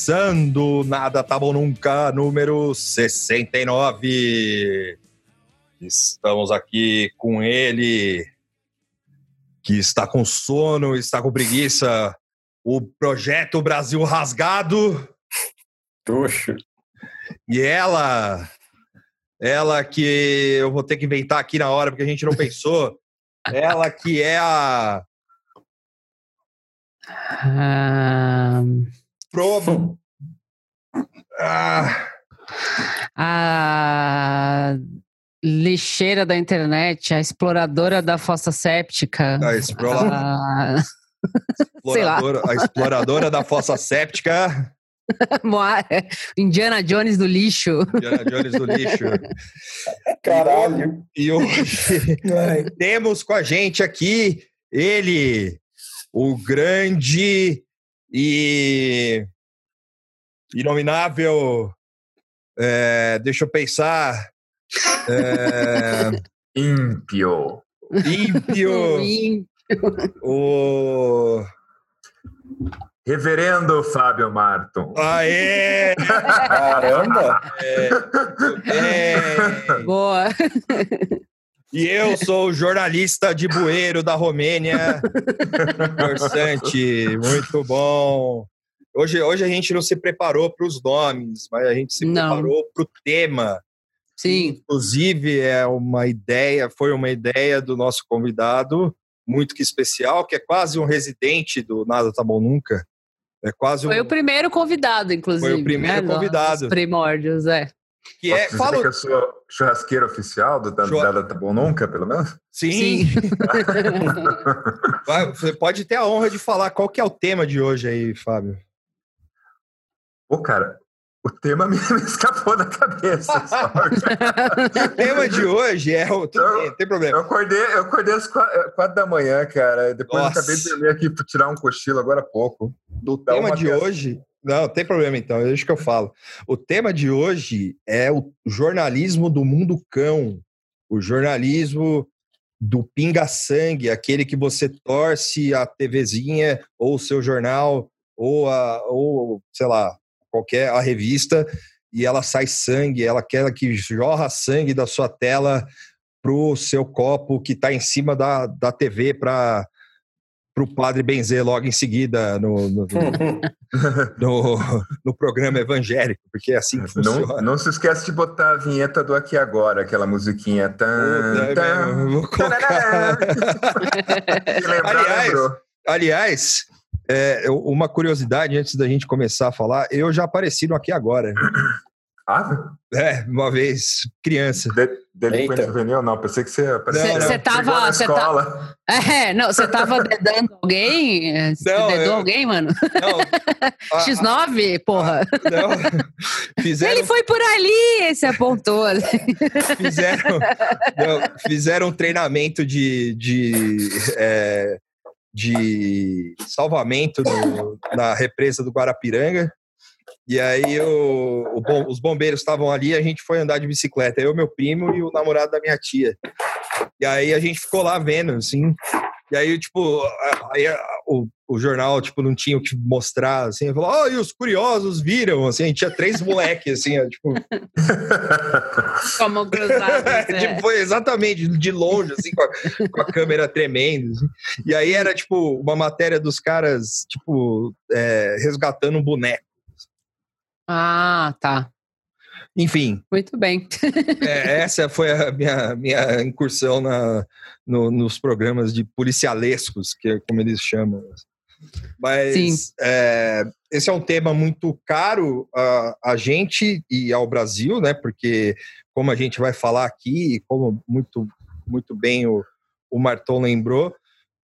Começando Nada Tá Bom Nunca, número 69. Estamos aqui com ele, que está com sono, está com preguiça. O projeto Brasil Rasgado. Tuxo. E ela, ela que eu vou ter que inventar aqui na hora, porque a gente não pensou. ela que é a Ah, Pro... Ah, a lixeira da internet, a exploradora da fossa séptica. a, exploradora, a- lá. a exploradora da fossa séptica. Moa- Indiana Jones do lixo. Indiana Jones do lixo. Caralho. E hoje temos com a gente aqui ele, o grande e inominável. é, deixa eu pensar. É, Ímpio. ímpio. Ih, o. Reverendo Fábio Marton. Aê! Caramba. É, Boa. E eu sou o jornalista de bueiro da Romênia. Conversante, muito bom. Hoje, hoje a gente não se preparou para os nomes, mas a gente se Não. preparou para o tema. Sim. Inclusive, é uma ideia, foi uma ideia do nosso convidado, muito que especial, que é quase um residente do Nada Tá Bom Nunca. É quase um. Foi o primeiro convidado, inclusive. Foi o primeiro né? convidado. Os primórdios, é. que é, fala, que eu sou churrasqueiro oficial do Churra- Nada Tá Bom Nunca, pelo menos? sim, Vai, você pode ter a honra de falar qual que é o tema de hoje aí, Fábio. Pô, cara, o tema me, escapou da cabeça. O tema de hoje é o. Tudo bem, não tem problema. Eu acordei, eu acordei às qua- eh, quatro da manhã, cara. Depois eu acabei de dormir aqui para tirar um cochilo agora há pouco. O Dá tema de peça. hoje. Não, tem problema então, deixa que eu falo. O tema de hoje é o jornalismo do mundo cão. O jornalismo do pinga-sangue, aquele que você torce a TVzinha, ou o seu jornal, ou, a, ou sei lá, qualquer a revista, e ela sai sangue, ela quer que jorra sangue da sua tela pro seu copo que está em cima da, da TV para o padre benzer logo em seguida no, no, no, no programa evangélico, porque é assim que Não, funciona. não se esquece de botar a vinheta do Aqui Agora, aquela musiquinha. Tan, é tan, mesmo, vou colocar. Se lembrar, Aliás, lembrou. Aliás, é, uma curiosidade antes da gente começar a falar, eu já apareci no Aqui Agora. Ah, É, uma vez, criança. de, delinquente juvenil? Não, pensei que você apareceu. Você tava- você tá-. É, não, você tava dedando alguém? Você Não, dedou eu- alguém, mano? Não, a- X9, porra. não, fizeram, Ele foi por ali, você apontou. ali. fizeram, não, fizeram um treinamento de, de, é, de salvamento no- na represa do Guarapiranga. E aí o, o bom- os bombeiros estavam ali, a gente foi andar de bicicleta, eu, meu primo e o namorado da minha tia. E aí a gente ficou lá vendo, assim. E aí, tipo, aí o, o jornal, tipo, não tinha o que mostrar, assim. Falou, ó, e os curiosos viram, assim. A gente tinha três moleques, assim, ó, tipo, Como cruzado. tipo, foi exatamente de longe, assim, com a, com a câmera tremendo. assim. E aí era, tipo, uma matéria dos caras, tipo, é, resgatando um boneco. Ah, tá. Enfim, Muito bem. é, essa foi a minha, minha incursão na, no- nos programas de policialescos, que é como eles chamam. Mas é, esse é um tema muito caro a, a gente e ao Brasil, né? Porque, como a gente vai falar aqui, e como muito, muito bem o, o Marton lembrou,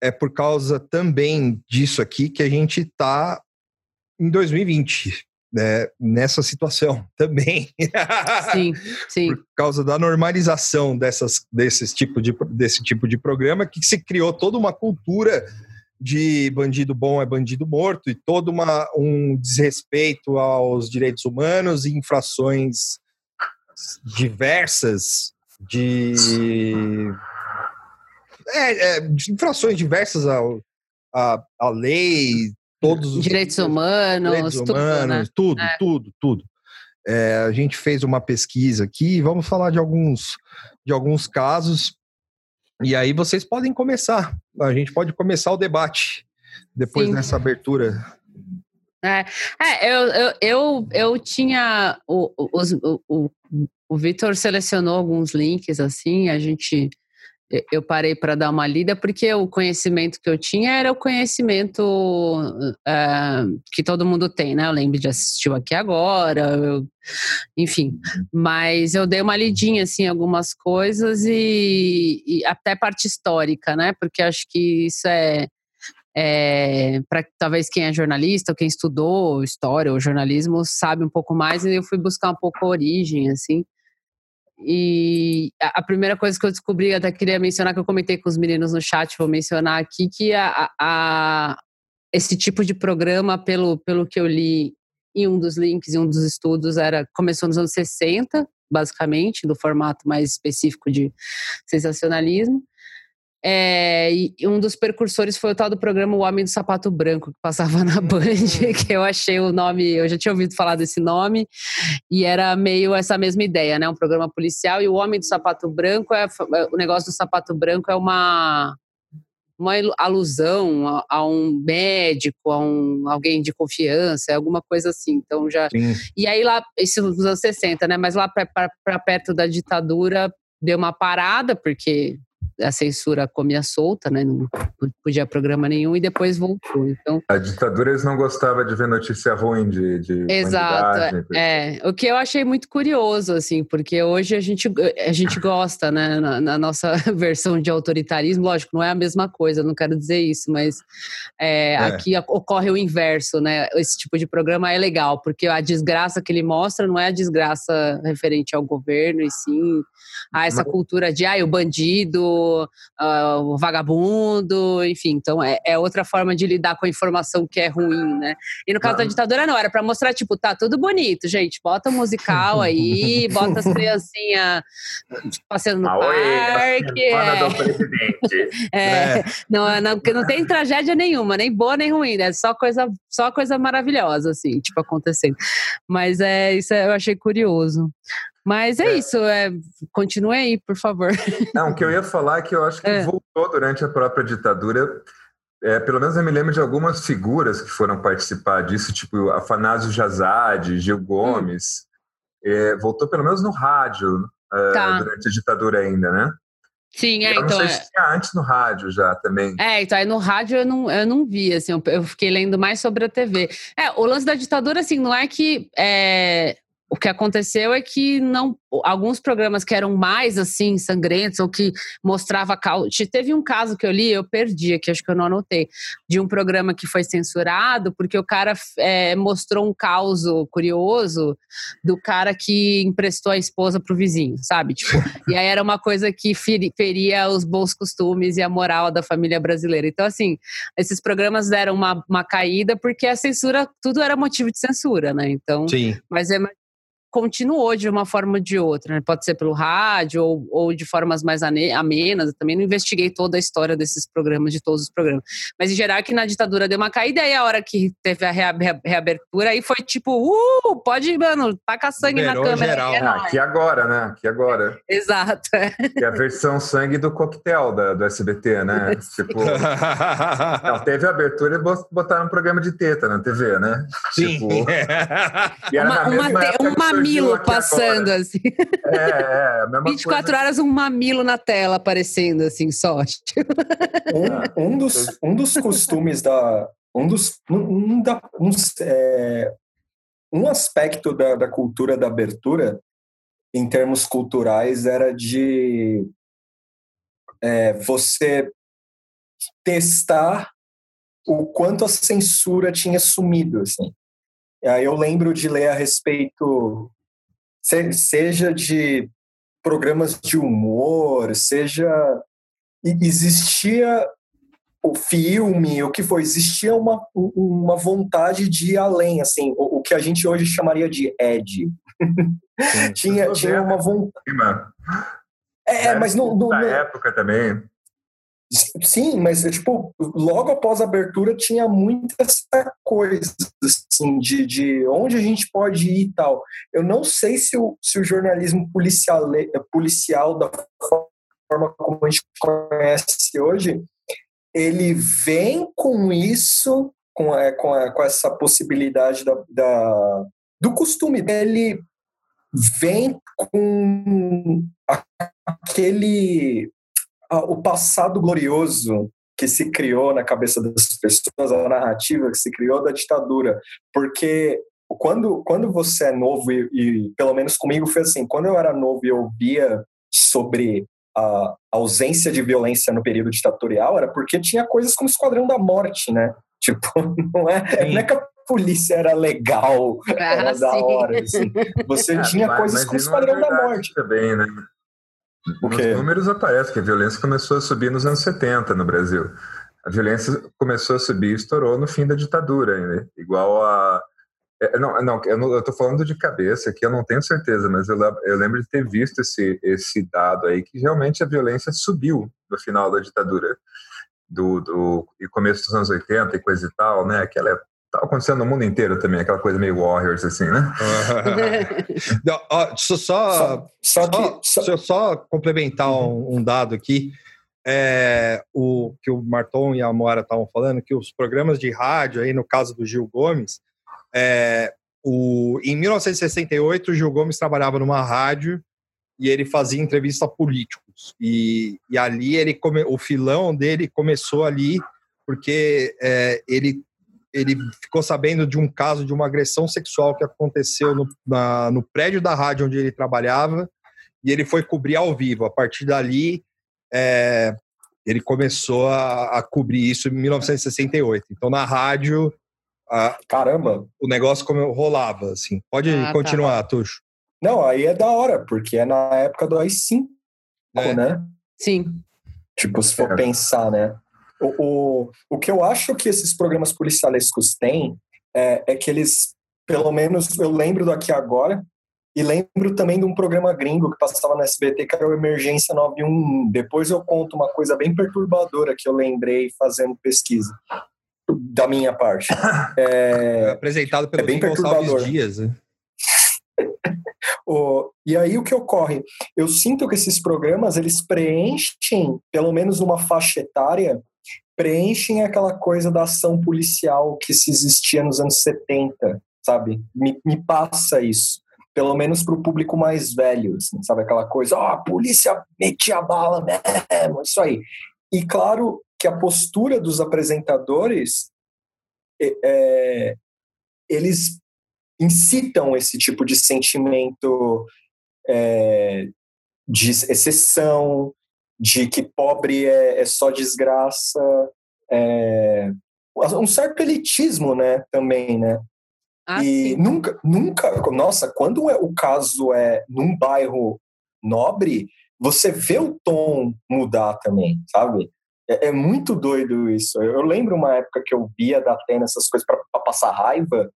é por causa também disso aqui que a gente está em 2020, né? Nessa situação também. Sim, sim. por causa da normalização dessas, desses tipo de, desse tipo de programa, que se criou toda uma cultura de bandido bom é bandido morto e todo uma, um desrespeito aos direitos humanos e infrações diversas de, é, é, de infrações diversas ao, à, à lei, todos os Direitos humanos, direitos tudo, humanos, né? tudo, É. tudo, tudo. É, a gente fez uma pesquisa aqui, vamos falar de alguns, de alguns casos, e aí vocês podem começar. A gente pode começar o debate depois Sim. dessa abertura. É, eu, eu, eu, eu tinha. O, o, os- o, o, o Vitor selecionou alguns links, assim, a gente. Eu parei para dar uma lida, porque o conhecimento que eu tinha era o conhecimento ah, que todo mundo tem, né? Eu lembro de assistir aqui agora, eu- enfim. Mas eu dei uma lidinha, assim, algumas coisas e, e até parte histórica, né? Porque acho que isso é é, para talvez quem é jornalista ou quem estudou história ou jornalismo sabe um pouco mais e eu fui buscar um pouco a origem assim e a, primeira coisa que eu descobri até queria mencionar que eu comentei com os meninos no chat vou mencionar aqui que a- a- esse tipo de programa pelo pelo que eu li em um dos links em um dos estudos era começou nos anos 60 basicamente do formato mais específico de sensacionalismo é, e um dos precursores foi o tal do programa O Homem do Sapato Branco, que passava na Band, que eu achei o nome, eu já tinha ouvido falar desse nome, e era meio essa mesma ideia, né? Um programa policial, e o Homem do Sapato Branco, é, o negócio do sapato branco é uma, uma alusão a, a um médico, a um alguém de confiança, é alguma coisa assim. Então já Sim. e aí lá, isso nos anos 60, né? Mas lá para perto da ditadura deu uma parada, porque a censura comia solta, né? Não podia programa nenhum e depois voltou. Então, A ditadura eles não gostavam de ver notícia ruim de, de Exato, é, o que eu achei muito curioso, assim, porque hoje a gente, a gente gosta, né, na, na nossa versão de autoritarismo, lógico, não é a mesma coisa, não quero dizer isso, mas é, É. aqui ocorre o inverso, né, esse tipo de programa é legal, porque a desgraça que ele mostra não é a desgraça referente ao governo, e sim a essa Mas- cultura de, ah, o bandido, ah, o vagabundo, enfim, então é, é outra forma de lidar com a informação que é ruim, né, e no caso da ditadura não, era pra mostrar, tipo, tá tudo bonito, gente. Bota um musical aí, bota as criancinhas passeando no Aue, parque. semana É, do presidente. é, não, não, porque não tem tragédia nenhuma, nem boa nem ruim, né? Só coisa, só coisa maravilhosa, assim, tipo, acontecendo. Mas é, isso é- eu achei curioso. Mas é, É. isso, é, continue aí, por favor. Não, o que eu ia falar é que eu acho que É. voltou durante a própria ditadura. É, pelo menos eu me lembro de algumas figuras que foram participar disso, tipo Afanásio Jazade, Gil Hum. Gomes. É, voltou pelo menos no rádio é, Tá. durante a ditadura ainda, né? Sim, é, eu não então. sei É, se tinha antes no rádio já também. É, então aí no rádio eu não, eu não vi, assim, eu, eu fiquei lendo mais sobre a TV. É, o lance da ditadura, assim, não é que. é, o que aconteceu é que não alguns programas que eram mais assim sangrentos ou que mostrava teve um caso que eu li eu perdi aqui acho que eu não anotei de um programa que foi censurado porque o cara é, mostrou um caso curioso do cara que emprestou a esposa pro vizinho sabe? Tipo e aí era uma coisa que feri- feria os bons costumes e a moral da família brasileira. Então assim esses programas deram uma, uma caída porque a censura tudo era motivo de censura né? Então Sim. mas é continuou de uma forma ou de outra, né? pode ser pelo rádio ou, ou de formas mais amenas. Eu também não investiguei toda a história desses programas, de todos os programas. Mas em geral, que na ditadura deu uma caída, e aí a hora que teve a rea- rea- reabertura, aí foi tipo, uh, pode, mano, taca sangue Liberou na câmera. geral. É Ah, nóis. aqui agora, né? Aqui agora. Exato. é. Que é a versão sangue do coquetel da, do SBT, né? tipo, não, teve a abertura e bot- botaram um programa de teta na TV, né? Sim. Tipo, e era Uma, na uma mesma te- época um surgiu mamilo passando, Agora. assim. É, é, a mesma 24 coisa. horas, um mamilo na tela aparecendo, assim, só. Um, um, dos, um dos costumes da. Um dos. Um, um da, uns, é, um aspecto da, da cultura da abertura, em termos culturais, era de é, você testar o quanto a censura tinha sumido. Assim. Aí eu lembro de ler a respeito, se- seja de programas de humor, seja existia o filme, o que foi, existia uma, uma vontade de ir além, assim, o, o que a gente hoje chamaria de Ed. tinha, tinha uma vontade. Clima. É, mas no, no- Na no- época também. Sim, mas tipo, logo após a abertura tinha muita essa coisa assim, de, de onde a gente pode ir e tal. Eu não sei se o, se o jornalismo policial, policial da forma como a gente conhece hoje, ele vem com isso, com, é, com, com essa possibilidade da, da, do costume dele, vem com aquele o passado glorioso que se criou na cabeça das pessoas, a narrativa que se criou da ditadura, porque quando, quando você é novo e, e pelo menos comigo foi assim, quando eu era novo e eu via sobre a ausência de violência no período ditatorial era porque tinha coisas como Esquadrão da Morte, né? Tipo, não é, não é que a polícia era legal, ah, era da hora. Assim. Você é, tinha mas, coisas mas como é Esquadrão é da Morte. Também, né? Nos números aparece que a violência começou a subir nos anos 70 no Brasil. A violência começou a subir e estourou no fim da ditadura, né? igual a. É, não, não, eu estou falando de cabeça aqui, eu não tenho certeza, mas eu, eu lembro de ter visto esse, esse dado aí, que realmente a violência subiu no final da ditadura, do, do e começo dos anos 80 e coisa e tal, né? Aquela Tá acontecendo no mundo inteiro também, aquela coisa meio Warriors, assim, né? Não, ó, só, só, só, que, só, Deixa eu só complementar um, um dado aqui. É, o que o Marton e a Mora estavam falando, que os programas de rádio, aí no caso do Gil Gomes, é, o, em 1968 o Gil Gomes trabalhava numa rádio e ele fazia entrevista a políticos. E, e ali ele come, o filão dele começou ali porque é, ele ele ficou sabendo de um caso de uma agressão sexual que aconteceu no, na, no prédio da rádio onde ele trabalhava e ele foi cobrir ao vivo. A partir dali, é, ele começou a, a, cobrir isso em 1968. Então, na rádio, a, caramba, o negócio como rolava. Assim. Pode ah, tá. continuar, tá. Tuxo. Não, aí é da hora, porque é na época do AI-5, é. né? Sim. Tipo, se for é. pensar, né? O, o, o que eu acho que esses programas policialescos têm é, é que eles, pelo menos eu lembro do Aqui Agora, e lembro também de um programa gringo que passava no SBT, que era o Emergência 911. Depois eu conto uma coisa bem perturbadora que eu lembrei fazendo pesquisa, da minha parte. É, apresentado pelo é bem perturbador. Dias. Né? o, e aí o que ocorre? Eu sinto que esses programas, eles preenchem, pelo menos numa faixa etária, preenchem aquela coisa da ação policial que se existia nos anos 70, sabe? Me, me passa isso. Pelo menos para o público mais velho, assim, sabe? Aquela coisa, ó, oh, a polícia metia a bala mesmo, isso aí. E claro que a postura dos apresentadores, é, eles incitam esse tipo de sentimento é, de exceção, de que pobre é, é só desgraça, é, um certo elitismo, né, também, né? Ah, e sim. nunca, nunca, nossa, quando é, o caso é num bairro nobre, você vê o tom mudar também, sabe? É, é muito doido isso. Eu, eu, lembro uma época que eu via da Atena essas coisas para passar raiva,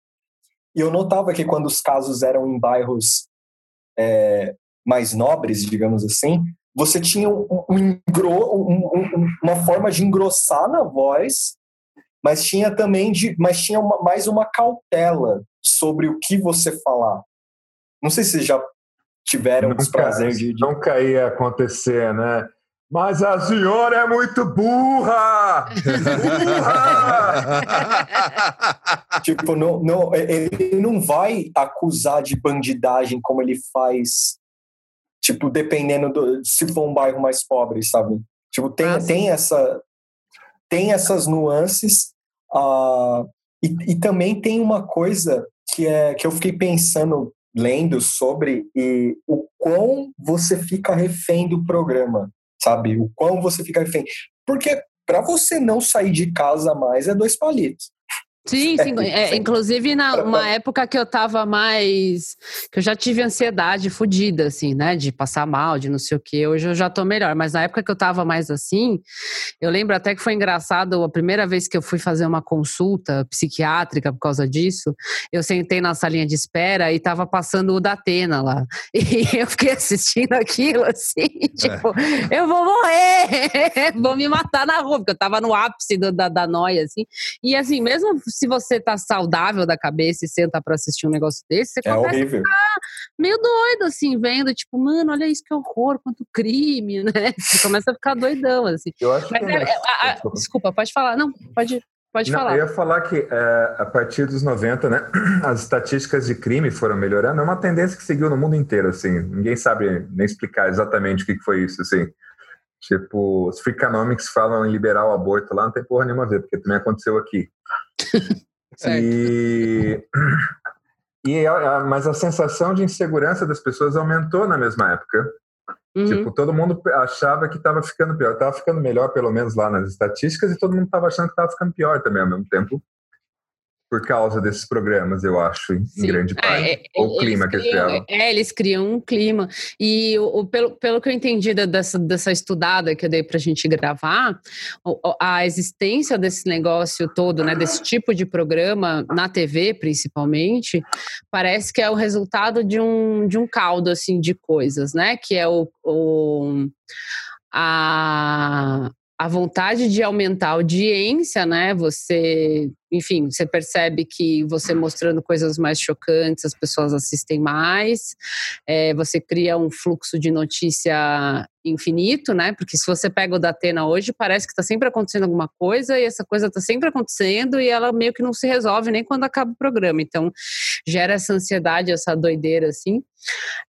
e eu notava que quando os casos eram em bairros é, mais nobres, digamos assim, você tinha um, um, um, uma forma de engrossar na voz, mas tinha também de, mas tinha uma, mais uma cautela sobre o que você falar. Não sei se já tiveram o prazer de, de... Nunca ia acontecer, né? Mas a senhora é muito burra! burra! tipo, não, não, ele não vai acusar de bandidagem como ele faz Tipo, dependendo do, se for um bairro mais pobre, sabe? Tipo, tem, ah, tem essa tem essas nuances uh, e, e também tem uma coisa que é que eu fiquei pensando lendo sobre e o quão você fica refém do programa, sabe? O quão você fica refém. Porque para você não sair de casa mais é dois palitos. Sim, sim. É, inclusive, na uma época que eu tava mais. que eu já tive ansiedade fodida, assim, né? De passar mal, de não sei o quê. Hoje eu já tô melhor. Mas na época que eu tava mais assim, eu lembro até que foi engraçado a primeira vez que eu fui fazer uma consulta psiquiátrica por causa disso. Eu sentei na salinha de espera e tava passando o da Atena lá. E eu fiquei assistindo aquilo, assim, é. tipo, é. eu vou morrer, vou me matar na rua, porque eu tava no ápice do, da, da noia, assim. E assim, mesmo se você tá saudável da cabeça e senta para assistir um negócio desse, você é começa horrível. a ficar meio doido, assim, vendo, tipo, mano, olha isso que horror, quanto crime, né? Você começa a ficar doidão, assim. Eu acho Mas que é, é, a, desculpa, pode falar. Não, pode. Pode Não, falar. Eu ia falar que é, a partir dos 90, né, as estatísticas de crime foram melhorando. É uma tendência que seguiu no mundo inteiro, assim. Ninguém sabe nem explicar exatamente o que foi isso, assim. Tipo, os Freakonomics falam em liberar o aborto lá, não tem porra nenhuma a ver, porque também aconteceu aqui. e, e a, mas a sensação de insegurança das pessoas aumentou na mesma época. Uhum. Tipo, todo mundo achava que estava ficando pior. Estava ficando melhor, pelo menos lá nas estatísticas, e todo mundo estava achando que estava ficando pior também ao mesmo tempo por causa desses programas, eu acho, em Sim. grande é, parte. É, é, o clima que eles criam. É, eles criam um clima. E o, o, pelo, pelo que eu entendi dessa, dessa estudada que eu dei para a gente gravar, a existência desse negócio todo, né, desse tipo de programa, na TV principalmente, parece que é o resultado de um, de um caldo assim, de coisas, né? Que é o, o a, a vontade de aumentar a audiência, né? Você enfim, você percebe que você mostrando coisas mais chocantes, as pessoas assistem mais, é, você cria um fluxo de notícia infinito, né? Porque se você pega o da Atena hoje, parece que está sempre acontecendo alguma coisa e essa coisa está sempre acontecendo e ela meio que não se resolve nem quando acaba o programa. Então, gera essa ansiedade, essa doideira, assim,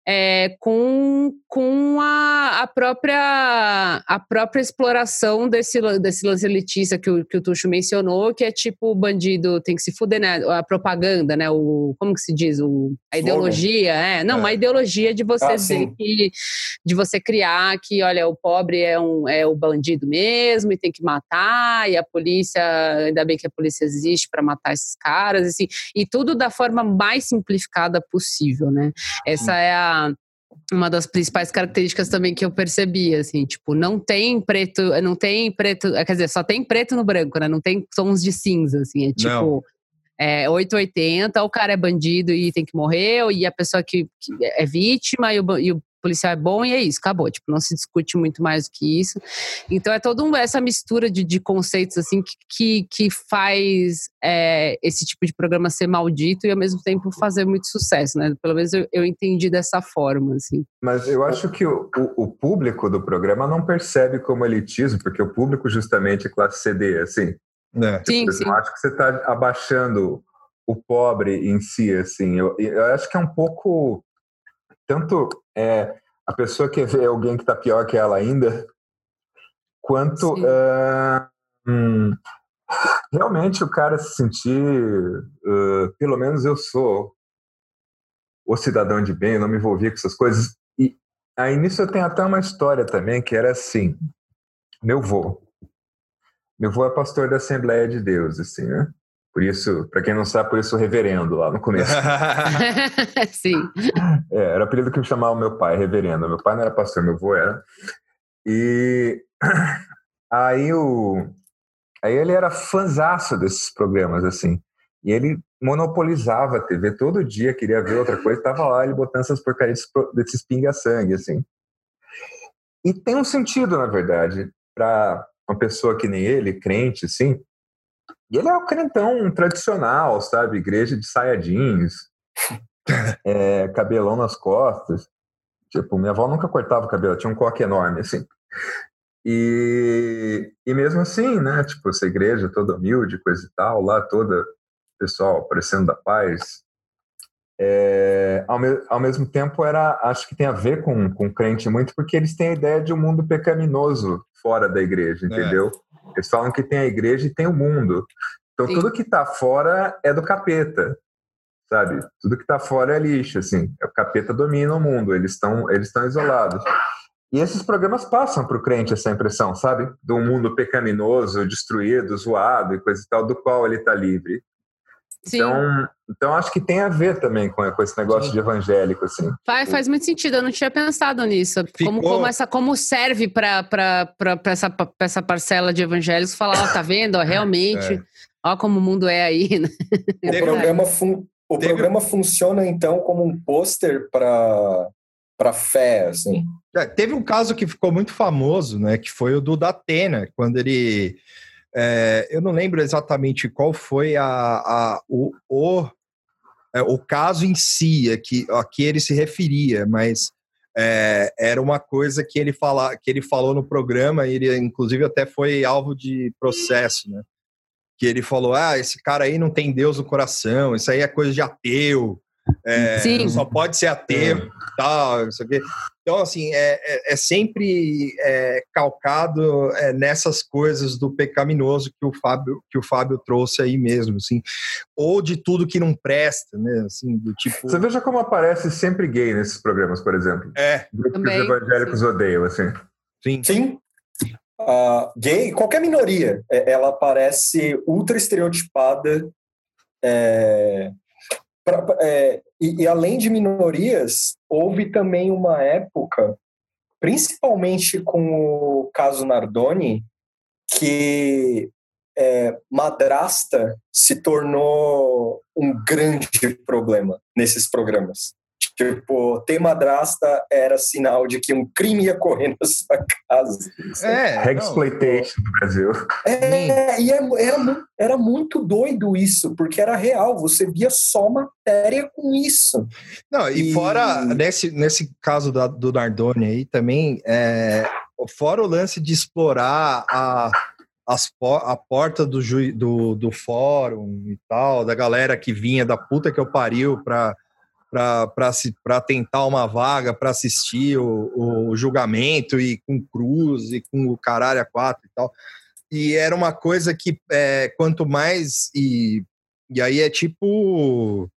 é, com, com a, a, própria, a própria exploração desse, desse lance elitista que o, que o Tuxo mencionou, que é tipo bandido tem que se fuder, né? A propaganda, né? O, como que se diz? O, a ideologia, é. Não, é. uma ideologia de você ah, dizer que, de você criar que, olha, o pobre é, um, é o bandido mesmo e tem que matar, e a polícia, ainda bem que a polícia existe para matar esses caras, assim, e tudo da forma mais simplificada possível, né? Essa é a uma das principais características também que eu percebi, assim, tipo, não tem preto, não tem preto, quer dizer, só tem preto no branco, né? Não tem tons de cinza, assim, é tipo. Não. É 880, o cara é bandido e tem que morrer, e a pessoa que, que é vítima e o, e o policial é bom e é isso, acabou. Tipo, não se discute muito mais do que isso. Então é toda um, essa mistura de, de, conceitos assim que, que, que faz é, esse tipo de programa ser maldito e ao mesmo tempo fazer muito sucesso, né? Pelo menos eu, eu entendi dessa forma, assim. Mas eu acho que o, o, o, público do programa não percebe como elitismo, porque o público justamente é classe CD, assim. É. Sim, sim. Eu acho que você está abaixando o pobre em si, assim. Eu, eu acho que é um pouco tanto é, a pessoa quer ver alguém que está pior que ela ainda, quanto uh, hum, realmente o cara se sentir, uh, pelo menos eu sou o cidadão de bem, eu não me envolvia com essas coisas. E aí nisso eu tenho até uma história também que era assim, meu vô. Meu vô é pastor da Assembleia de Deus, assim, né? Por isso, para quem não sabe, por isso reverendo lá no começo. Sim. É, era o apelido que me chamava meu pai, reverendo. Meu pai não era pastor, meu avô era. E aí o aí ele era fanzaço desses programas assim. E ele monopolizava a TV todo dia, queria ver outra coisa, tava lá ele botando essas porcarias desses pinga-sangue assim. E tem um sentido, na verdade, para uma pessoa que nem ele, crente assim, e ele é o crentão tradicional, sabe? Igreja de saia jeans, é, cabelão nas costas. Tipo, minha avó nunca cortava o cabelo, tinha um coque enorme, assim. E, e mesmo assim, né? Tipo, essa igreja toda humilde, coisa e tal, lá toda pessoal aparecendo da paz. É, ao, me, ao mesmo tempo, era, acho que tem a ver com, com crente muito, porque eles têm a ideia de um mundo pecaminoso fora da igreja, é. entendeu? É. Eles falam que tem a igreja e tem o mundo. Então Sim. tudo que está fora é do capeta, sabe? Tudo que está fora é lixo, assim. O capeta domina o mundo, eles estão eles estão isolados. E esses programas passam para o crente essa impressão, sabe? De um mundo pecaminoso, destruído, zoado e coisa e tal, do qual ele está livre. Sim. Então, então acho que tem a ver também com, com esse negócio Sim. de evangélico, assim. Faz, faz muito sentido, eu não tinha pensado nisso. Ficou... Como, como, essa, como serve para essa, essa parcela de evangélicos falar, ó, tá vendo? Ó, realmente, é. ó como o mundo é aí. Né? O, programa, fun o programa funciona, então, como um pôster para para fé, assim. É, teve um caso que ficou muito famoso, né? Que foi o do Datena, quando ele é, eu não lembro exatamente qual foi a, a o, o, é, o caso em si a que, a que ele se referia, mas é, era uma coisa que ele, fala, que ele falou no programa, ele inclusive até foi alvo de processo, né? Que ele falou: ah, esse cara aí não tem Deus no coração, isso aí é coisa de ateu. É, só pode ser ateu, é. tal, isso aqui. Então, assim, é, é, é sempre é, calcado é, nessas coisas do pecaminoso que o Fábio que o Fábio trouxe aí mesmo, assim, ou de tudo que não presta, né? Assim, do tipo. Você veja como aparece sempre gay nesses programas, por exemplo. É. Grupos que os evangélicos sim. odeiam, assim. Sim. Sim. Uh, gay, qualquer minoria, ela aparece ultra estereotipada. É, pra, é, e, e, além de minorias, houve também uma época, principalmente com o caso Nardoni, que é, madrasta se tornou um grande problema nesses programas. Tipo, ter madrasta era sinal de que um crime ia correr na sua casa. É, exploitation no Brasil. É, e é, era, era muito doido isso, porque era real, você via só matéria com isso. Não, e, e... fora, nesse, nesse caso da, do Nardoni aí também, é, fora o lance de explorar a as, a porta do, do, do fórum e tal, da galera que vinha da puta que eu pariu para para tentar uma vaga para assistir o, o, julgamento e com cruz e com o caralho a quatro e tal. E era uma coisa que é, quanto mais. E, e aí é tipo.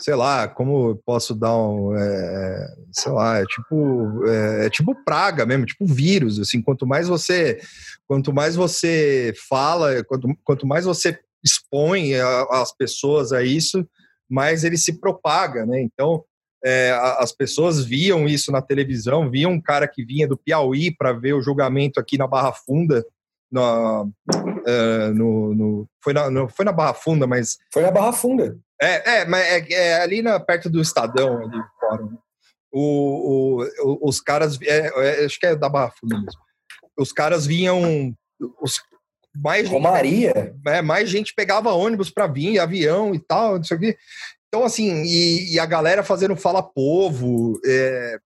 Sei lá, como posso dar um. É, sei lá, é tipo. É, é, tipo praga mesmo, tipo vírus. Assim, quanto mais você. Quanto mais você fala, quanto, quanto mais você expõe as pessoas a isso, mais ele se propaga, né? Então, é, as pessoas viam isso na televisão, viam um cara que vinha do Piauí para ver o julgamento aqui na Barra Funda, na, uh, no, no, foi, na, no, foi na Barra Funda, mas... Foi na Barra Funda. É, é, mas é, é ali na, perto do Estadão, ali fora. Né? O, o, os caras, é, é, acho que é da Barra Funda mesmo. Os caras vinham, os, mais Romaria. Gente, é, mais gente pegava ônibus para vir, avião e tal, não sei o quê. Então, assim, e, e a galera fazendo fala povo. É,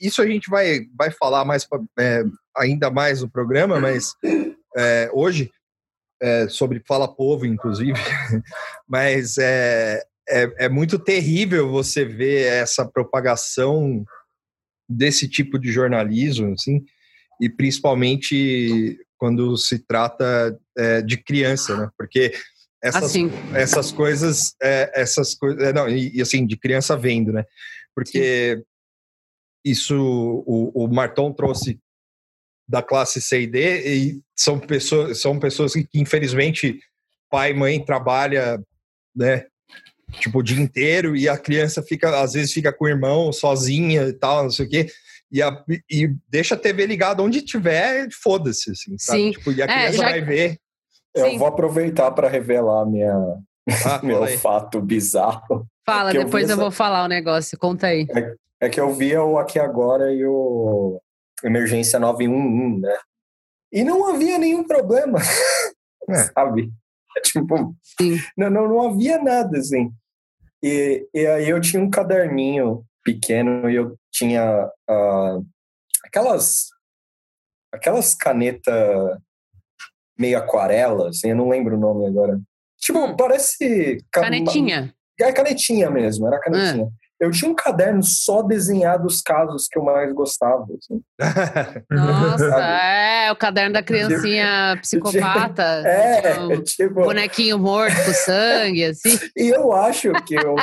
isso a gente vai, vai falar mais é, ainda mais no programa, mas é, hoje, é, sobre fala povo, inclusive, mas é, é, é muito terrível você ver essa propagação desse tipo de jornalismo, assim, e principalmente quando se trata é, de criança, né? Porque essas, assim. essas coisas, é, essas coisas, é, não, e, e, assim, de criança vendo, né? Porque Sim. isso, o, o Marton trouxe da classe C e D e são pessoas, são pessoas que, que infelizmente pai e mãe trabalha, né? Tipo, o dia inteiro e a criança fica, às vezes fica com o irmão sozinha e tal, não sei o quê e, a, e deixa a TV ligada onde tiver, foda-se, assim, sabe? Sim. Tipo, e a é, criança é, já... vai ver. Eu Sim. vou aproveitar para revelar minha, ah, meu fato bizarro. Fala, depois eu, eu vou falar o negócio, conta aí. É, é, que eu via o Aqui Agora e o Emergência 911, né? E não havia nenhum problema, é. sabe? Tipo, Sim. Não, não, não havia nada, assim. E, e aí eu tinha um caderninho pequeno e eu tinha uh, aquelas aquelas caneta meio aquarelas, eu não lembro o nome agora. Tipo, hum. parece canetinha. É canetinha mesmo, era canetinha. Ah. Eu tinha um caderno só desenhado os casos que eu mais gostava. Assim. Nossa, é, o caderno da criancinha psicopata. É, tipo, bonequinho morto com sangue, assim. E eu acho que eu,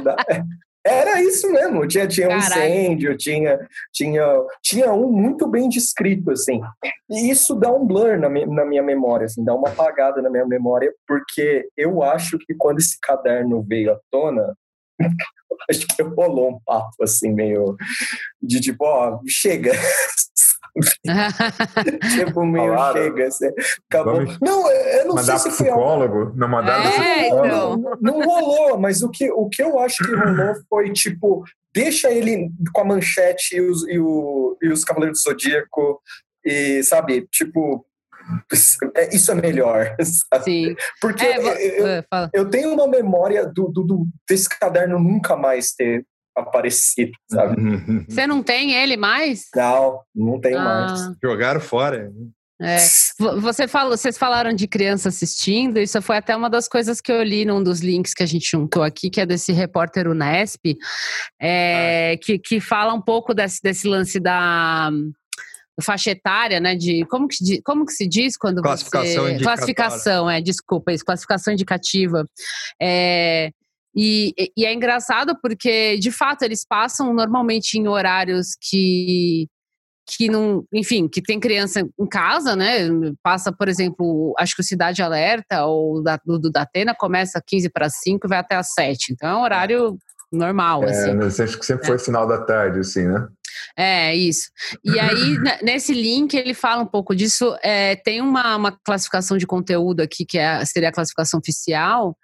Era isso mesmo, tinha, tinha um incêndio, tinha, tinha, tinha um muito bem descrito, assim. E isso dá um blur na, me, na minha memória, assim, dá uma apagada na minha memória, porque eu acho que quando esse caderno veio à tona, acho que rolou um papo, assim, meio de tipo, ó, chega, tipo, meio Falaram. chega, assim, acabou. Vamos não, eu não sei se foi psicólogo, não mandaram é, então. não, não rolou, mas o que, o que eu acho que rolou foi, tipo, deixa ele com a manchete e os, e, o, e os Cavaleiros do Zodíaco e, sabe, tipo, é, isso é melhor, sabe? Sim. Porque é, eu, eu, eu, tenho uma memória do, do, do, desse caderno nunca mais ter aparecido, sabe? Você não tem ele mais? Não, não tenho ah. mais. Jogaram fora. É. Você falou, vocês falaram de criança assistindo, isso foi até uma das coisas que eu li num dos links que a gente juntou aqui, que é desse repórter Unesp, é, ah. que, que fala um pouco desse, desse lance da faixa etária, né? De como que, como que se diz quando classificação você classificação, é, desculpa, isso, classificação indicativa. É, e, e, é engraçado porque, de fato, eles passam normalmente em horários que que não, enfim, que tem criança em casa, né? Passa, por exemplo, acho que o Cidade Alerta ou da, do, do Datena começa 15 para 5 e vai até às 7. Então é um horário normal, é, assim. Acho que sempre é. foi final da tarde, assim, né? É, isso. E aí, nesse link, ele fala um pouco disso. É, tem uma, uma classificação de conteúdo aqui, que é, seria a classificação oficial,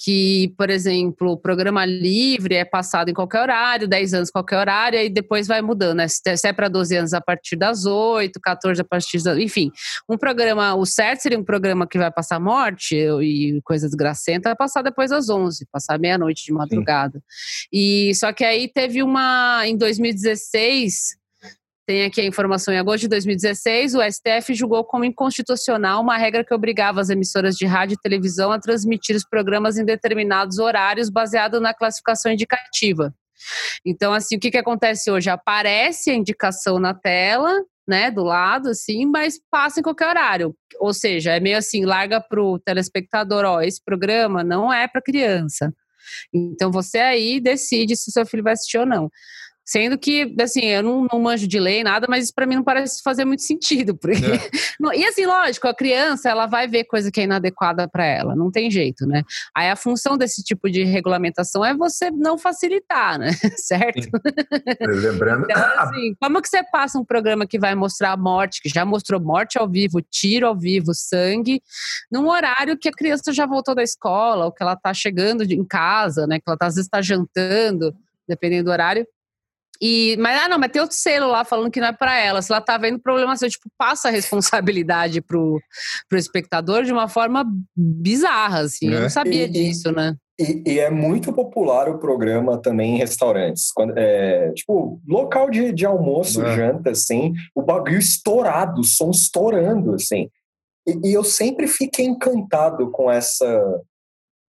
que, por exemplo, o programa livre é passado em qualquer horário, 10 anos qualquer horário, e depois vai mudando, né? Se é para 12 anos a partir das 8, 14 a partir das. Enfim, um programa, o certo seria um programa que vai passar morte e coisa desgracenta, vai passar depois das 11, passar meia-noite de madrugada. Sim. E só que aí teve uma. Em 2016 tem aqui a informação em agosto de 2016, o STF julgou como inconstitucional uma regra que obrigava as emissoras de rádio e televisão a transmitir os programas em determinados horários baseado na classificação indicativa. Então, assim, o que, que acontece hoje? Aparece a indicação na tela, né, do lado, assim, mas passa em qualquer horário. Ou seja, é meio assim, larga para o telespectador, ó, esse programa não é para criança. Então, você aí decide se o seu filho vai assistir ou não. Sendo que, assim, eu não, não manjo de lei, nada, mas isso para mim não parece fazer muito sentido. Porque... É. e assim, lógico, a criança, ela vai ver coisa que é inadequada para ela, não tem jeito, né? Aí a função desse tipo de regulamentação é você não facilitar, né? certo? Lembrando... então, assim, como que você passa um programa que vai mostrar a morte, que já mostrou morte ao vivo, tiro ao vivo, sangue, num horário que a criança já voltou da escola, ou que ela tá chegando em casa, né? Que ela tá, às vezes está jantando, dependendo do horário, e, mas, ah, não, mas tem outro selo lá falando que não é para ela. Se ela tá vendo problema, você tipo, passa a responsabilidade pro, pro espectador de uma forma bizarra, assim. É. Eu não sabia e, disso, né? E, e, é muito popular o programa também em restaurantes. Quando, é, tipo, local de, de almoço, é. janta, assim, o bagulho estourado, o som estourando, assim. E, e eu sempre fiquei encantado com essa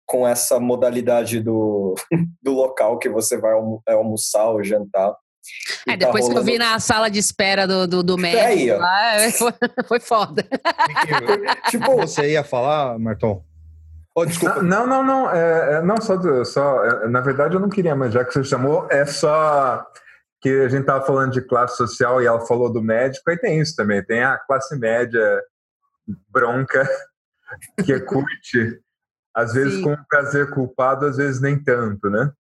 com essa modalidade do, do local que você vai é, almoçar ou jantar. É, tá depois rolando... que eu vi na sala de espera do, do, do médico aí, lá, foi, foi foda. tipo, você ia falar, Marton? Oh, desculpa. Não, não, não. É, é, não, só, só é, na verdade eu não queria, mas já que você chamou, é só que a gente tava falando de classe social e ela falou do médico, aí tem isso também, tem a classe média bronca que curte às vezes Sim. com prazer culpado, às vezes nem tanto, né?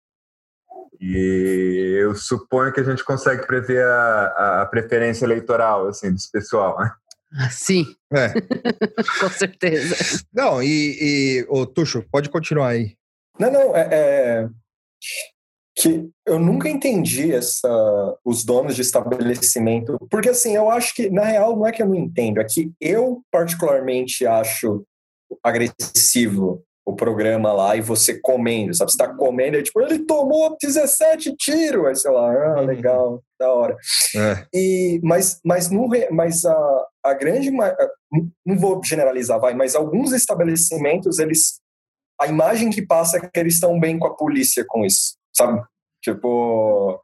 E eu suponho que a gente consegue prever a, a preferência eleitoral, assim, desse pessoal, né? Sim. É. com certeza. Não, e, e o Tuxo, pode continuar aí. Não, não, é, é, que eu nunca entendi essa, os donos de estabelecimento, porque assim, eu acho que, na real, não é que eu não entendo, é que eu particularmente acho agressivo o programa lá e você comendo, sabe? Você tá comendo, e tipo, ele tomou 17 tiros, aí sei lá, ah, uhum. legal, da hora. É. E, mas mas, não, mas a, a grande, não vou generalizar, vai, mas alguns estabelecimentos, eles, a imagem que passa é que eles estão bem com a polícia com isso, sabe? Tipo,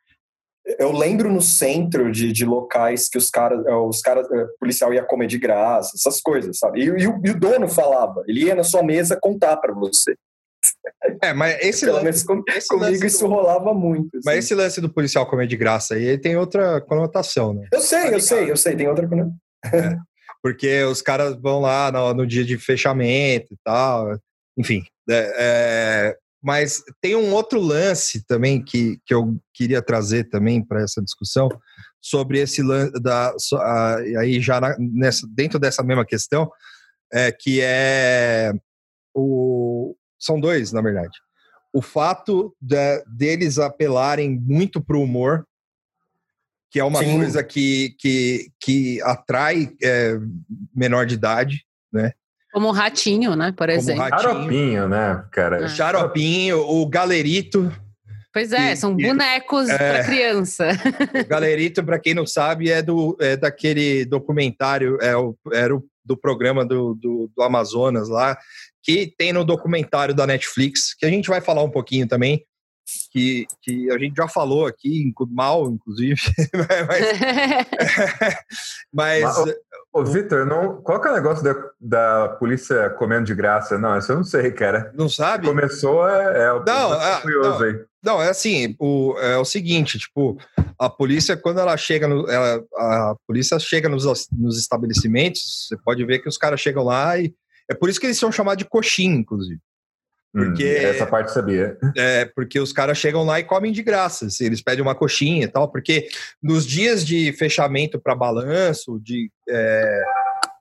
eu lembro no centro de, de locais que os caras, eh, os caras, o eh, policial ia comer de graça, essas coisas, sabe? E, e, o, e, o, dono falava, ele ia na sua mesa contar para você. É, mas esse Pelo lance, menos com, esse comigo lance isso do- rolava muito. assim. mas esse lance do policial comer de graça aí tem outra conotação, né? Eu sei, Tá eu sei, eu sei, tem outra coisa. Porque os caras vão lá no, no dia de fechamento e tal, enfim. é, é, mas tem um outro lance também que, que eu queria trazer também para essa discussão sobre esse lance da aí já na- nessa, dentro dessa mesma questão é que é o são dois na verdade o fato da- deles apelarem muito para o humor que é uma Sim. coisa que, que, que atrai é, menor de idade Como um ratinho, né? Por como exemplo. Ratinho, Xaropinho, né, cara? Ah. Xaropinho, o Galerito. Pois é, que- são bonecos é. para criança. O Galerito, para quem não sabe, é, do, é daquele documentário, é o, era o, do programa do, do, do Amazonas lá, que tem no documentário da Netflix, que a gente vai falar um pouquinho também, que, que a gente já falou aqui, mal, inclusive, mas, mas Mas, Ô, Vitor, não... qual que é o negócio da, da polícia comendo de graça? Não, isso eu não sei, cara. não sabe? Começou, é, é o Não, ah, curioso não. aí. Não, é assim, o, é o seguinte, tipo, a polícia, quando ela chega no, ela- a polícia chega nos, nos estabelecimentos, você pode ver que os caras chegam lá e é por isso que eles são chamados de coxinha, inclusive. Porque- Hum, essa parte sabia. É, porque os caras chegam lá e comem de graça. assim, eles pedem uma coxinha e tal, porque nos dias de fechamento para balanço, de é,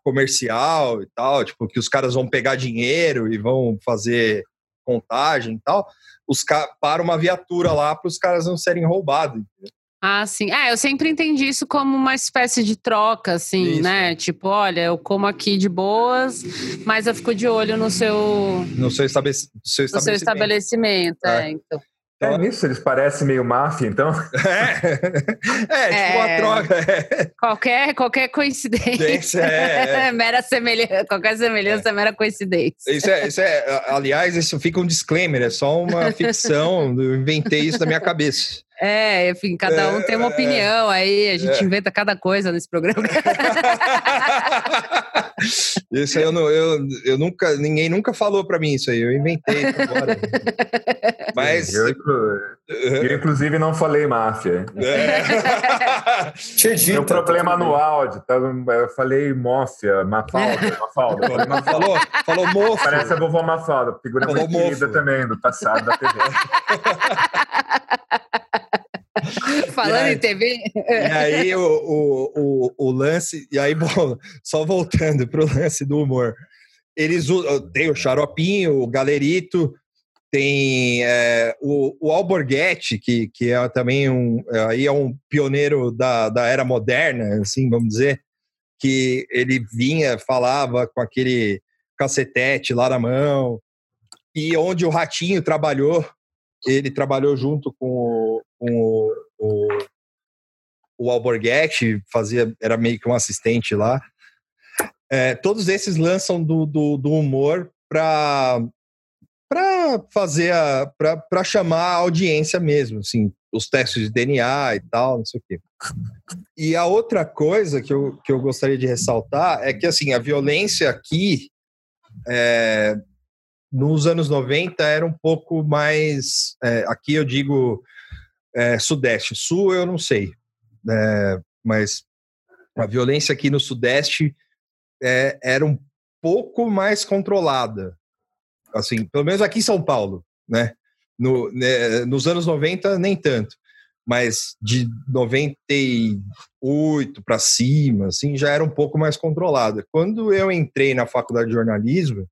comercial e tal, tipo, que os caras vão pegar dinheiro e vão fazer contagem e tal, os para uma viatura lá para os caras não serem roubados. entendeu? Ah, sim. É, eu sempre entendi isso como uma espécie de troca, assim, Isso. né? Tipo, olha, eu como aqui de boas, mas eu fico de olho no seu, No seu, estabelec- seu no seu estabelecimento. estabelecimento. É, então. É nisso, eles parecem meio máfia, então. É, é tipo uma É. troca. É, Qualquer, qualquer coincidência. é, é. mera semelhança. Qualquer semelhança é mera coincidência. Isso é, isso é, aliás, isso fica um disclaimer, é só uma ficção, eu inventei isso na minha cabeça. É, enfim, cada um tem uma É, opinião aí, a gente é. inventa cada coisa nesse programa. Isso aí eu, não, eu, eu nunca, ninguém nunca falou pra mim isso aí, eu inventei agora. Mas. Eu, eu, inclusive, não falei máfia. É. Um problema no áudio. tá? Eu falei máfia, Mafalda, Mafalda. Falei Mafalda. falou, falou mofo. Parece a vovó Mafalda, figura Falou muito querida também, do passado da TV. Falando aí? em TV. E aí o, o, o, o lance, e aí, bom, só voltando pro lance do humor. Eles tem o Xaropinho, o Galerito, tem é, o, o Alborguete, que, que é também um, aí é um pioneiro da, da era moderna, assim, vamos dizer, que ele vinha, falava com aquele cacetete lá na mão, e onde o Ratinho trabalhou, ele trabalhou junto com o, com o, o o fazia, era meio que um assistente lá. É, todos esses lançam do, do, do humor para para fazer a para chamar a audiência mesmo, assim, os testes de DNA e tal, não sei o quê. E a outra coisa que eu, que eu gostaria de ressaltar é que assim, a violência aqui é, nos anos 90 era um pouco mais é, aqui eu digo é, sudeste, sul eu não sei, é, mas a violência aqui no Sudeste é, era um pouco mais controlada. Assim, pelo menos aqui em São Paulo, né? No, né, nos anos 90, nem tanto. Mas de 98 para cima, assim, já era um pouco mais controlada. Quando eu entrei na faculdade de jornalismo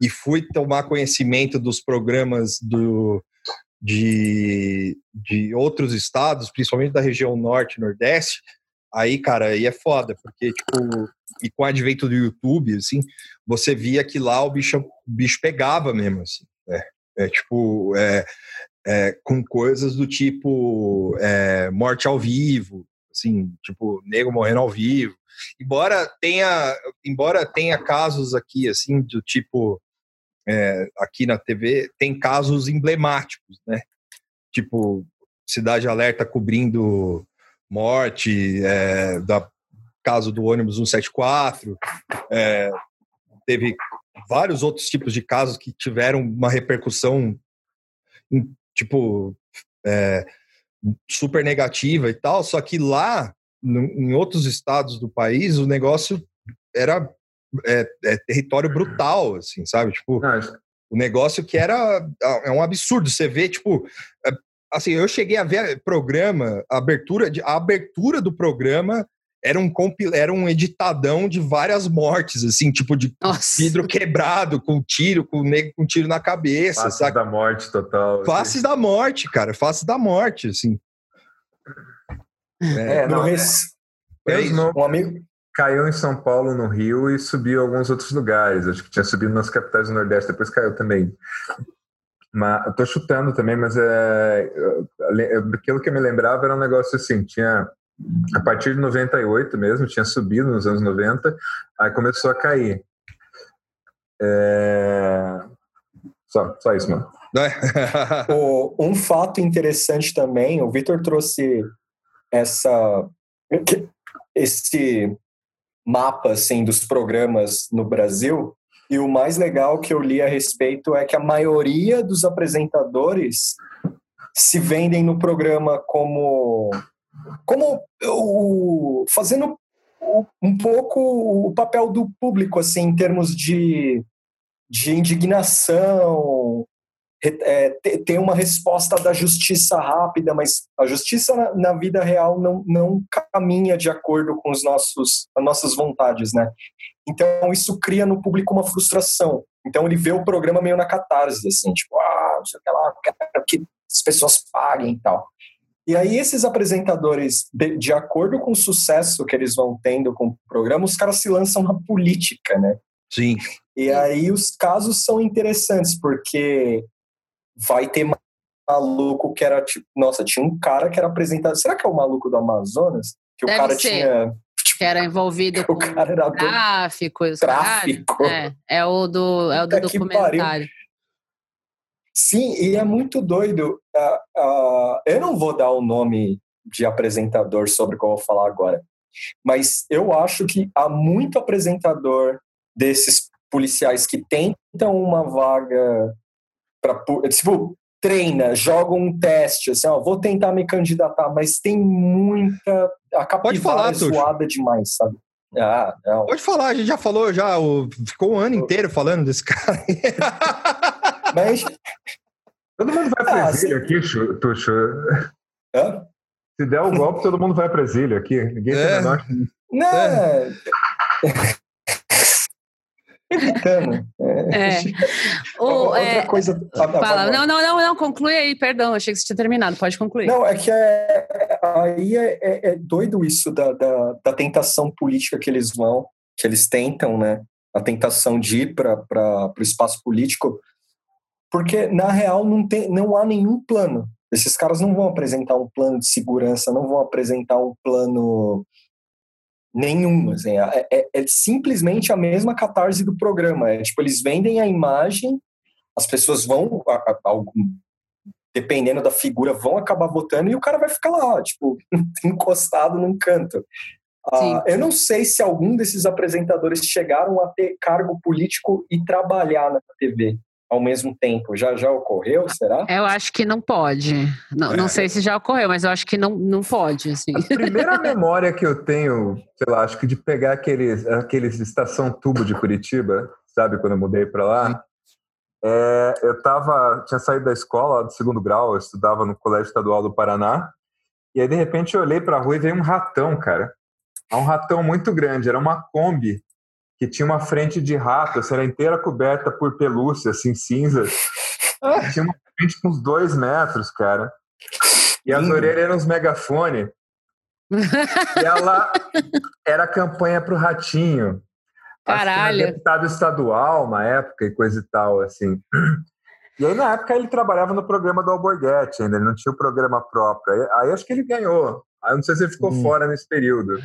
e fui tomar conhecimento dos programas do, de, de outros estados, principalmente da região norte e nordeste, aí, cara, aí é foda, porque, tipo, e com o advento do YouTube, assim, você via que lá o bicho, o bicho pegava mesmo, assim, é, é tipo, é, é, com coisas do tipo é, morte ao vivo, assim, tipo, nego morrendo ao vivo, embora tenha, embora tenha casos aqui, assim, do tipo, é, aqui na TV, tem casos emblemáticos, né? Tipo, Cidade Alerta cobrindo morte, é, da caso do ônibus 174, é, teve vários outros tipos de casos que tiveram uma repercussão, tipo, é, super negativa e tal, só que lá, em outros estados do país, o negócio era é, é território brutal, assim, sabe? Tipo, Não, o negócio que era é um absurdo. Você vê, tipo, é, assim, eu cheguei a ver programa, a abertura, de, a abertura do programa era um compil, era um editadão de várias mortes, assim, tipo de Nossa. vidro quebrado, com tiro, com negro com tiro na cabeça. Faces sabe? da morte total. Assim. Faces da morte, cara. Faces da morte, assim. É, é não, é, é, um amigo caiu em São Paulo, no Rio, e subiu em alguns outros lugares. Acho que tinha subido nas capitais do Nordeste, depois caiu também. Mas eu tô chutando também, mas é, aquilo que eu me lembrava era um negócio assim, tinha a partir de 98 mesmo, tinha subido nos anos 90, aí começou a cair. É... Só, só isso, mano. o, um fato interessante também, o Vitor trouxe essa esse mapa assim dos programas no Brasil e o mais legal que eu li a respeito é que a maioria dos apresentadores se vendem no programa como como o, fazendo um pouco o papel do público assim em termos de, de indignação é, ter uma resposta da justiça rápida, mas a justiça na, na, vida real não, não caminha de acordo com os nossos, as nossas vontades, né? Então isso cria no público uma frustração. Então ele vê o programa meio na catarse, assim, tipo, ah, não sei o que lá, quero que as pessoas paguem e tal. E aí esses apresentadores, de, de acordo com o sucesso que eles vão tendo com o programa, os caras se lançam na política, né? Sim. E aí os casos são interessantes, porque vai ter maluco que era tipo, nossa, tinha um cara que era apresentado. Será que é o maluco do Amazonas? Que Deve o cara ser. tinha. Tipo, que era envolvido com tráfico, tráfico. É, é o do, é o do documentário. Sim, e é muito doido. Uh, uh, eu não vou dar o nome de apresentador sobre o que eu vou falar agora, mas eu acho que há muito apresentador desses policiais que tentam uma vaga para tipo treina, joga um teste, assim, ó, vou tentar me candidatar, mas tem muita a capivara falar, é zoada demais, sabe? Ah, não. Pode falar, a gente já falou já, o, ficou um ano inteiro falando desse cara. mas todo mundo vai para ah, exílio aqui, Tuxo. Hã? Se der o golpe, todo mundo vai para exílio aqui. Ninguém é. tem menor. Não. É. Evitando. É. é. O, Outra é, coisa. Fala, não, não, não, não, conclui aí, perdão, achei que você tinha terminado, pode concluir. Não, é que é, aí é, é, é doido isso da, da, da, tentação política que eles vão, que eles tentam, né? A tentação de ir para o espaço político, porque na real não, tem, não há nenhum plano. Esses caras não vão apresentar um plano de segurança, não vão apresentar um plano nenhum. Assim, é, é, é, simplesmente a mesma catarse do programa. É tipo, eles vendem a imagem, as pessoas vão, a, a, a, dependendo da figura, vão acabar votando e o cara vai ficar lá, tipo, encostado num canto. Ah, eu não sei se algum desses apresentadores chegaram a ter cargo político e trabalhar na TV ao mesmo tempo. Já já ocorreu, será? Eu acho que não pode. Não, é. não sei se já ocorreu, mas eu acho que não, não pode. Assim. A primeira memória que eu tenho, sei lá, acho que de pegar aqueles, aqueles estação tubo de Curitiba, sabe, quando eu mudei para lá. É, eu tava, tinha saído da escola do segundo grau, eu estudava no Colégio Estadual do Paraná, e aí de repente eu olhei para a rua e veio um ratão, cara. Um ratão muito grande, era uma Kombi que tinha uma frente de rato, assim, era inteira coberta por pelúcia, assim, cinza. tinha uma frente com uns dois metros, cara. E as orelhas eram uns megafone. e ela era campanha pro Ratinho. Caralho. deputado estadual, uma época e coisa e tal, assim. E aí, na época, ele trabalhava no programa do Alborguete ainda, ele não tinha o programa próprio. Aí, aí acho que ele ganhou. Aí não sei se ele ficou hum. fora nesse período.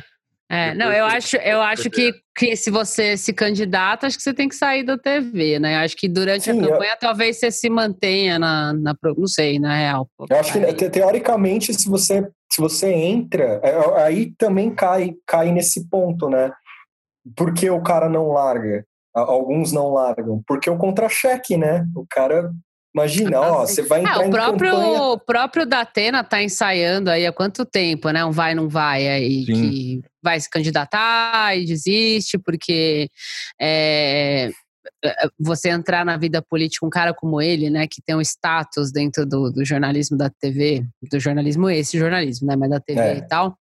É, não, eu acho, eu acho que, que se você se candidata, acho que você tem que sair da TV, né? Acho que durante Sim, a campanha eu... talvez você se mantenha na, na, não sei, na real. Eu acho que teoricamente, se você se você entra, é, aí também cai cai nesse ponto, né? Porque o cara não larga. alguns não largam? Porque o contra-cheque, né? O cara Imagina, ó, você vai entrar é, o próprio, campanha... O próprio Datena está ensaiando aí há quanto tempo, né? Um vai, não vai aí, Sim. que vai se candidatar e desiste, porque é, é, você entrar na vida política, um cara como ele, né, que tem um status dentro do, do jornalismo da TV, do jornalismo, esse jornalismo, né, mas da TV é. e tal,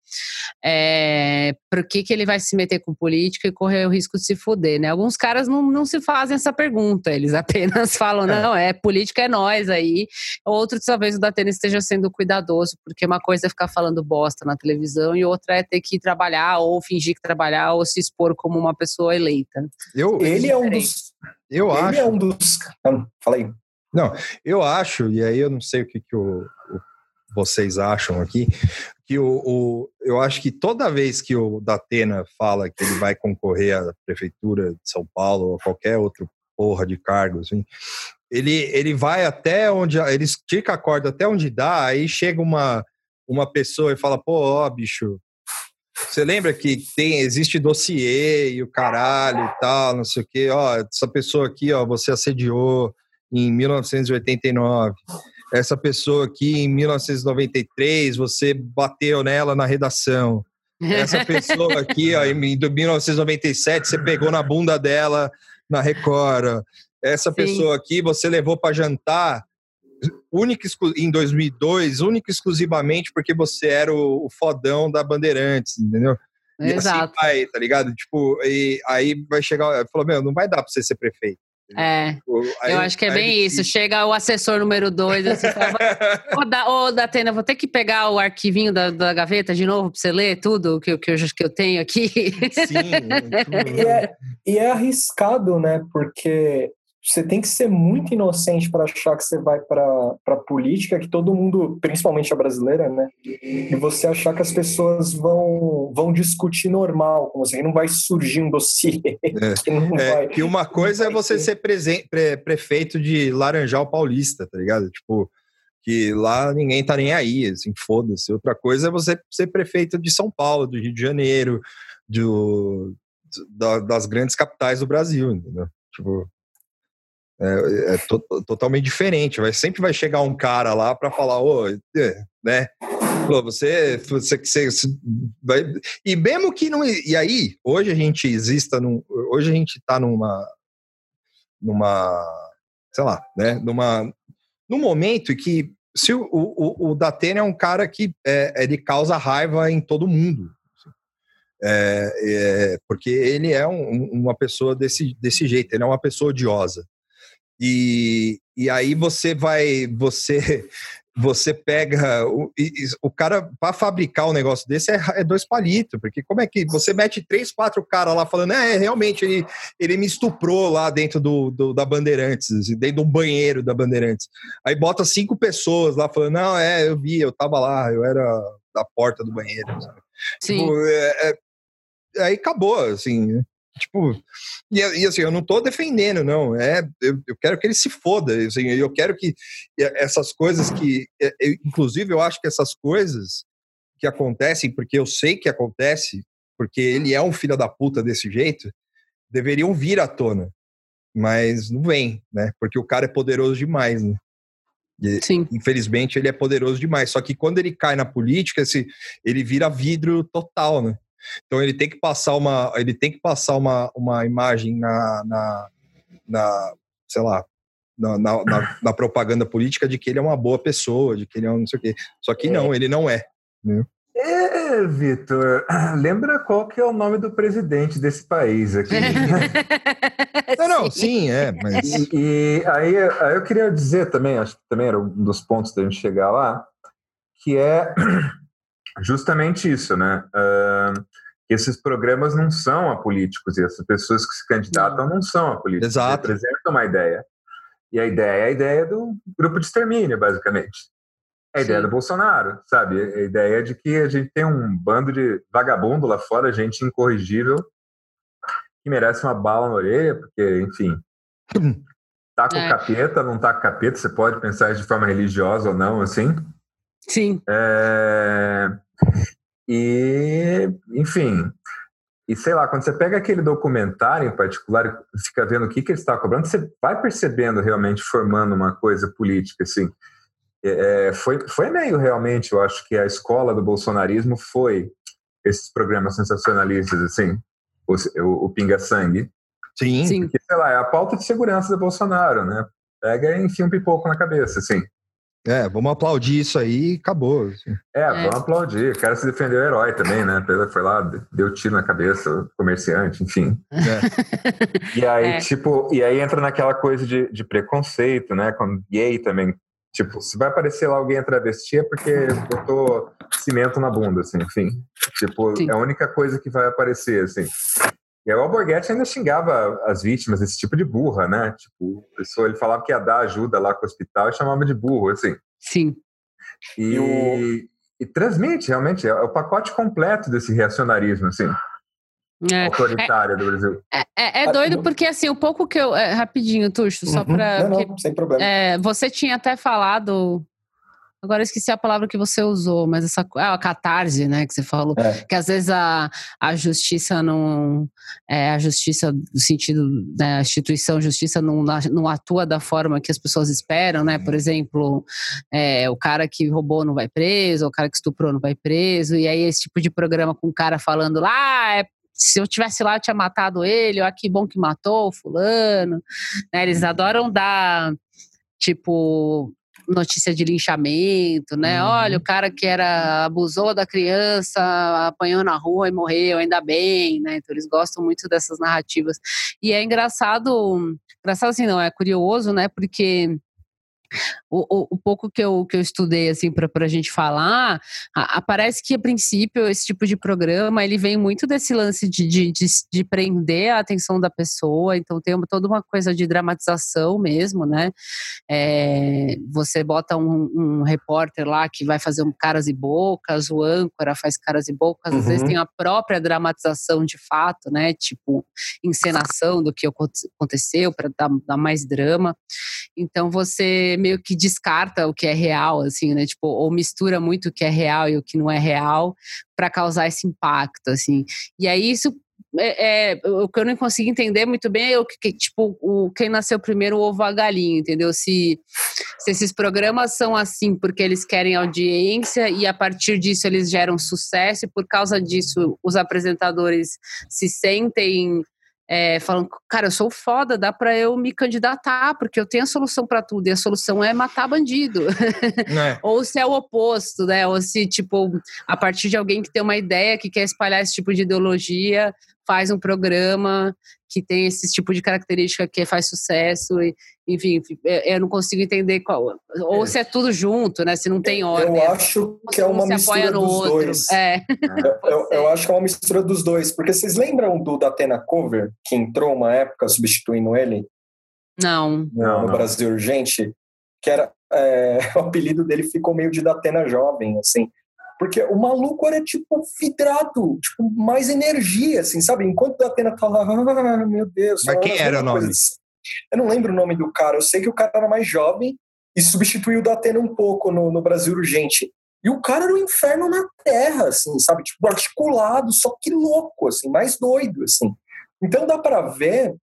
é, por que, que ele vai se meter com política e correr o risco de se fuder, né? Alguns caras não, não se fazem essa pergunta, eles apenas falam, é. não, é política é nós aí. Outros, talvez o Datena esteja sendo cuidadoso, porque uma coisa é ficar falando bosta na televisão e outra é ter que trabalhar ou fingir que trabalhar ou se expor como uma pessoa eleita. Eu, ele é um dos eu Ele acho. é um dos. Ah, fala aí. Não, eu acho, e aí eu não sei o que, que o, o vocês acham aqui, que o, o, eu acho que toda vez que o Datena fala que ele vai concorrer à prefeitura de São Paulo ou qualquer outro porra de cargo, assim, ele, ele vai até onde. Ele estica a corda até onde dá, aí chega uma, uma pessoa e fala: pô, ó, bicho, você lembra que tem, existe dossiê e o caralho e tal, não sei o quê. Ó, essa pessoa aqui, ó, você assediou em 1989. Essa pessoa aqui, em 1993, você bateu nela na redação. Essa pessoa aqui, ó, em 1997, você pegou na bunda dela na Record. Essa Sim. pessoa aqui, você levou para jantar única em 2002, única exclusivamente porque você era o, o fodão da Bandeirantes, entendeu? E assim Exato. Assim vai, tá ligado? Tipo, e aí vai chegar, falou, meu, não vai dar pra você ser prefeito. É, tipo, aí, eu acho que é bem isso. Chega o assessor número dois, assim, ô, da, ô, Datena, vou ter que pegar o arquivinho da, da gaveta de novo para você ler tudo que, que, eu, que eu tenho aqui. Sim. e, é, e é arriscado, né? Porque você tem que ser muito inocente para achar que você vai para a política, que todo mundo, principalmente a brasileira, né? E você achar que as pessoas vão, vão discutir normal com você, não vai surgir um dossiê. É, que, não é, vai, que uma coisa é você ser presen, pre, prefeito de Laranjal Paulista, tá ligado? Tipo, que lá ninguém tá nem aí, assim, foda-se. Outra coisa é você ser prefeito de São Paulo, do Rio de Janeiro, do, da, das grandes capitais do Brasil, entendeu? Tipo, é, é to, totalmente diferente. Vai, sempre vai chegar um cara lá para falar, ô, é, né? Você, você, você, vai, e mesmo que não. E aí, hoje a gente exista num. Hoje a gente está numa. numa. sei lá, né? Numa, num momento que se o, o, o Datena é um cara que é, ele causa raiva em todo mundo. É, é, porque ele é um, uma pessoa desse, desse jeito, ele é uma pessoa odiosa. E, e aí você vai, você você pega o, o cara para fabricar um negócio desse é, é, dois palitos, porque como é que você mete três, quatro caras lá falando, é, realmente ele, ele me estuprou lá dentro do, do da Bandeirantes, dentro de um banheiro da Bandeirantes. Aí bota cinco pessoas lá falando, não, é, eu vi, eu tava lá, eu era da porta do banheiro. Sabe? Sim. Tipo, é, é, aí acabou, assim. Tipo, e, e, assim, eu não tô defendendo, não. É, eu, eu quero que ele se foda. Assim, eu quero que essas coisas que. Eu, inclusive, eu acho que essas coisas que acontecem, porque eu sei que acontece, porque ele é um filho da puta desse jeito, deveriam vir à tona. Mas não vem, né? Porque o cara é poderoso demais, né? E, Sim. Infelizmente, ele é poderoso demais. Só que quando ele cai na política, assim, ele vira vidro total, né? Então ele tem que passar uma, ele tem que passar uma, uma imagem na, na, na sei lá, na, na, na, propaganda política de que ele é uma boa pessoa, de que ele é um não sei o quê. Só que não, ele não é. Né? É, Vitor, lembra qual que é o nome do presidente desse país aqui? não, não, sim, é. Mas... E, e aí, aí, eu queria dizer também, acho que também era um dos pontos da gente chegar lá, que é justamente isso, né? Uh, esses programas não são apolíticos e essas pessoas que se candidatam não, são apolíticos. Exato. Representam uma ideia. E a ideia é a ideia do grupo de extermínio, basicamente. É a Sim. ideia do Bolsonaro, sabe? É a ideia de que a gente tem um bando de vagabundo lá fora, gente incorrigível, que merece uma bala na orelha, porque, enfim, tá com é. capeta, não tá com capeta, você pode pensar de forma religiosa ou não, assim. Sim. É... E, enfim, e sei lá, quando você pega aquele documentário em particular e fica vendo o que, que ele está cobrando, você vai percebendo realmente formando uma coisa política, assim. É, é, foi, foi meio realmente, eu acho que a escola do bolsonarismo foi esses programas sensacionalistas, assim, o, o, o Pinga Sangue. Sim. Sim. Porque, sei lá, é a pauta de segurança do Bolsonaro, né? Pega e enfia um pipoco na cabeça, assim. É, vamos aplaudir isso aí e acabou. Assim. É, é, vamos aplaudir. O cara se defendeu herói também, né? Foi lá, deu tiro na cabeça, comerciante, enfim. É. E aí, é. tipo, e aí entra naquela coisa de, de preconceito, né? Com gay também. Tipo, se vai aparecer lá alguém travesti é porque botou cimento na bunda, assim, enfim. Tipo, Sim. é a única coisa que vai aparecer, assim. E aí o Alborguete ainda xingava as vítimas desse tipo de burra, né? Tipo, pessoa, ele falava que ia dar ajuda lá com o hospital e chamava de burro, assim. Sim. E, e, o... e transmite, realmente, é o pacote completo desse reacionarismo, assim. É, autoritária é, do Brasil. É, é, é doido porque, assim, o pouco que eu... É, rapidinho, Tuxo, só uhum. para... Não, não, sem problema. É, você tinha até falado Agora esqueci a palavra que você usou, mas essa ah, a catarse, né, que você falou, é. que às vezes a, a justiça não é, a justiça no sentido da né, instituição justiça não, não atua da forma que as pessoas esperam, né? Por exemplo, é, o cara que roubou não vai preso, o cara que estuprou não vai preso, e aí esse tipo de programa com o cara falando lá, ah, é se eu tivesse lá, eu tinha matado ele, ó, que bom que matou o fulano. Né, eles adoram dar, tipo, notícia de linchamento, né? Uhum. Olha, o cara que era abusou da criança, apanhou na rua e morreu, ainda bem, né? Então eles gostam muito dessas narrativas. E é engraçado, engraçado assim, não, é curioso, né? Porque o, o, o, pouco que eu, que eu estudei assim para a gente falar, a, parece que a princípio esse tipo de programa ele vem muito desse lance de, de, de, de prender a atenção da pessoa, então tem uma, toda uma coisa de dramatização mesmo, né? É, você bota um, um, repórter lá que vai fazer um caras e bocas, o âncora faz caras e bocas, uhum. às vezes uhum. tem a própria dramatização de fato, né? Tipo, encenação do que aconteceu para dar, dar mais drama. Então você meio que descarta o que é real, assim, né? Tipo, ou mistura muito o que é real e o que não é real para causar esse impacto, assim. E aí isso é, é, o que eu não consigo entender muito bem é o que, tipo, o, quem nasceu primeiro, o ovo a galinha, entendeu? Se, se esses programas são assim porque eles querem audiência e a partir disso eles geram sucesso e por causa disso os apresentadores se sentem é, falando, cara, eu sou foda, dá para eu me candidatar, porque eu tenho a solução para tudo, e a solução é matar bandido. É. Ou se é o oposto, né? Ou se, tipo, a partir de alguém que tem uma ideia, que quer espalhar esse tipo de ideologia, faz um programa que tem esse tipo de característica que faz sucesso e enfim, eu não consigo entender qual ou é. se é tudo junto, né? Se não tem ordem. Eu acho que é uma mistura dos outro. dois. É. Eu, eu, acho que é uma mistura dos dois, porque vocês lembram do Datena Cover que entrou uma época substituindo ele? Não. No, não, Brasil Urgente, que era é, o apelido dele ficou meio de Datena Jovem, assim. Porque o maluco era, tipo, vidrado, tipo, mais energia, assim, sabe? Enquanto o Atena tá lá, ah, meu Deus. Mas quem era o nome? Eu não lembro o nome do cara, eu sei que o cara era mais jovem e substituiu o Datena um pouco no, no Brasil Urgente. E o cara era um inferno na terra, assim, sabe? Tipo, articulado, só que louco, assim, mais doido, assim. Então dá para ver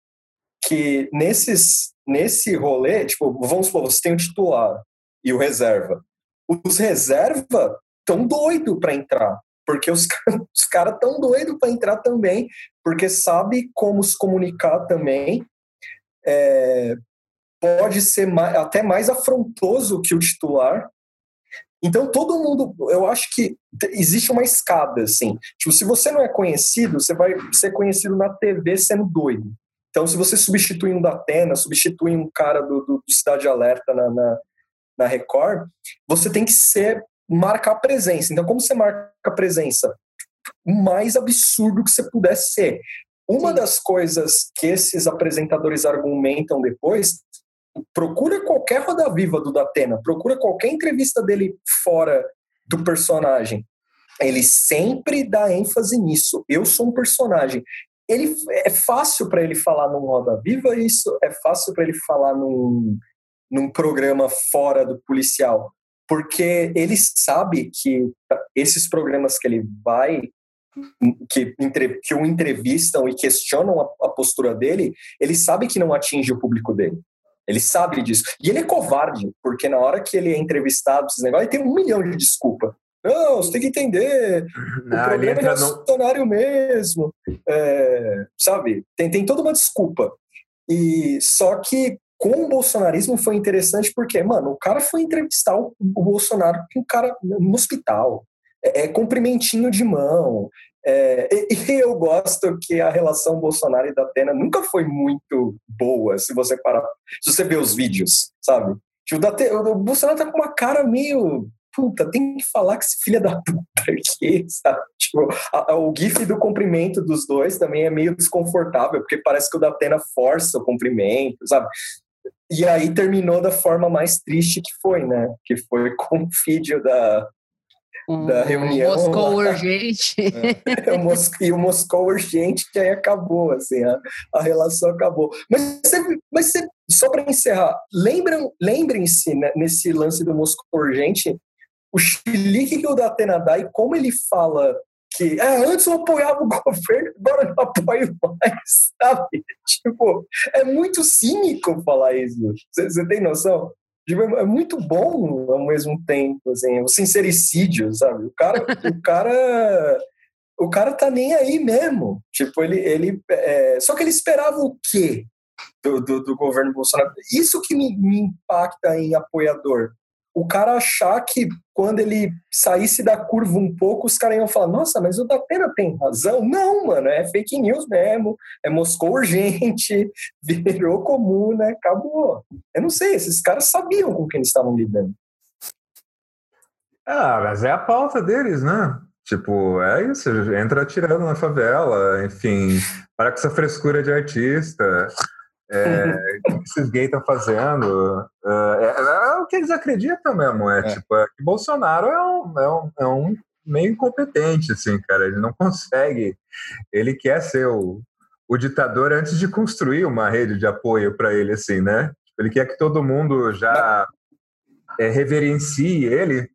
que nesses, nesse rolê, tipo, vamos supor, você tem o titular e o reserva. Os reserva tão doido para entrar, porque os, os caras tão doido para entrar também, porque sabe como se comunicar também. É, pode ser mais, até mais afrontoso que o titular. Então todo mundo, eu acho que existe uma escada assim. Tipo, se você não é conhecido, você vai ser conhecido na TV sendo doido. Então, se você substitui um da Atena, substitui um cara do, do Cidade Alerta na, na, na Record, você tem que ser marcar presença. Então, como você marca presença? O mais absurdo que você puder ser. Uma Sim. das coisas que esses apresentadores argumentam depois, procura qualquer roda viva do Datena, procura qualquer entrevista dele fora do personagem. Ele sempre dá ênfase nisso. Eu sou um personagem. Ele é fácil para ele falar num roda viva isso, é fácil para ele falar num, num programa fora do policial porque ele sabe que esses programas que ele vai que, que o entrevistam e questionam a, a postura dele, ele sabe que não atinge o público dele. Ele sabe disso. E ele é covarde, porque na hora que ele é entrevistado, esses negócios, ele tem um milhão de desculpa. Não, você tem que entender. Não, o problema é reacionário no... mesmo. É, sabe? Tem, tem toda uma desculpa. E só que com o bolsonarismo foi interessante porque, mano, o cara foi entrevistar o, o Bolsonaro com um cara no hospital. É, é cumprimentinho de mão. É, e, eu gosto que a relação Bolsonaro e da Atena nunca foi muito boa, se você parar, se você ver os vídeos, sabe? Tipo, o, o Bolsonaro tá com uma cara meio puta, tem que falar que esse filho da puta aqui, sabe? Tipo, a, a, o gif do cumprimento dos dois também é meio desconfortável, porque parece que o da Atena força o cumprimento, sabe? E aí terminou da forma mais triste que foi, né? Que foi com o vídeo da, um, da reunião. Moscou urgente. É, o Mos e o Moscou urgente aí acabou, assim, a, a relação acabou. Mas, mas só para encerrar, lembrem-se né, nesse lance do Moscou urgente, o chilique que o Datena dá e como ele fala que é, antes eu apoiava o governo, agora não apoio mais, sabe? Tipo, é muito cínico falar isso. Você tem noção? Tipo, é muito bom ao mesmo tempo, assim, o sincericídio, sabe? O cara, o cara, o cara tá nem aí mesmo. Tipo, ele, ele, é... só que ele esperava o quê do, do, do governo Bolsonaro? Isso que me, me impacta em apoiador o cara achar que quando ele saísse da curva um pouco, os caras iam falar, nossa, mas o Datena tem razão. Não, mano, é fake news mesmo, é Moscou urgente, virou comum, né? Acabou. Eu não sei, esses caras sabiam com quem eles estavam lidando. Ah, mas é a pauta deles, né? Tipo, é isso, entra atirando na favela, enfim, para com essa frescura de artista. É, o que esses gays estão fazendo? É, é, é, o que eles acreditam mesmo. É, é. tipo, é que Bolsonaro é um, é, um, é um meio incompetente, assim, cara. Ele não consegue. Ele quer ser o, o ditador antes de construir uma rede de apoio para ele, assim, né? Ele quer que todo mundo já é, reverencie ele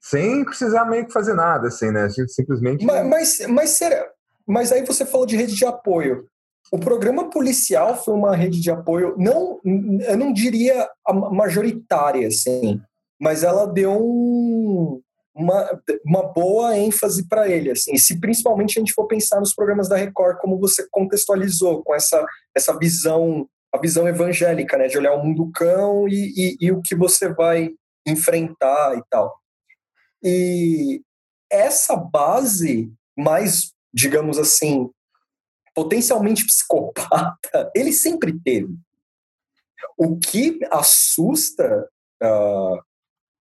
sem precisar meio que fazer nada, assim, né? A gente simplesmente. Mas, mas, mas, será, mas aí você falou de rede de apoio. O programa policial foi uma rede de apoio, não, eu não diria majoritária, assim, mas ela deu um, uma, uma boa ênfase para ele, assim. Se principalmente a gente for pensar nos programas da Record, como você contextualizou com essa, essa visão, a visão evangélica, né, de olhar o mundo cão e, e, e o que você vai enfrentar e tal. E essa base mais, digamos assim, potencialmente psicopata, ele sempre teve. O que assusta uh,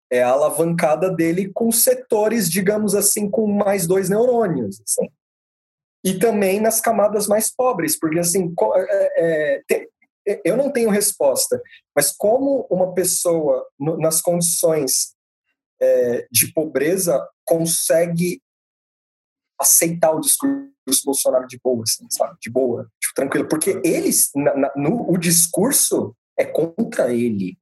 é a alavancada dele com setores, digamos assim, com mais dois neurônios. Assim. E também nas camadas mais pobres, porque assim, é, é, tem, eu não tenho resposta, mas como uma pessoa no, nas condições é, de pobreza consegue aceitar o discurso Bolsonaro de boa, assim, sabe? De boa, tipo, tranquilo. Porque eles, na, na, no, o discurso é contra ele.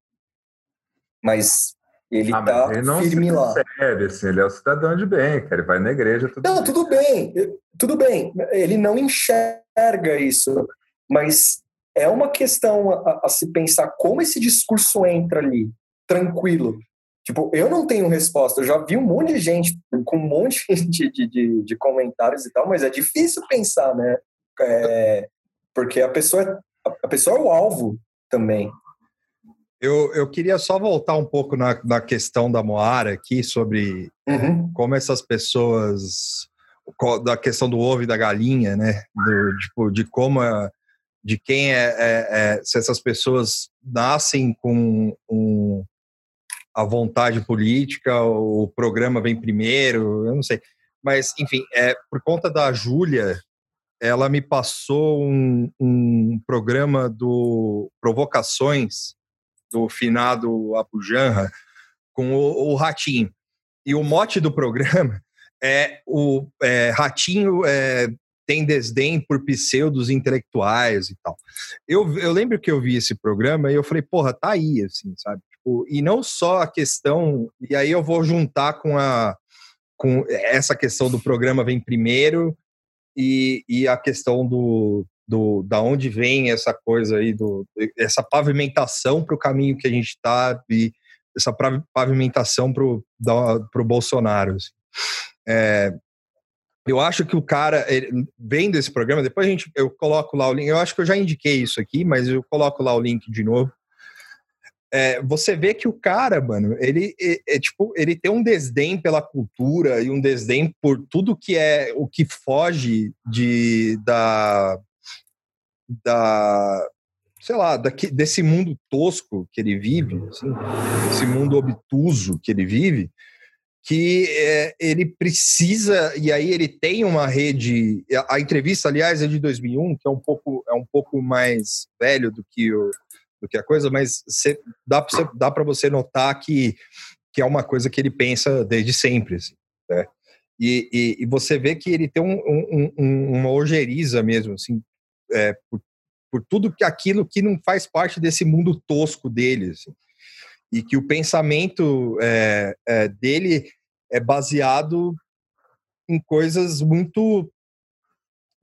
Mas ele ah, tá ele não firme lá. Percebe, assim, ele é o cidadão de bem, cara. Ele vai na igreja. Tudo não, bem. tudo bem. Tudo bem. Ele não enxerga isso. Mas é uma questão a, a se pensar como esse discurso entra ali, tranquilo. Tipo, eu não tenho resposta. Eu já vi um monte de gente com um monte de, de, de, de comentários e tal, mas é difícil pensar, né? É, porque a pessoa, a pessoa é o alvo também. Eu, eu queria só voltar um pouco na, na questão da Moara aqui, sobre uhum. como essas pessoas. da questão do ovo e da galinha, né? Do, tipo, de como. A, de quem é, é, é, Se essas pessoas nascem com um a vontade política, o programa vem primeiro, eu não sei. Mas, enfim, é, por conta da Júlia, ela me passou um, um, programa do Provocações, do finado Apujanra, com o, o Ratinho. E o mote do programa é o é, Ratinho é, tem desdém por pseudos intelectuais e tal. Eu, eu lembro que eu vi esse programa e eu falei, porra, tá aí, assim, sabe? Tipo, e não só a questão, e aí eu vou juntar com a, com essa questão do programa vem primeiro e, e a questão do, do da onde vem essa coisa aí do essa pavimentação para o caminho que a gente está e essa pavimentação para o Bolsonaro. Assim. É, eu acho que o cara, vendo esse programa, depois a gente, eu coloco lá o link, eu acho que eu já indiquei isso aqui, mas eu coloco lá o link de novo. É, você vê que o cara, mano, ele é, é, tipo, ele tem um desdém pela cultura e um desdém por tudo que é o que foge de da da sei lá, daqui, desse mundo tosco que ele vive, assim, esse mundo obtuso que ele vive, que é, ele precisa e aí ele tem uma rede. A, entrevista, aliás, é de 2001, que é um pouco é um pouco mais velho do que o do que a coisa, mas cê, dá para você notar que que é uma coisa que ele pensa desde sempre, assim, né? E, e, e, você vê que ele tem um, um, um, uma ojeriza mesmo, assim, é, por, por, tudo que aquilo que não faz parte desse mundo tosco dele, assim e que o pensamento é, é, dele é baseado em coisas muito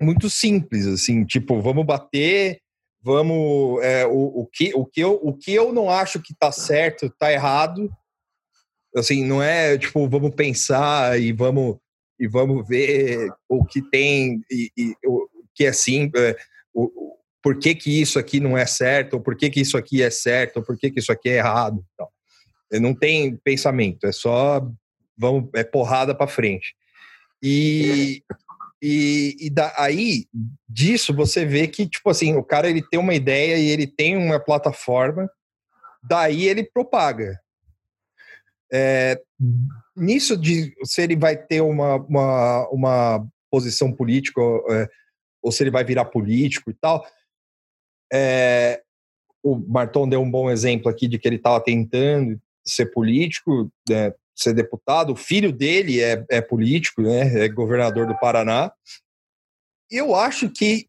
muito simples assim tipo vamos bater vamos é, o, o que o que eu o que eu não acho que tá certo tá errado assim não é tipo vamos pensar e vamos e vamos ver o que tem e, e o que é assim é, o, por que, que isso aqui não é certo, ou por que, que isso aqui é certo, ou por que, que isso aqui é errado. Então, não tem pensamento, é só vamos, é porrada para frente. E, e, e daí, disso, você vê que, tipo assim, o cara ele tem uma ideia e ele tem uma plataforma, daí ele propaga. É, nisso de se ele vai ter uma, uma, uma posição política é, ou se ele vai virar político e tal, é, o Marton deu um bom exemplo aqui de que ele estava tentando ser político, né, ser deputado. O filho dele é, é político, né, é governador do Paraná. Eu acho que,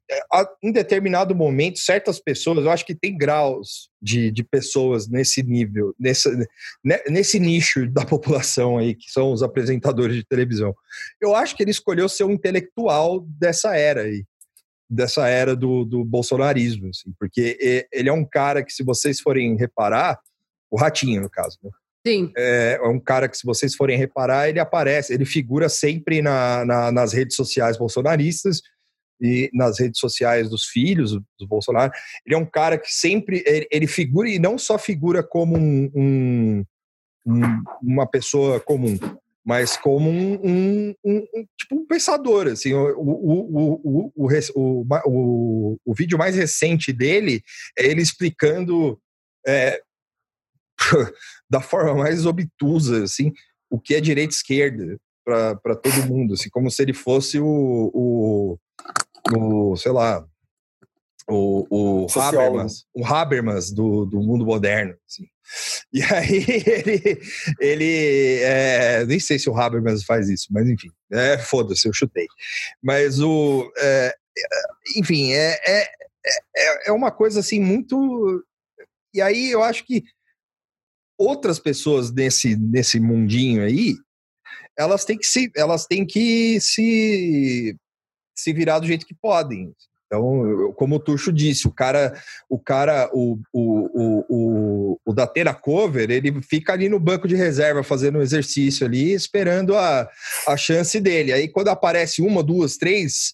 em determinado momento, certas pessoas, eu acho que tem graus de, de pessoas nesse nível, nesse, né, nesse nicho da população aí, que são os apresentadores de televisão. Eu acho que ele escolheu ser um intelectual dessa era aí dessa era do, do bolsonarismo, assim, porque ele é um cara que, se vocês forem reparar, o Ratinho, no caso, né? Sim. É, é um cara que, se vocês forem reparar, ele aparece, ele figura sempre na, na, nas redes sociais bolsonaristas e nas redes sociais dos filhos dos Bolsonaro. Ele é um cara que sempre ele, ele figura e não só figura como um, um, um, uma pessoa comum, mas como um, tipo um pensador. Assim, o, o, o, o, o, vídeo mais recente dele é ele explicando é, da forma mais obtusa assim, o que é direita e esquerda para todo mundo, assim, como se ele fosse o, o, o sei lá, o, o Habermas, o Habermas do, do mundo moderno. Assim. E aí ele, ele é, nem sei se o Habermas faz isso, mas enfim, é, foda-se, eu chutei. Mas o, é, enfim, é, é, é, é uma coisa assim muito. E aí eu acho que outras pessoas nesse, nesse mundinho aí, elas têm que se, elas têm que se, se virar do jeito que podem. Então, como o Tuxo disse, o cara, o cara, o, o, o, o, o Datena Cover, ele fica ali no banco de reserva fazendo um exercício ali, esperando a, a chance dele. Aí, quando aparece uma, duas, três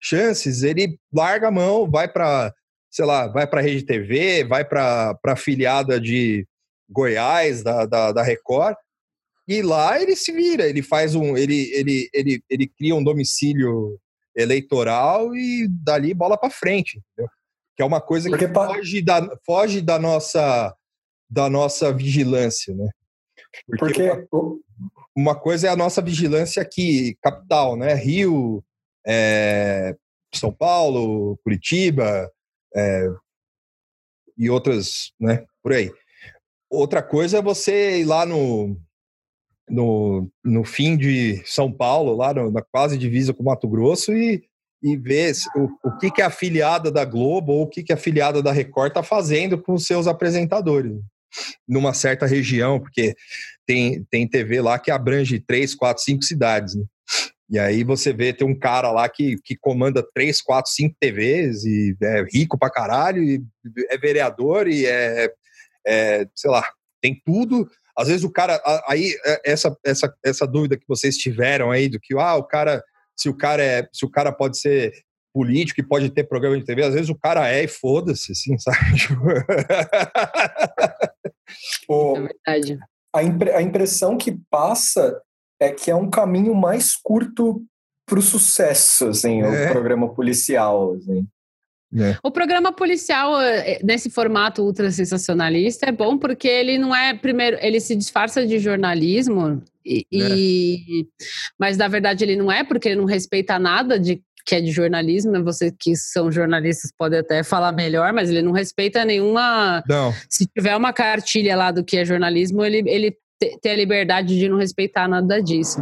chances, ele larga a mão, vai para, sei lá, vai para Rede TV, vai para a filiada de Goiás, da, da, da Record, e lá ele se vira, ele faz um, ele, ele, ele, ele cria um domicílio eleitoral e dali bola para frente, entendeu? Que é uma coisa Porque que foge da, foge da nossa da nossa vigilância, né? Porque, Porque... Uma, uma, coisa é a nossa vigilância aqui, capital, né? Rio, é, São Paulo, Curitiba é, e outras, né? Por aí. Outra coisa é você ir lá no, no, no fim de São Paulo, lá no, na quase divisa com Mato Grosso, e, e ver o, o que, que a afiliada da Globo ou o que, que a afiliada da Record está fazendo com os seus apresentadores numa certa região, porque tem, tem TV lá que abrange três, quatro, cinco cidades. Né? E aí você vê, tem um cara lá que, que comanda três, quatro, cinco TVs e é rico pra caralho, e é vereador e é, é sei lá, tem tudo. Às vezes o cara, aí é, essa, essa, essa dúvida que vocês tiveram aí do que, ah, o cara, se o cara é, se o cara pode ser político e pode ter programa de TV, às vezes o cara é e foda-se, assim, sabe? o, é verdade. A, impre, a impressão que passa é que é um caminho mais curto para o sucesso, assim, é. o programa policial, assim. É. O programa policial, eh, nesse formato ultra sensacionalista, é bom porque ele não é, primeiro, ele se disfarça de jornalismo, e, é. e, mas na verdade ele não é, porque ele não respeita nada de que é de jornalismo, né? Vocês que são jornalistas podem até falar melhor, mas ele não respeita nenhuma. Não. Se tiver uma cartilha lá do que é jornalismo, ele, ele ter a liberdade de não respeitar nada disso.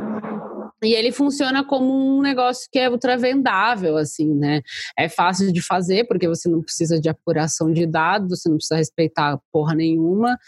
E ele funciona como um negócio que é ultra vendável, assim, né? É fácil de fazer, porque você não precisa de apuração de dados, você não precisa respeitar porra nenhuma.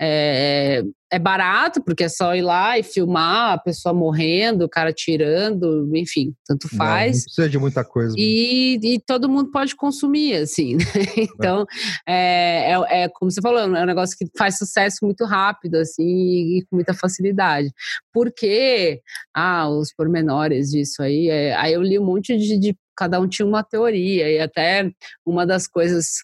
É, é barato, porque é só ir lá e filmar a pessoa morrendo, o cara tirando, enfim, tanto faz. Não, não precisa de muita coisa. E, e, todo mundo pode consumir, assim. Né? Então, é, é, é, como você falou, é um negócio que faz sucesso muito rápido, assim, e, e com muita facilidade. Porque, ah, os pormenores disso aí, é, aí eu li um monte de, de cada um tinha uma teoria, e até uma das coisas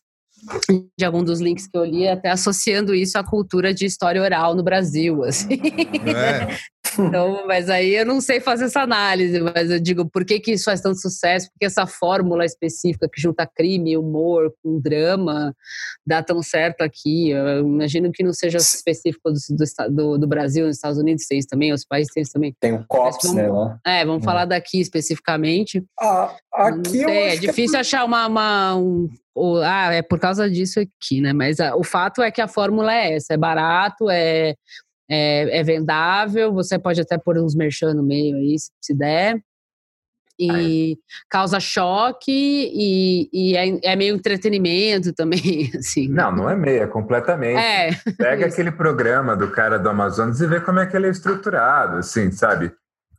de algum dos links que eu li, até associando isso à cultura de história oral no Brasil, assim. É. Então, mas aí eu não sei fazer essa análise, mas eu digo, por que, que isso faz tanto sucesso? Porque essa fórmula específica que junta crime, humor com drama dá tão certo aqui. Eu imagino que não seja específico do, do, do Brasil, nos Estados Unidos tem isso também, os países têm isso também. Tem o COPS, vamos, né? Lá. É, vamos hum. falar daqui especificamente. Ah, aqui sei, é difícil é... achar uma, uma um, ah, é por causa disso aqui, né? Mas a, o fato é que a fórmula é essa: é barato, é, é, é vendável, você pode até pôr uns merchan no meio aí, se, se der. E causa choque e, e é, é, meio entretenimento também, assim. Não, não é meio, é completamente. É. Pega aquele programa do cara do Amazonas e vê como é que ele é estruturado, assim, sabe?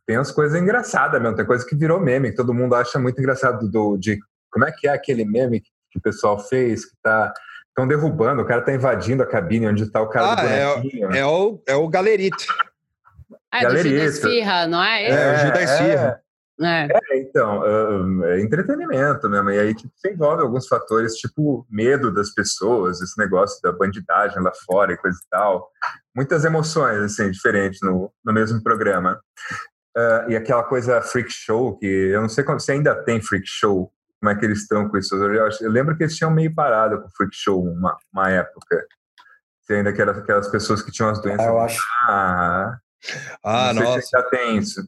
Tem umas coisas engraçadas mesmo, tem coisa que virou meme, que todo mundo acha muito engraçado do, de como é que é aquele meme que o pessoal fez, que tá estão derrubando, o cara tá invadindo a cabine onde está o cara ah, do é bonequinho. É, é, o, é o galerito. Ah, é galerito. do Esfirra, não é? É, é o Gil da Esfirra. É. é. então, é entretenimento mesmo. E aí tipo, você envolve alguns fatores, tipo medo das pessoas, esse negócio da bandidagem lá fora e coisa e tal. Muitas emoções, assim, diferentes no, no mesmo programa. Uh, e aquela coisa freak show, que eu não sei se ainda tem freak show como é que eles estão com isso. Eu, lembro que eles tinham meio parado com o Freak Show uma, uma época. Se ainda que eram aquelas pessoas que tinham as doenças. Ah, eu acho. Ah, ah nossa. Se ainda tem isso.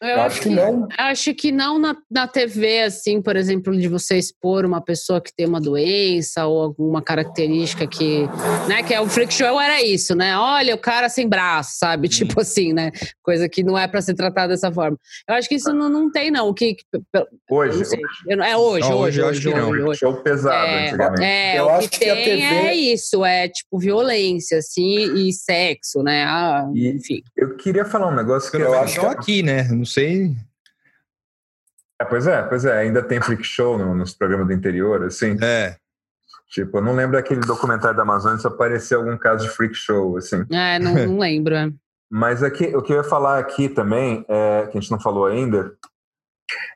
Eu acho que não. Acho que não na, na TV, assim, por exemplo, de você expor uma pessoa que tem uma doença ou alguma característica que. Né, que é o freak show era isso, né? Olha, o cara sem braço, sabe? Tipo assim, né? Coisa que não é para ser tratada dessa forma. Eu acho que isso não, não tem, não. O que, hoje. Não é hoje, não, hoje, hoje, hoje, hoje, hoje. Show pesado, é, antigamente. É, eu o que, que tem TV... é isso, é tipo violência, assim, e sexo, né? Ah, e, enfim. Eu queria falar um negócio que eu, eu acho que aqui, né? Não sei. É, pois é, pois é, ainda tem freak show no, nos programas do interior, assim. É. Tipo, eu não lembro aquele documentário da Amazônia se apareceu algum caso de freak show, assim. É, não, não lembro. Mas aqui, o que eu ia falar aqui também, é, que a gente não falou ainda,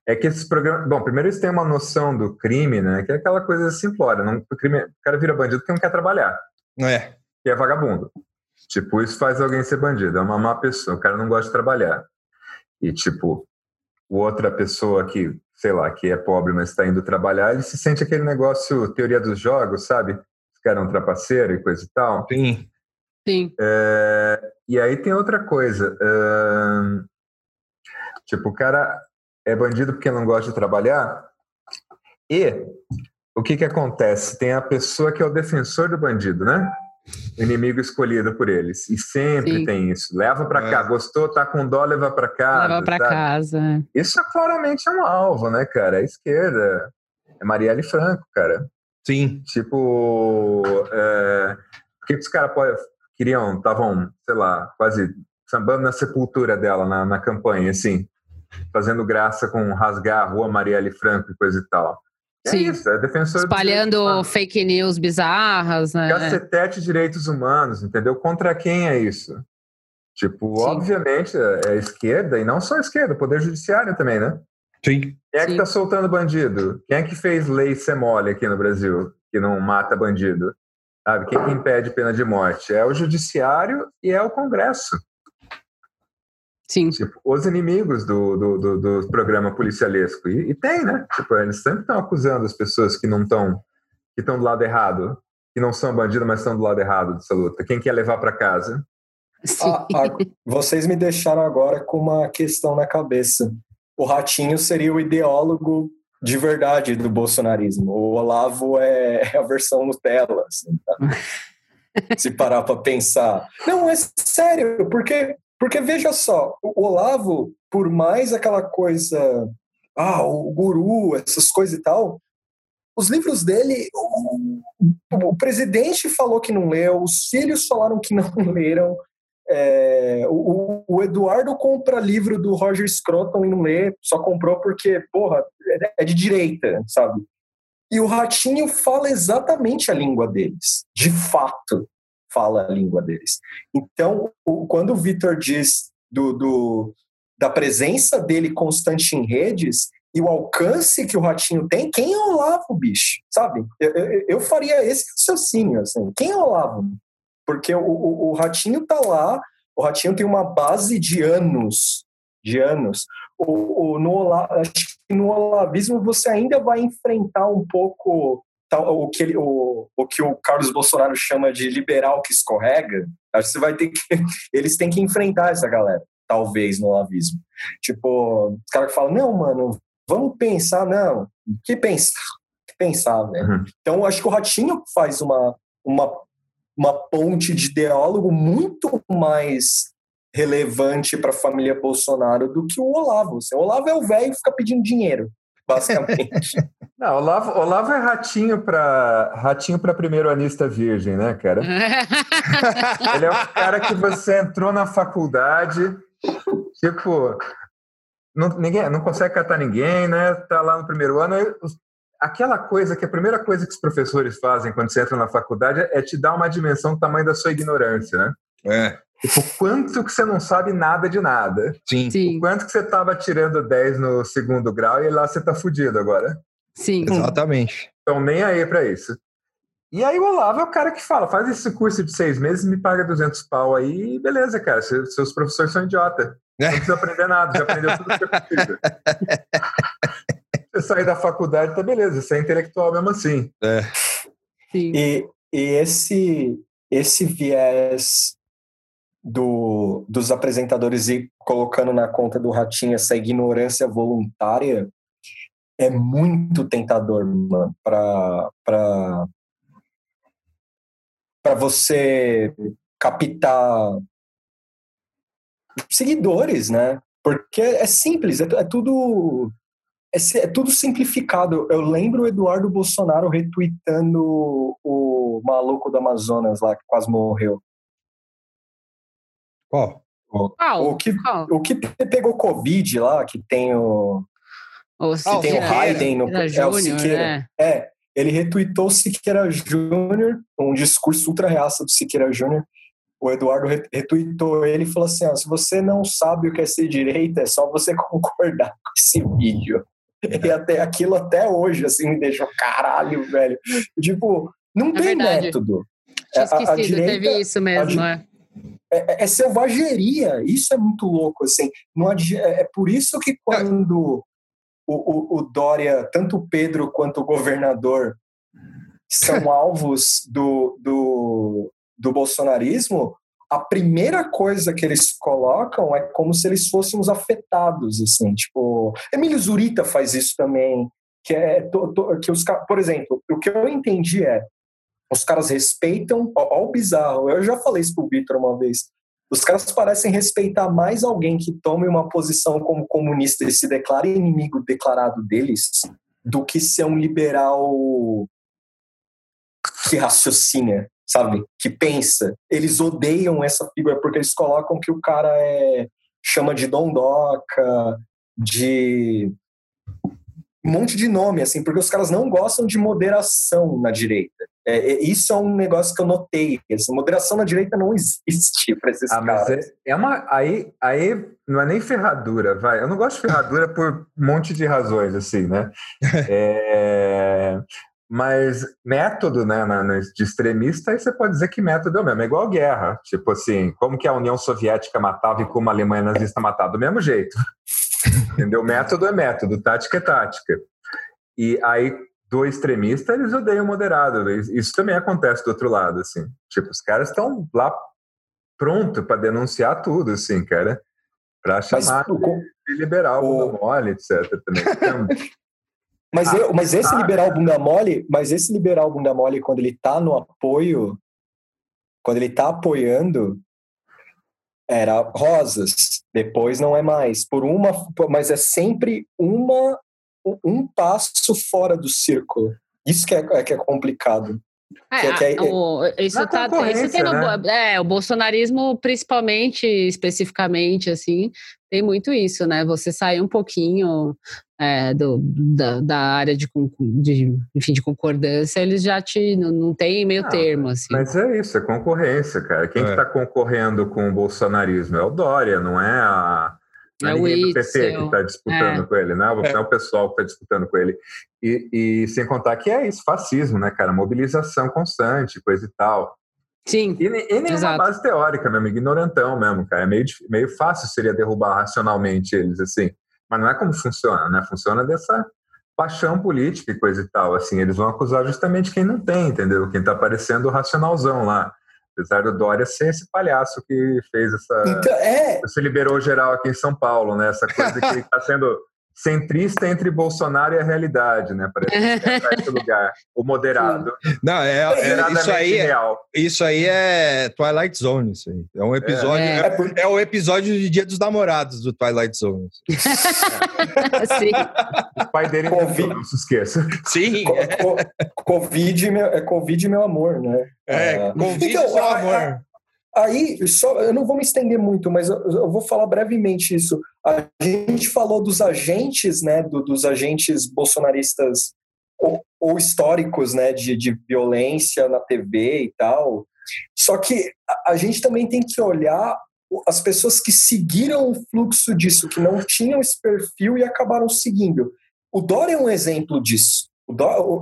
é que esses programas. Bom, primeiro eles têm uma noção do crime, né? Que é aquela coisa simplória. Não, o, crime, o cara vira bandido porque não quer trabalhar. É. E é vagabundo. Tipo, isso faz alguém ser bandido. É uma má pessoa. O cara não gosta de trabalhar. E, tipo, outra pessoa que, sei lá, que é pobre, mas está indo trabalhar, ele se sente aquele negócio, teoria dos jogos, sabe? Os caras é um trapaceiro e coisa e tal. Sim. Sim. É, e aí tem outra coisa. Uh, tipo, o cara é bandido porque não gosta de trabalhar. E o que que acontece? Tem a pessoa que é o defensor do bandido, né? Inimigo escolhido por eles. E sempre Sim. tem isso. Leva para é. cá. Gostou, tá com dó, leva para casa. Leva para casa. Isso é claramente é um alvo, né, cara? A esquerda. É Marielle Franco, cara. Sim. Tipo, é... que os caras podem queriam, estavam, sei lá, quase sambando na sepultura dela na, na campanha, assim, fazendo graça com rasgar a rua Marielle Franco e coisa e tal. É Sim. É isso, é defensor Espalhando fake news bizarras, né? Cacetete direitos humanos, entendeu? Contra quem é isso? Tipo, Sim. obviamente, é a esquerda, e não só a esquerda, o poder judiciário também, né? Sim. Quem é que tá soltando bandido? Quem é que fez lei ser mole aqui no Brasil, que não mata bandido? Sabe? Quem que impede pena de morte? É o judiciário e é o Congresso. Sim. Tipo, os inimigos do, do, do, do programa policialesco. E, e, tem, né? Tipo, eles sempre estão acusando as pessoas que não estão que estão do lado errado, que não são bandidos, mas estão do lado errado dessa luta. Quem quer levar para casa? Ah, ah, vocês me deixaram agora com uma questão na cabeça. O Ratinho seria o ideólogo de verdade do bolsonarismo. O Olavo é, é a versão Nutella, assim, tá? se parar para pensar. Não, é sério, porque, porque veja só, o Olavo, por mais aquela coisa, ah, o guru, essas coisas e tal, os livros dele, o, o presidente falou que não leu, os filhos falaram que não leram, é, o, o, Eduardo compra livro do Roger Scruton e não lê, só comprou porque, porra, é, de direita, sabe? E o Ratinho fala exatamente a língua deles, de fato fala a língua deles. Então, o, quando o Vitor diz do, do, da presença dele constante em redes e o alcance que o Ratinho tem, quem é o Olavo, bicho? Sabe? Eu, eu, eu faria esse raciocínio, assim. Quem é o Olavo? Porque o, o, o Ratinho tá lá, o Ratinho tem uma base de anos, de anos. O, o, no, acho que no olavismo você ainda vai enfrentar um pouco o que, ele, o, o que o Carlos Bolsonaro chama de liberal que escorrega. Acho que você vai ter que. Eles têm que enfrentar essa galera, talvez, no olavismo. Tipo, os caras que falam, não, mano, vamos pensar, não. Que pensar? Que pensar, velho. Uhum. Então, acho que o Ratinho faz uma, uma uma ponte de ideólogo muito mais relevante para a família Bolsonaro do que o Olavo. O Olavo é o velho que fica pedindo dinheiro, basicamente. Não, Olavo, Olavo é ratinho para ratinho para primeiro anista virgem, né, cara? Ele é o cara que você entrou na faculdade, tipo, não, ninguém, não consegue catar ninguém, né? Tá lá no primeiro ano, aquela coisa que a primeira coisa que os professores fazem quando você entra na faculdade é te dar uma dimensão do tamanho da sua ignorância, né? É. Tipo, quanto que você não sabe nada de nada. Sim. Sim. O quanto que você estava tirando 10 no segundo grau e lá você tá fudido agora. Sim. Exatamente. Então, nem aí para isso. E aí o Olavo é o cara que fala, faz esse curso de seis meses, me paga 200 pau aí, beleza, cara, seus professores são idiota. Não precisa aprender nada, já aprendeu tudo que precisa. você sair da faculdade, tá beleza, você é intelectual mesmo assim. É. Sim. E, e esse, esse viés do, dos apresentadores e colocando na conta do Ratinho essa ignorância voluntária é muito tentador, mano, para para você captar seguidores, né? Porque é simples, é, é tudo é, é, tudo simplificado. Eu lembro o Eduardo Bolsonaro retweetando o maluco do Amazonas lá, que quase morreu. Qual? O, o, que, o que pegou Covid lá, que tem o. o que tem o Hayden no. É, Júnior, o Siqueira. Né? É, ele retweetou o Siqueira Júnior, um discurso ultra reaça do Siqueira Júnior. O Eduardo retweetou ele e falou assim: ó, se você não sabe o que é ser direita, é só você concordar com esse vídeo. E até aquilo até hoje, assim, me deixou caralho, velho. Tipo, não é tem verdade. método. Tinha esquecido, a, a direita, teve isso mesmo, é. é. É, é, selvageria, isso é muito louco, assim. Não, é, é por isso que quando o, o, o Dória, tanto o Pedro quanto o governador, são alvos do, do, do bolsonarismo, a primeira coisa que eles colocam é como se eles fôssemos afetados, assim, tipo, Emílio Zurita faz isso também, que é que os por exemplo, o que eu entendi é os caras respeitam, ó o bizarro, eu já falei isso pro Vitor uma vez. Os caras parecem respeitar mais alguém que tome uma posição como comunista e se declare inimigo declarado deles do que ser um liberal que raciocina, sabe? Que pensa. Eles odeiam essa figura porque eles colocam que o cara é chama de dondoca, de um monte de nome, assim, porque os caras não gostam de moderação na direita. É, é, isso é um negócio que eu notei. Essa moderação na direita não existe para esses ah, caras. Mas é, é, uma. Aí, aí não é nem ferradura, vai. Eu não gosto de ferradura por um monte de razões, assim, né? é, mas método, né, na, na, de extremista, aí você pode dizer que método é o mesmo. É igual guerra. Tipo assim, como que a União Soviética matava e como a Alemanha nazista matava? Do mesmo jeito. Entendeu? Método é método, tática é tática. E aí, do extremista, eles odeiam o moderado. Isso também acontece do outro lado, assim. Tipo, os caras estão lá pronto para denunciar tudo, assim, cara. Para chamar Mas, de liberal, o... mole, etc. Também. Mas, ah, eu, mas esse ah, liberal bunda mole, mas esse liberal bunda mole, quando ele tá no apoio, quando ele tá apoiando, era rosas. Depois não é mais. Por uma, mas é sempre uma um passo fora do círculo. Isso que é, é que é complicado. É, que é, o, isso tá, isso tem no, né? é, o bolsonarismo, principalmente, especificamente, assim, tem muito isso, né? Você sair um pouquinho é, do, da, da, área de, de, enfim, de concordância, eles já te não, não tem meio termo, assim. Mas é isso, é concorrência, cara. Quem é. que tá concorrendo com o bolsonarismo é o Dória, não é a não é, é ninguém do PT que está disputando é. com ele, né? Não é o pessoal que está disputando com ele. E, e, sem contar que é isso, fascismo, né, cara? Mobilização constante, coisa e tal. Sim. E, e nenhuma exato. base teórica mesmo, ignorantão mesmo, cara. É meio, meio fácil seria derrubar racionalmente eles, assim. Mas não é como funciona, né? Funciona dessa paixão política e coisa e tal. Assim, eles vão acusar justamente quem não tem, entendeu? Quem está parecendo racionalzão lá. Apesar do Dória ser esse palhaço que fez essa. Então, é... Você liberou geral aqui em São Paulo, né? Essa coisa que está sendo centrista entre Bolsonaro e a realidade, né? Parece que é esse lugar, o moderado. Não, é, é isso aí. É, isso aí é Twilight Zone, isso aí. É um episódio, é, é, é o episódio de Dia dos Namorados do Twilight Zone. Sim. O pai dele COVID, não se esqueça. Sim. Co Covid, meu, é Covid, meu amor, né? É. Covid, então, meu amor. Aí, só, eu não vou me estender muito, mas eu, eu, vou falar brevemente isso. A gente falou dos agentes, né, do, dos agentes bolsonaristas ou, ou históricos, né, de, de, violência na TV e tal. Só que a, a gente também tem que olhar as pessoas que seguiram o fluxo disso, que não tinham esse perfil e acabaram seguindo. O Dória é um exemplo disso.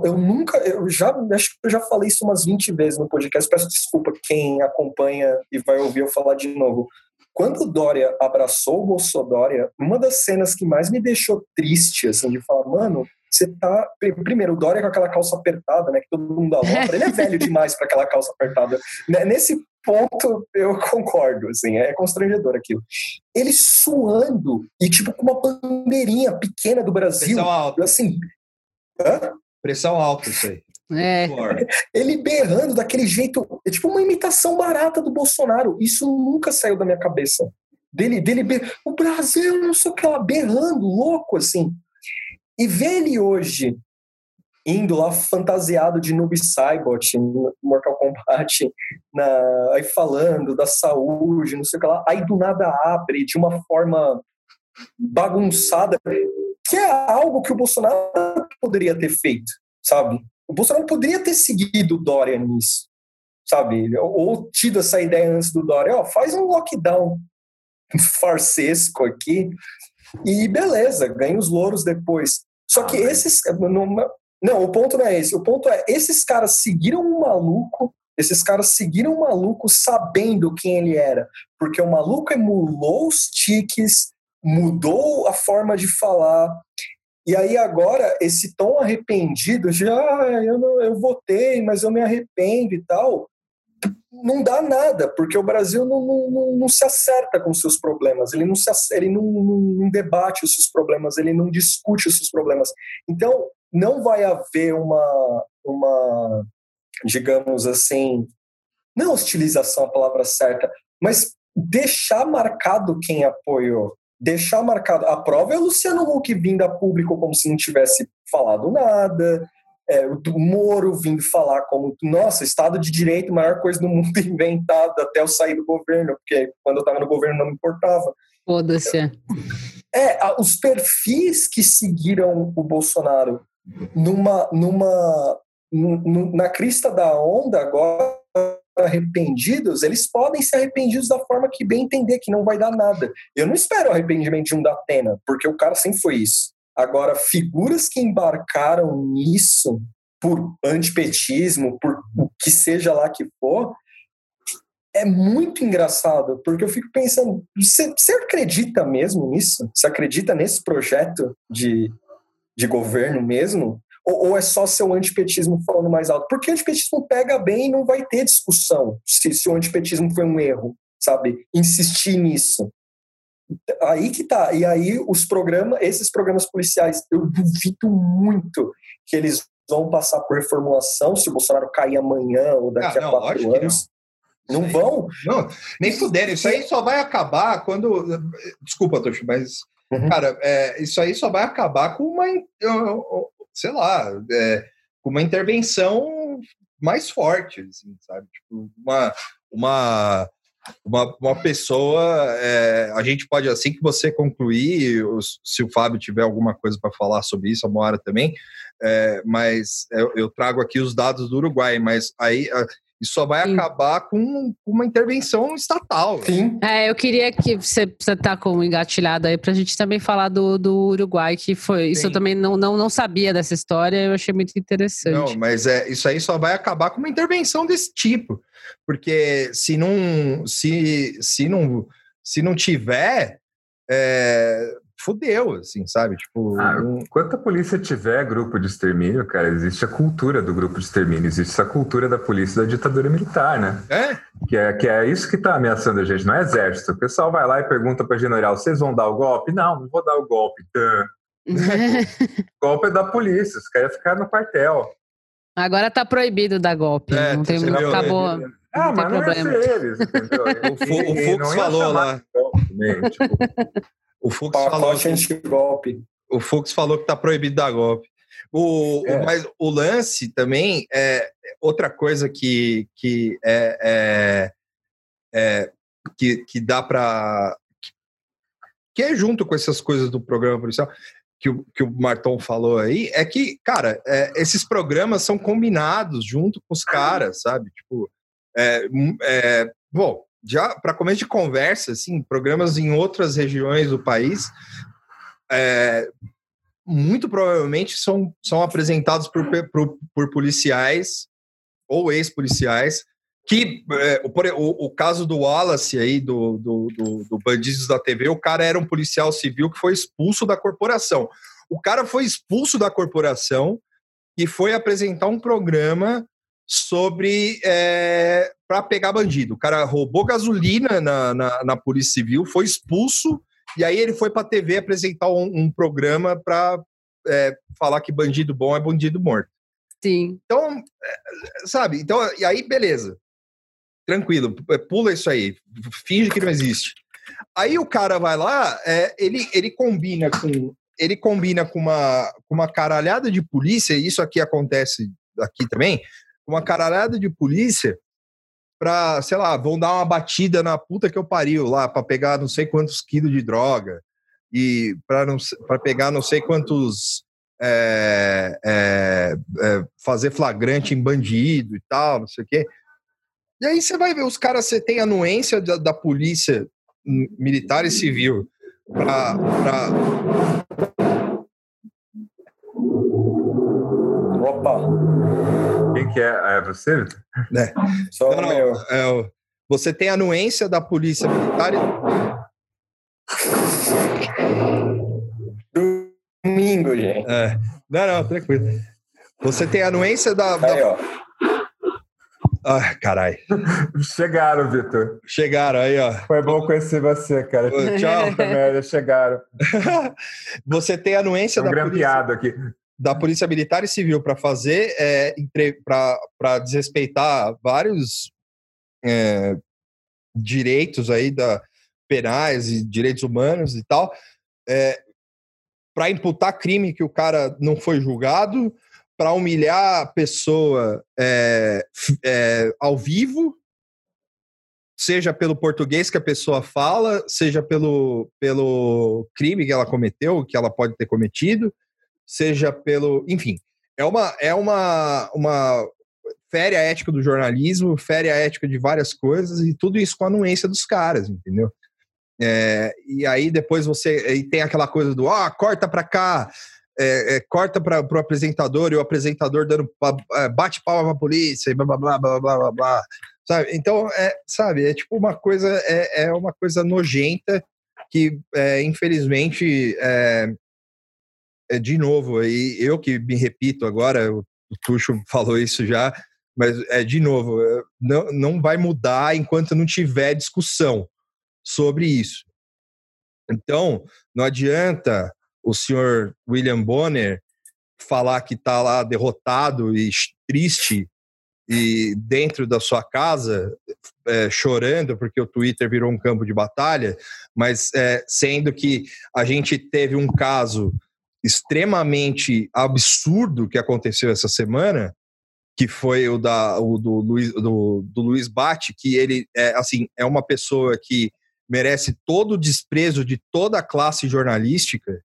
Eu nunca, eu já acho que eu já falei isso umas 20 vezes no podcast. Peço desculpa quem acompanha e vai ouvir eu falar de novo. Quando o Dória abraçou o Bolsonaro, uma das cenas que mais me deixou triste, assim, de falar, mano, você tá. Primeiro, o Dória com aquela calça apertada, né? Que todo mundo alopra. Ele é velho demais para aquela calça apertada. Né, nesse ponto, eu concordo, assim, é constrangedor aquilo. Ele suando e, tipo, com uma bandeirinha pequena do Brasil. Assim, Hã? Pressão alta, isso aí. É. Ele berrando daquele jeito, é tipo uma imitação barata do Bolsonaro. Isso nunca saiu da minha cabeça. Dele, dele ber... o Brasil, não sei o que lá, berrando, louco assim. E ver ele hoje indo lá fantasiado de Noob Saibot no Mortal Kombat, na, aí falando da saúde, não sei o que lá, aí do nada abre de uma forma bagunçada que é algo que o Bolsonaro poderia ter feito, sabe? O Bolsonaro poderia ter seguido o Dória nisso, sabe? Ou tido essa ideia antes do Dória, ó, faz um lockdown farsesco aqui e beleza, ganha os louros depois. Só que ah, esses não, não, o ponto não é esse. O ponto é esses caras seguiram um maluco esses caras seguiram o maluco sabendo quem ele era, porque o maluco emulou os tiques, mudou a forma de falar. E aí agora esse tom arrependido, já ah, eu, não, eu votei, mas eu me arrependo e tal, não dá nada, porque o Brasil não, não, não se acerta com seus problemas, ele, não, se, ele não, não, debate os seus problemas, ele não discute os seus problemas. Então, não vai haver uma, uma digamos assim, não hostilização a palavra certa, mas deixar marcado quem apoiou deixar marcado. A prova é o Luciano Huck vindo a público como se não tivesse falado nada. é, o Moro vindo falar como, nossa, Estado de Direito, maior coisa do mundo inventada até eu sair do governo, porque quando eu estava no governo não me importava. Foda-se. É, os perfis que seguiram o Bolsonaro numa, numa, na crista da onda agora arrependidos, eles podem ser arrependidos da forma que bem entender, que não vai dar nada. Eu não espero o arrependimento de um da Atena, porque o cara sempre foi isso. Agora, figuras que embarcaram nisso por antipetismo, por o que seja lá que for, é muito engraçado, porque eu fico pensando, você, acredita mesmo nisso? Você acredita nesse projeto de, de governo mesmo? Ou, ou, é só seu antipetismo falando mais alto? Porque o antipetismo pega bem e não vai ter discussão se, se o antipetismo foi um erro, sabe? Insistir nisso. Aí que tá. E aí os programas, esses programas policiais, eu duvido muito que eles vão passar por reformulação se o Bolsonaro cair amanhã ou daqui ah, não, a quatro anos. Não, não vão? Não, nem puderem. Isso aí só vai acabar quando. Desculpa, Tocho, mas. Uhum. Cara, é, isso aí só vai acabar com uma. Sei lá, é, com uma intervenção mais forte, assim, sabe? Tipo, uma, uma uma, uma pessoa, é, a gente pode, assim que você concluir, se o Fábio tiver alguma coisa para falar sobre isso, a Moara também, é, mas eu, eu, trago aqui os dados do Uruguai, mas aí isso só vai Sim. acabar com uma intervenção estatal. Sim. É, eu queria que você, você tá com um engatilhado aí para a gente também falar do, do Uruguai, que foi. Sim. Isso eu também não, não, não sabia dessa história, eu achei muito interessante. Não, mas é, isso aí só vai acabar com uma intervenção desse tipo. Porque se não, se, se não, se não tiver, é, fudeu, assim, sabe? Tipo, ah, enquanto a polícia tiver grupo de extermínio, cara, existe a cultura do grupo de extermínio, existe essa cultura da polícia da ditadura militar, né? É? Que é, que é isso que tá ameaçando a gente, não é exército. O pessoal vai lá e pergunta pra general, vocês vão dar o golpe? Não, não vou dar o golpe. o golpe é da polícia, os caras ficar no quartel. Agora tá proibido dar golpe, é, não tem muito, acabou. Né? Ah, não mas não é eles, entendeu? o, Fux falou lá. Também, tipo, o Fux falou que, golpe. O Fux falou que tá proibido dar golpe. O, é. o, mas o lance também é outra coisa que, que é, é, é que, que dá para que é junto com essas coisas do programa policial que o, que o Marton falou aí é que, cara, é, esses programas são combinados junto com os caras, sabe? Tipo, é, é, bom, já para começo de conversa, assim, programas em outras regiões do país, é, muito provavelmente são, são apresentados por, por, por policiais ou ex-policiais que é, o, o, caso do Wallace aí, do, do, do, do Bandidos da TV, o cara era um policial civil que foi expulso da corporação. O cara foi expulso da corporação e foi apresentar um programa sobre é, para pegar bandido. O cara roubou gasolina na, na, na, Polícia Civil, foi expulso, e aí ele foi para a TV apresentar um, um programa para é, falar que bandido bom é bandido morto. Sim. Então, é, sabe? Então, e aí, beleza. Tranquilo, pula isso aí, finge que não existe. Aí o cara vai lá, é, ele, ele combina com ele combina com uma, com uma caralhada de polícia, e isso aqui acontece aqui também, uma caralhada de polícia pra, sei lá, vão dar uma batida na puta que eu pariu lá, para pegar não sei quantos quilos de droga e para pegar não sei quantos. É, é, é, fazer flagrante em bandido e tal, não sei o quê. E aí você vai ver, os caras, você tem anuência da, da polícia militar e civil para. Opa! Quem que é? Ah, é você, Vitor? É. Só não, não, é, você tem a anuência da Polícia Militar e... Domingo, gente. É. Não, não, tranquilo. Você tem a anuência da... Aí, da... ó. Ah, caralho. Chegaram, Vitor. Chegaram aí, ó. Foi bom conhecer você, cara. Tchau. Merda, chegaram. você tem a anuência um da polícia... aqui da Polícia Militar e Civil para fazer, é, para desrespeitar vários é, direitos aí da, penais e direitos humanos e tal, é, para imputar crime que o cara não foi julgado, para humilhar a pessoa é, é, ao vivo, seja pelo português que a pessoa fala, seja pelo, pelo crime que ela cometeu, que ela pode ter cometido, seja pelo. Enfim, é uma, é uma, uma fere a ética do jornalismo, fere a ética de várias coisas, e tudo isso com a anuência dos caras, entendeu? É, e aí depois você e tem aquela coisa do ah, corta para cá, é, é, corta para o apresentador e o apresentador dando é, bate palma pra polícia e blá blá blá blá blá blá, sabe? Então, é, sabe, é tipo uma coisa, é, é uma coisa nojenta que, é, infelizmente, é, de novo, e eu que me repito agora, o Tuxo falou isso já, mas é de novo, é, não, não vai mudar enquanto não tiver discussão sobre isso. Então, não adianta o senhor William Bonner falar que está lá derrotado e triste e dentro da sua casa é, chorando porque o Twitter virou um campo de batalha, mas é, sendo que a gente teve um caso extremamente absurdo que aconteceu essa semana, que foi o, da, o do, Luiz, do, do Luiz Bate, que ele é, assim, é uma pessoa que merece todo o desprezo de toda a classe jornalística.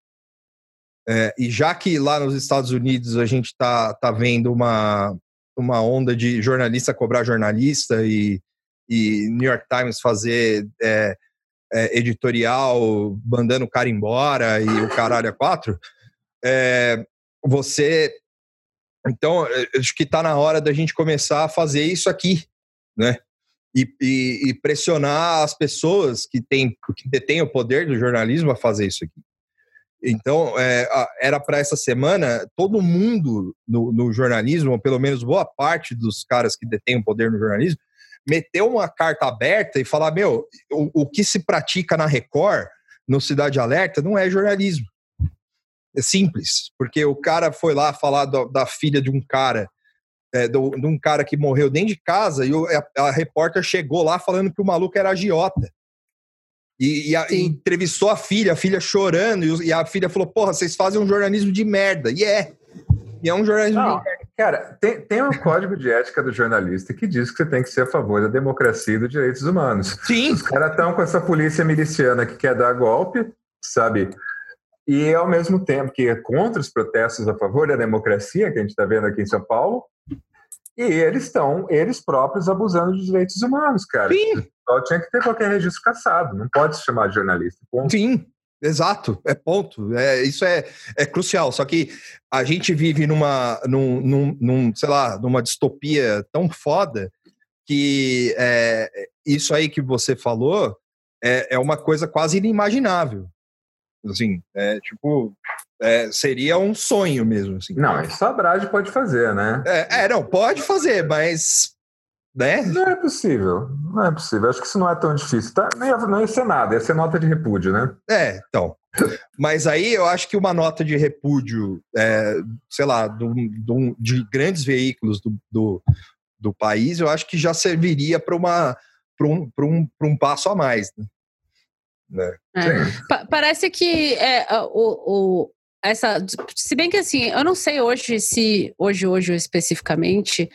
É, e já que lá nos Estados Unidos a gente está tá vendo uma, uma onda de jornalista cobrar jornalista e, e New York Times fazer é, é, editorial mandando o cara embora e o caralho a quatro, é, você. Então, acho que está na hora da gente começar a fazer isso aqui, né? E, e, e, pressionar as pessoas que, têm, que detêm o poder do jornalismo a fazer isso aqui. Então, é, era para essa semana, todo mundo no, no, jornalismo, ou pelo menos boa parte dos caras que detêm o poder no jornalismo, meteu uma carta aberta e falar: meu, o, o que se pratica na Record, no Cidade Alerta, não é jornalismo. É simples, porque o cara foi lá falar do, da filha de um cara, é, do, de um cara que morreu dentro de casa, e o, a, a, repórter chegou lá falando que o maluco era agiota. E, e, a, e entrevistou a filha, a filha chorando, e, e, a filha falou: Porra, vocês fazem um jornalismo de merda. E é. E é um jornalismo Não, de merda. Cara, tem, tem um código de ética do jornalista que diz que você tem que ser a favor da democracia e dos direitos humanos. Sim. Os caras estão com essa polícia miliciana que quer dar golpe, sabe? E ao mesmo tempo que é contra os protestos a favor da democracia que a gente está vendo aqui em São Paulo, e eles estão, eles próprios, abusando dos direitos humanos, cara. Sim. Só tinha que ter qualquer registro caçado, não pode se chamar de jornalista. Ponto. Sim, exato, é ponto. É, isso é, é crucial. Só que a gente vive numa, num, num, num sei lá, numa distopia tão foda que é, isso aí que você falou é, é uma coisa quase inimaginável. Assim, é tipo, é, seria um sonho mesmo. Assim. Não, isso a Brad pode fazer, né? É, é, não, pode fazer, mas. Né? Não é possível. Não é possível. Acho que isso não é tão difícil. Tá? Não, ia, não ia ser nada, ia ser nota de repúdio, né? É, então. Mas aí eu acho que uma nota de repúdio, é, sei lá, do, do, de grandes veículos do, do, do, país, eu acho que já serviria para uma para um, um, um passo a mais. Né? Né? É. Pa parece que é, o, o, essa, se bem que assim, eu não sei hoje se hoje hoje especificamente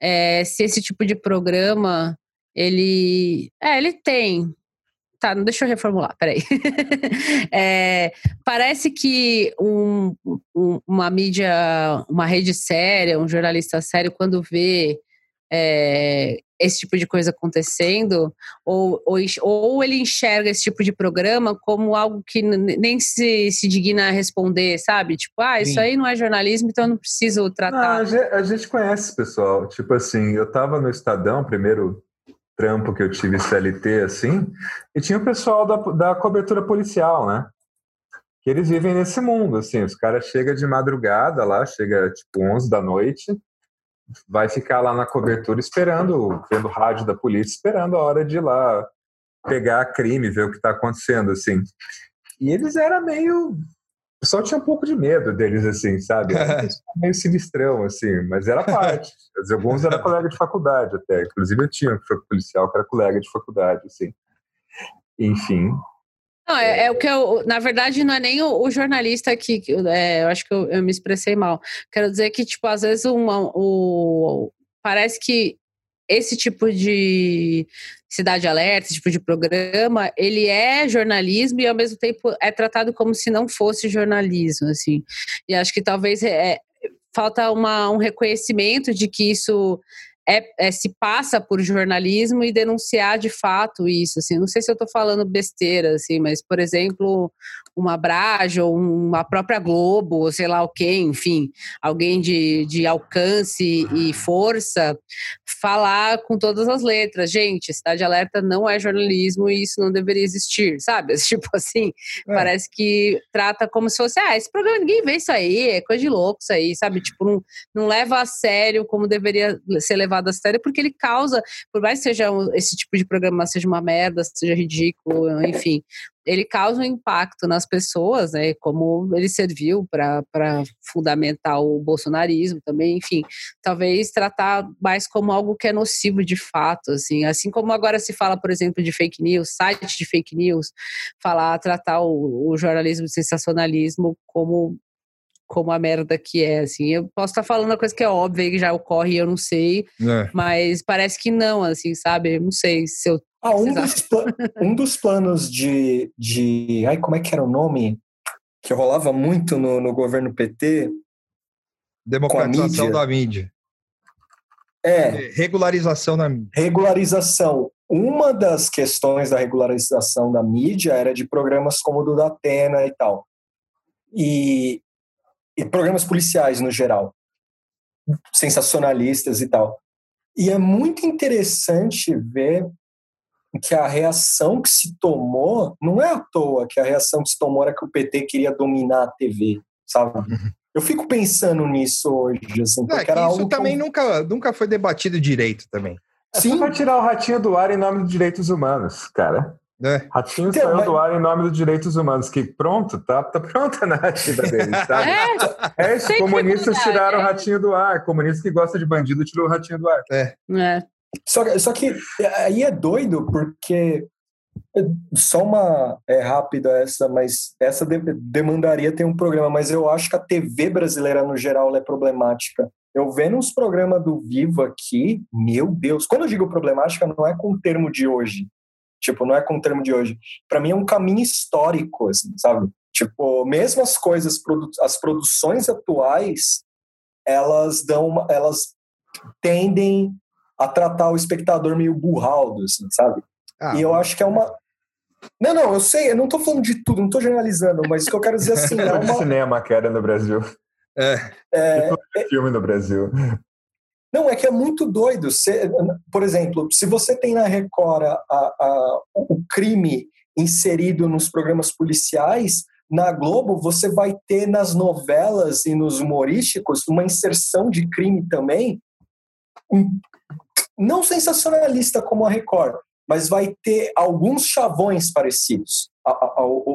é, se esse tipo de programa ele é ele tem tá, deixa eu reformular, peraí. é, parece que um, um, uma mídia, uma rede séria, um jornalista sério, quando vê é, esse tipo de coisa acontecendo, ou, ou, ou, ele enxerga esse tipo de programa como algo que nem se, se digna a responder, sabe? Tipo, ah, isso Sim. aí não é jornalismo, então eu não preciso tratar. Não, a, gente, conhece, pessoal. Tipo assim, eu tava no Estadão, primeiro trampo que eu tive CLT, assim, e tinha o pessoal da, da cobertura policial, né? Que eles vivem nesse mundo, assim, os caras chegam de madrugada lá, chega tipo 11 da noite, vai ficar lá na cobertura esperando, vendo rádio da polícia, esperando a hora de ir lá pegar crime, ver o que está acontecendo, assim. E eles eram meio. O pessoal tinha um pouco de medo deles, assim, sabe? meio sinistrão, assim, mas era parte. Alguns eram colega de faculdade até. Inclusive eu tinha um policial que era colega de faculdade, assim. Enfim. Não, é, é, o que eu. Na verdade, não é nem o, o jornalista que. É, eu acho que eu, eu, me expressei mal. Quero dizer que, tipo, às vezes uma, o, parece que esse tipo de cidade alerta, esse tipo de programa, ele é jornalismo e ao mesmo tempo é tratado como se não fosse jornalismo, assim. E acho que talvez é, é falta uma, um reconhecimento de que isso é, é, se passa por jornalismo e denunciar de fato isso. Assim, não sei se eu estou falando besteira, assim, mas por exemplo, uma Brage ou uma própria Globo, ou sei lá o que, enfim, alguém de, de alcance e força, falar com todas as letras, gente, Cidade Alerta não é jornalismo e isso não deveria existir, sabe? Tipo assim, é. parece que trata como se fosse, ah, esse programa ninguém vê isso aí, é coisa de louco isso aí, sabe? Tipo, não, não leva a sério como deveria ser levado levado a sério, porque ele causa, por mais que seja um, esse tipo de programa seja uma merda, seja ridículo, enfim, ele causa um impacto nas pessoas, né? Como ele serviu para fundamentar o bolsonarismo também, enfim, talvez tratar mais como algo que é nocivo de fato, assim, assim como agora se fala, por exemplo, de fake news, site de fake news, falar, tratar o, o jornalismo de sensacionalismo como como a merda que é, assim. Eu posso estar falando uma coisa que é óbvia que já ocorre e eu não sei, é. mas parece que não, assim, sabe? Eu não sei se eu. Ah, um dos, um dos planos de, de. Ai, como é que era o nome? Que rolava muito no, no governo PT. Democratização mídia. da mídia. É. Regularização da mídia. Regularização. Uma das questões da regularização da mídia era de programas como o do Datena e tal. E e programas policiais no geral, sensacionalistas e tal. E é muito interessante ver que a reação que se tomou, não é à toa que a reação que se tomou era que o PT queria dominar a TV, sabe? Uhum. Eu fico pensando nisso hoje, assim, é, porque é, era isso também nunca, nunca foi debatido direito também. É Sim. só tirar o ratinho do ar em nome dos direitos humanos, cara. É. Ratinho então, saiu mas... do ar em nome dos direitos humanos, que pronto, tá, tá pronta a narrativa deles, sabe? É, é isso, comunistas tiraram o ratinho do ar, comunista que gosta de bandido tirou o ratinho do ar. É. é. Só, só que aí é doido, porque só uma é rápida essa, mas essa de, demandaria ter um programa, mas eu acho que a TV brasileira no geral é problemática. Eu vendo uns programas do Vivo aqui, meu Deus, quando eu digo problemática, não é com o termo de hoje, Tipo, não é com o termo de hoje. Para mim é um caminho histórico, assim, sabe? Tipo, mesmo as coisas, as produções atuais, elas dão, uma, elas tendem a tratar o espectador meio burraldo, assim, sabe? Ah, e eu acho que é uma, não, não, eu sei, eu não tô falando de tudo, não tô generalizando, mas o que eu quero dizer assim. é uma... cinema que era no Brasil. É. é, é filme no Brasil. Não, é que é muito doido. Você, por exemplo, se você tem na Record a, a, o crime inserido nos programas policiais, na Globo você vai ter nas novelas e nos humorísticos uma inserção de crime também, não sensacionalista como a Record, mas vai ter alguns chavões parecidos,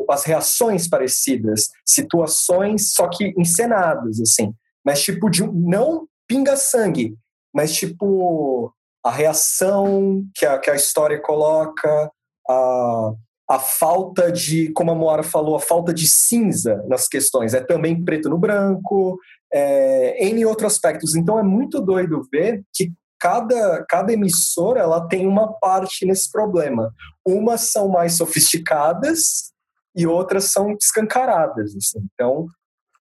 as reações parecidas, situações só que encenadas assim, mas tipo de não pinga sangue, mas tipo a reação que a, que a história coloca, a, a falta de, como a Moara falou, a falta de cinza nas questões. É também preto no branco, é, em outros aspectos. Então é muito doido ver que cada, cada emissora ela tem uma parte nesse problema. Umas são mais sofisticadas e outras são escancaradas. Assim. Então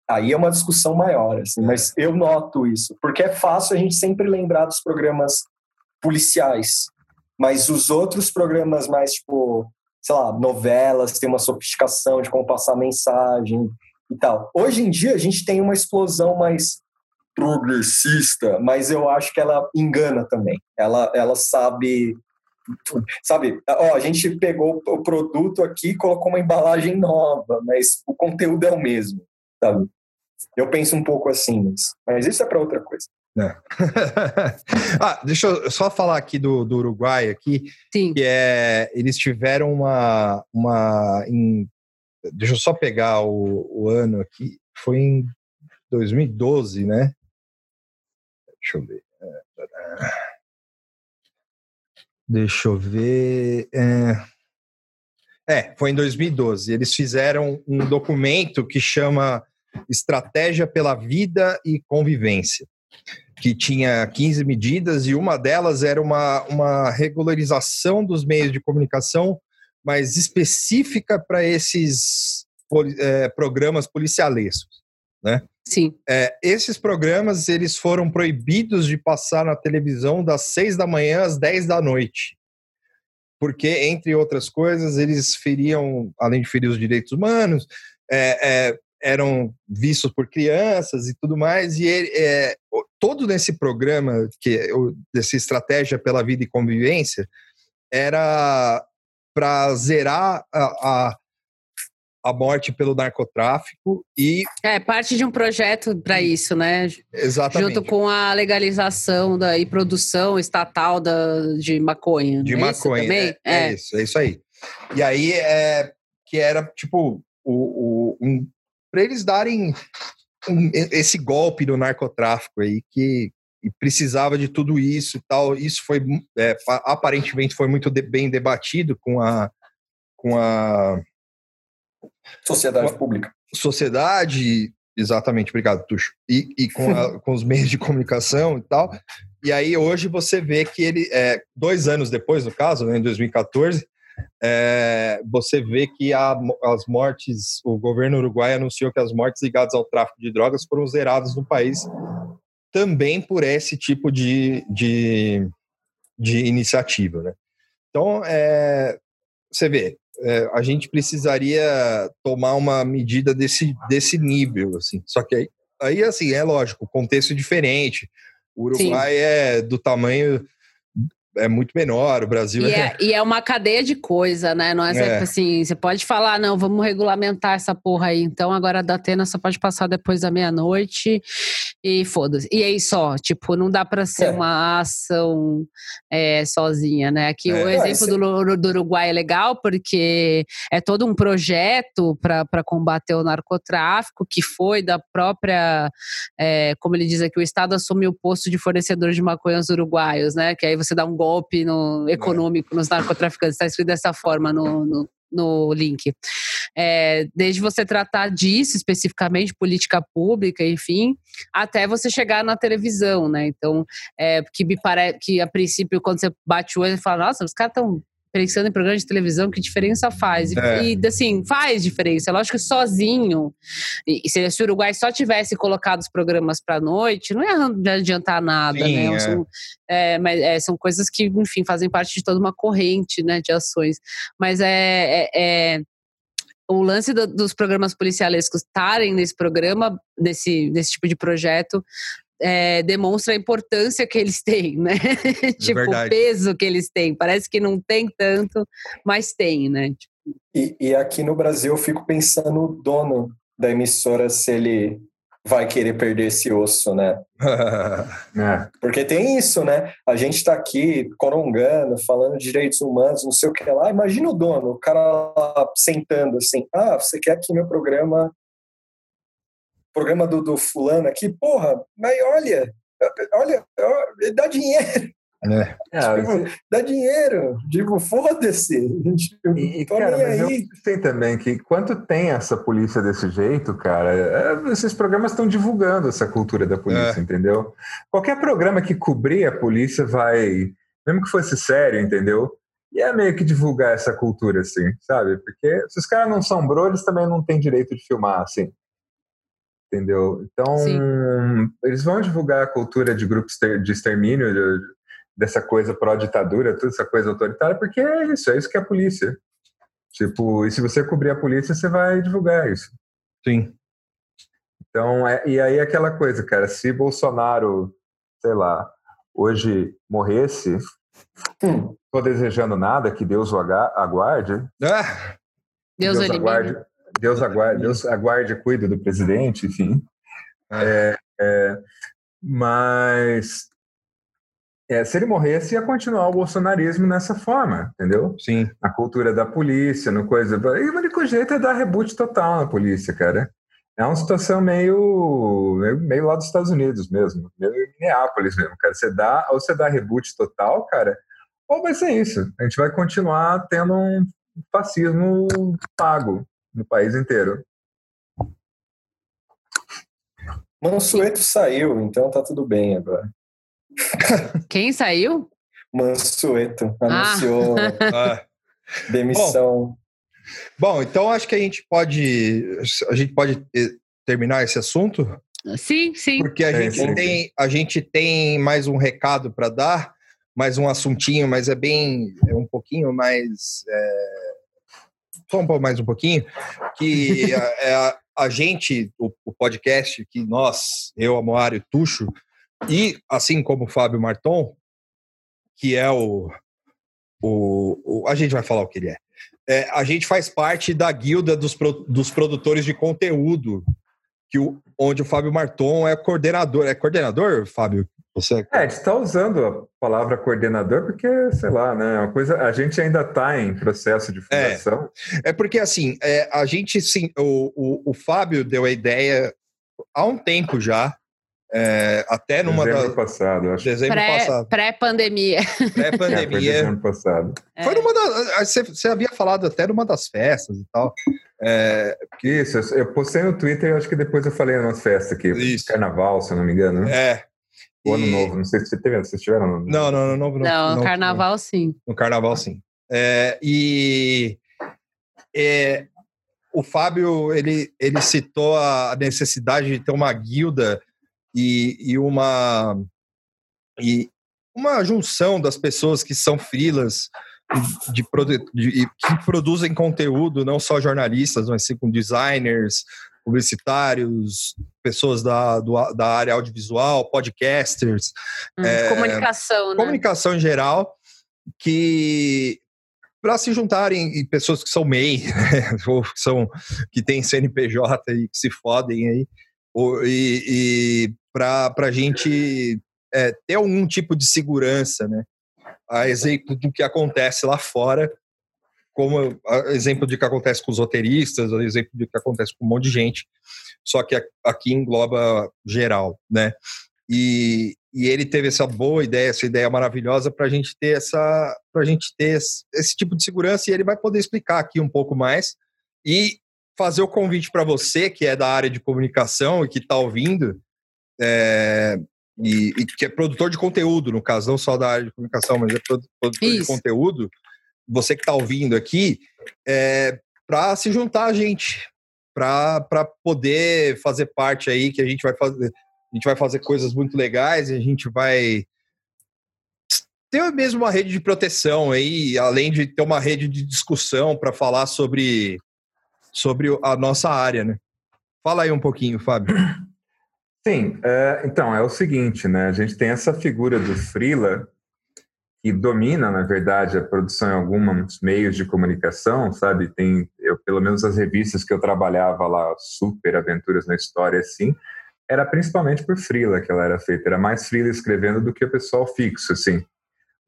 Aí é uma discussão maior, assim, mas eu noto isso, porque é fácil a gente sempre lembrar dos programas policiais, mas os outros programas mais, tipo, sei lá, novelas, tem uma sofisticação de como passar mensagem e tal. Hoje em dia a gente tem uma explosão mais progressista, mas eu acho que ela engana também. Ela, ela sabe sabe, ó, a gente pegou o produto aqui e colocou uma embalagem nova, mas o conteúdo é o mesmo sabe? Eu penso um pouco assim, mas, mas isso é para outra coisa. É. ah, deixa eu só falar aqui do, do Uruguai aqui, Sim. que é eles tiveram uma uma em, deixa eu só pegar o, o ano aqui, foi em 2012, né? Deixa eu ver. Deixa eu ver. É, É, foi em 2012. Eles fizeram um documento que chama Estratégia pela Vida e Convivência, que tinha 15 medidas e uma delas era uma, uma regularização dos meios de comunicação, mas específica para esses é, programas policialescos, né? Sim. É, esses programas eles foram proibidos de passar na televisão das 6 da manhã às 10 da noite porque, entre outras coisas, eles feriam, além de ferir os direitos humanos, é, é, eram vistos por crianças e tudo mais, e ele, é, todo nesse programa, que dessa estratégia pela vida e convivência, era para zerar a, a a morte pelo narcotráfico e é parte de um projeto para isso, né? Exatamente. Junto com a legalização da e produção estatal da de maconha. De é maconha, também? É, é. é, isso, é isso aí. E aí é que era tipo o, o um, para eles darem um, esse golpe no narcotráfico aí que precisava de tudo isso e tal. Isso foi é, aparentemente foi muito de, bem debatido com a com a Sociedade pública. Sociedade, exatamente, obrigado, Tuxo. E, e com, a, com os meios de comunicação e tal. E aí hoje você vê que ele, é, dois anos depois, no caso, né, em 2014, é, você vê que a, as mortes, o governo uruguai anunciou que as mortes ligadas ao tráfico de drogas foram zeradas no país também por esse tipo de, de, de iniciativa. Né? Então, é, você vê, é, a gente precisaria tomar uma medida desse, desse nível, assim. Só que aí, aí assim, é lógico, o contexto é diferente. O Uruguai Sim. é do tamanho é muito menor, o Brasil e é... é... E é uma cadeia de coisa, né? Não é, é, assim, você pode falar, não, vamos regulamentar essa porra aí. Então agora a Datena só pode passar depois da meia-noite e foda-se. E aí só, tipo, não dá para ser é. uma ação é, sozinha, né? Aqui é. o exemplo do, do Uruguai é legal porque é todo um projeto para combater o narcotráfico que foi da própria, é, como ele diz aqui, o Estado assumiu o posto de fornecedor de maconha aos uruguaios, né? Que aí você dá um golpe no, é. econômico nos narcotraficantes. Está escrito dessa forma no, no, no link. É, desde você tratar disso especificamente, política pública, enfim, até você chegar na televisão, né? Então, é, que me parece que a princípio, quando você bate o olho e fala, nossa, os caras estão pensando em programa de televisão, que diferença faz? E, é. e assim, faz diferença. Lógico que sozinho, e, se, se o Uruguai só tivesse colocado os programas para noite, não ia adiantar nada, Sim, né? É. São, é, mas, é, são coisas que, enfim, fazem parte de toda uma corrente né, de ações. Mas é, é, é o lance do, dos programas policialescos estarem nesse programa, nesse, nesse tipo de projeto, é, demonstra a importância que eles têm, né? tipo, o peso que eles têm. Parece que não tem tanto, mas tem, né? Tipo... E, e aqui no Brasil eu fico pensando o dono da emissora se ele vai querer perder esse osso, né? é. Porque tem isso, né? A gente está aqui corongando, falando de direitos humanos, não sei o que lá. Imagina o dono, o cara lá sentando assim: ah, você quer que meu programa programa do, do fulano aqui, porra, mas olha, olha, dá dinheiro. É. Tipo, dá dinheiro, digo, foda-se. Tipo, e, cara, mas aí. tem também que quanto tem essa polícia desse jeito, cara, é, esses programas estão divulgando essa cultura da polícia, é. entendeu? Qualquer programa que cobrir a polícia vai, mesmo que fosse sério, entendeu? E é meio que divulgar essa cultura, assim, sabe? Porque se os caras não são bro, eles também não têm direito de filmar, assim entendeu? Então, Sim. eles vão divulgar a cultura de grupos de extermínio, de, dessa coisa pró-ditadura, toda essa coisa autoritária, porque é isso, é isso que é a polícia. Tipo, e se você cobrir a polícia, você vai divulgar isso. Sim. Então, é, e aí aquela coisa, cara, se Bolsonaro, sei lá, hoje morresse, hum. tô desejando nada, que Deus o aguarde. Ah. Deus, Deus aguarde. Deus aguarde, Deus aguarde cuida do presidente, enfim. É. é, é, mas é, se ele morresse, ia continuar o bolsonarismo nessa forma, entendeu? Sim. A cultura da polícia, no coisa. E o único jeito é dar reboot total na polícia, cara. É uma situação meio, meio, meio lá dos Estados Unidos mesmo, meio Minneapolis mesmo, cara. Você dá, ou você dá reboot total, cara, ou vai ser isso. A gente vai continuar tendo um fascismo pago no país inteiro. Mansueto saiu, então tá tudo bem agora. Quem saiu? Mansueto anunciou ah. demissão. Bom, bom, então acho que a gente pode a gente pode eh, terminar esse assunto. Sim, sim. Porque a gente tem a gente tem mais um recado para dar, mais um assuntinho, mas é bem é um pouquinho mais é, só um mais um pouquinho que é, a, a gente, o, o, podcast, que nós, eu, Amoário, Tuxo, e assim como o Fábio Marton, que é o, o, o, A gente vai falar o que ele é. é a gente faz parte da guilda dos, dos produtores de conteúdo, que o, onde o Fábio Marton é coordenador. É coordenador, Fábio? Você... É, a gente está usando a palavra coordenador porque, sei lá, né? Uma coisa, a gente ainda está em processo de fundação. É, é porque, assim, é, a gente, sim, o, o, o Fábio deu a ideia há um tempo já, é, até numa dezembro da... passado, acho. Dezembro Pré, passado. Pré-pandemia. Pré-pandemia. É, dezembro passado. É. Foi numa das. Você, você, havia falado até numa das festas e tal. É... Isso, eu postei no Twitter, acho que depois eu falei numa festa aqui. Isso. Carnaval, se eu não me engano. Né? É. O ano novo, não sei se você teve, vocês tiveram no... Não, não, no novo não. Não, no carnaval sim. No carnaval sim. É, e é, o Fábio, ele, ele citou a necessidade de ter uma guilda e, e uma e uma junção das pessoas que são frilas de, de, de, que produzem conteúdo, não só jornalistas, mas sim com designers, publicitários, pessoas da, do, da área audiovisual, podcasters. Hum, é, comunicação, né? Comunicação em geral, que para se juntarem e pessoas que são MEI, né, ou que, são, que têm CNPJ e que se fodem aí, ou, e, e para a gente é, ter algum tipo de segurança, né? A exemplo do que acontece lá fora, como exemplo de que acontece com os roteiristas, exemplo de que acontece com um monte de gente, só que aqui engloba geral, né? E, e ele teve essa boa ideia, essa ideia maravilhosa para a gente ter essa, para a gente ter esse, esse, tipo de segurança e ele vai poder explicar aqui um pouco mais e fazer o convite para você que é da área de comunicação e que está ouvindo é, e, e, que é produtor de conteúdo, no caso, não só da área de comunicação, mas é produtor Isso. de conteúdo você que está ouvindo aqui, é, para se juntar a gente, para poder fazer parte aí, que a gente vai fazer. A gente vai fazer coisas muito legais e a gente vai ter mesmo uma rede de proteção aí, além de ter uma rede de discussão para falar sobre, sobre a nossa área, né? Fala aí um pouquinho, Fábio. Sim, é, então é o seguinte, né? A gente tem essa figura do Freela que domina, na verdade, a produção em alguns meios de comunicação, sabe? Tem, eu, pelo menos as revistas que eu trabalhava lá, Super Aventuras na História, assim, era principalmente por freela que ela era feita. Era mais freela escrevendo do que o pessoal fixo, assim.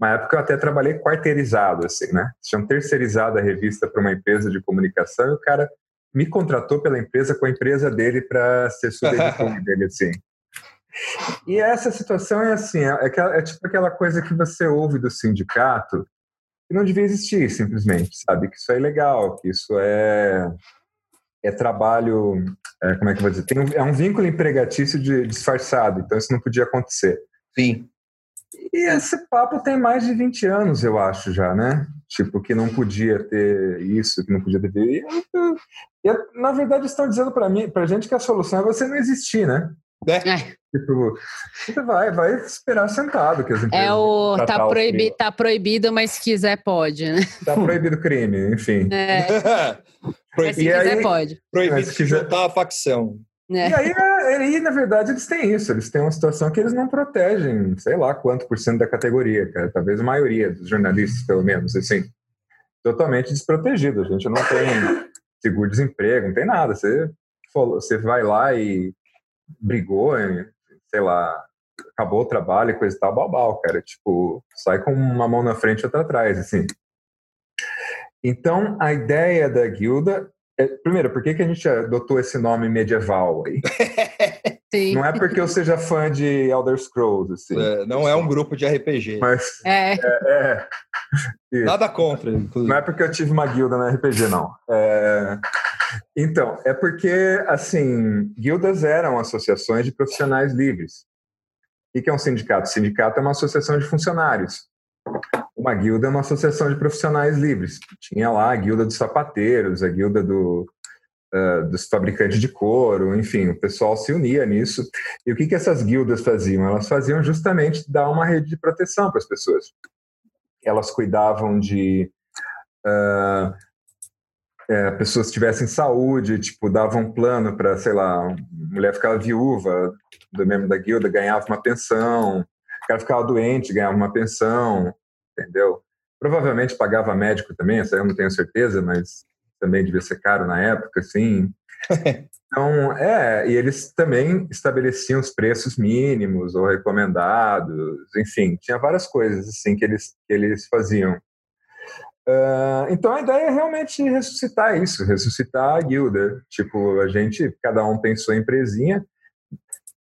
Uma época eu até trabalhei quarteirizado, assim, né? Tinham terceirizado a revista para uma empresa de comunicação e o cara me contratou pela empresa com a empresa dele para ser subeditor dele, assim. E essa situação é assim, é, é, é, tipo aquela coisa que você ouve do sindicato que não devia existir, simplesmente, sabe? Que isso é ilegal, que isso é, é trabalho, é, como é que eu vou dizer? Tem um, é um vínculo empregatício de, disfarçado, então isso não podia acontecer. Sim. E esse papo tem mais de 20 anos, eu acho, já, né? Tipo, que não podia ter isso, que não podia ter. E, e, na verdade, estão dizendo para mim, pra gente que a solução é você não existir, né? Né? É. Tipo, você vai, vai esperar sentado que as é empresas. É o tá, proibi tá proibido, mas se quiser pode, né? Tá proibido crime, enfim. É. Proibido, se quiser pode. Proibido se juntar a facção. É. E aí, é, aí, na verdade, eles têm isso. Eles têm uma situação que eles não protegem, sei lá quanto por cento da categoria, cara. Talvez a maioria dos jornalistas, pelo menos, assim. Totalmente desprotegido. A gente não tem seguro-desemprego, não tem nada. Você, você vai lá e brigou, sei lá, acabou o trabalho e coisa e tal, babau, cara. Tipo, sai com uma mão na frente e outra atrás, assim. Então, a ideia da guilda. É, primeiro, por que, que a gente adotou esse nome medieval aí? Sim. Não é porque eu seja fã de Elder Scrolls. Assim. É, não é um grupo de RPG. Mas, é. é, é Nada contra. Inclusive. Não é porque eu tive uma guilda na RPG, não. É... Então, é porque, assim, guildas eram associações de profissionais livres. O que é um sindicato? O sindicato é uma associação de funcionários. Uma guilda é uma associação de profissionais livres. Tinha lá a guilda dos sapateiros, a guilda do, uh, dos fabricantes de couro, enfim, o pessoal se unia nisso. E o que, que essas guildas faziam? Elas faziam justamente dar uma rede de proteção para as pessoas. Elas cuidavam de uh, é, pessoas tivessem saúde, tipo, davam um plano para, sei lá, mulher ficava viúva do membro da guilda, ganhava uma pensão, o cara ficava doente, ganhava uma pensão, entendeu? Provavelmente pagava médico também, isso aí eu não tenho certeza, mas também devia ser caro na época, assim. Então, é, e eles também estabeleciam os preços mínimos ou recomendados, enfim, tinha várias coisas assim que eles, que eles faziam. Uh, então a ideia é realmente ressuscitar isso, ressuscitar a guilda. Tipo, a gente, cada um tem sua empresinha,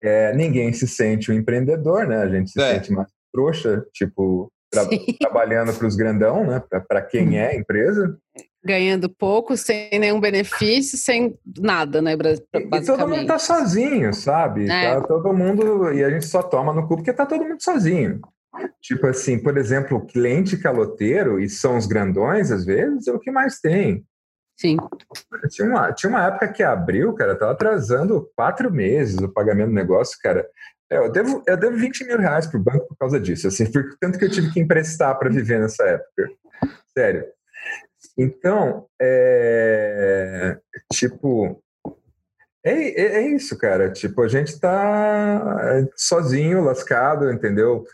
é, ninguém se sente um empreendedor, né? A gente se é. sente mais trouxa, tipo, tra trabalhando para os grandão, né? Para quem uhum. é empresa. Ganhando pouco, sem nenhum benefício, sem nada, né? E todo mundo tá sozinho, sabe? É. Tá todo mundo. E a gente só toma no cu porque tá todo mundo sozinho. Tipo assim, por exemplo, cliente caloteiro, e são os grandões às vezes, é o que mais tem. Sim. Tinha uma, tinha uma época que abriu, cara, tava atrasando quatro meses o pagamento do negócio, cara. É, eu devo, eu devo 20 mil reais pro banco por causa disso, assim, por tanto que eu tive que emprestar para viver nessa época. Sério. Então, é, tipo, é, é, é, isso, cara. Tipo, a gente tá sozinho, lascado, entendeu?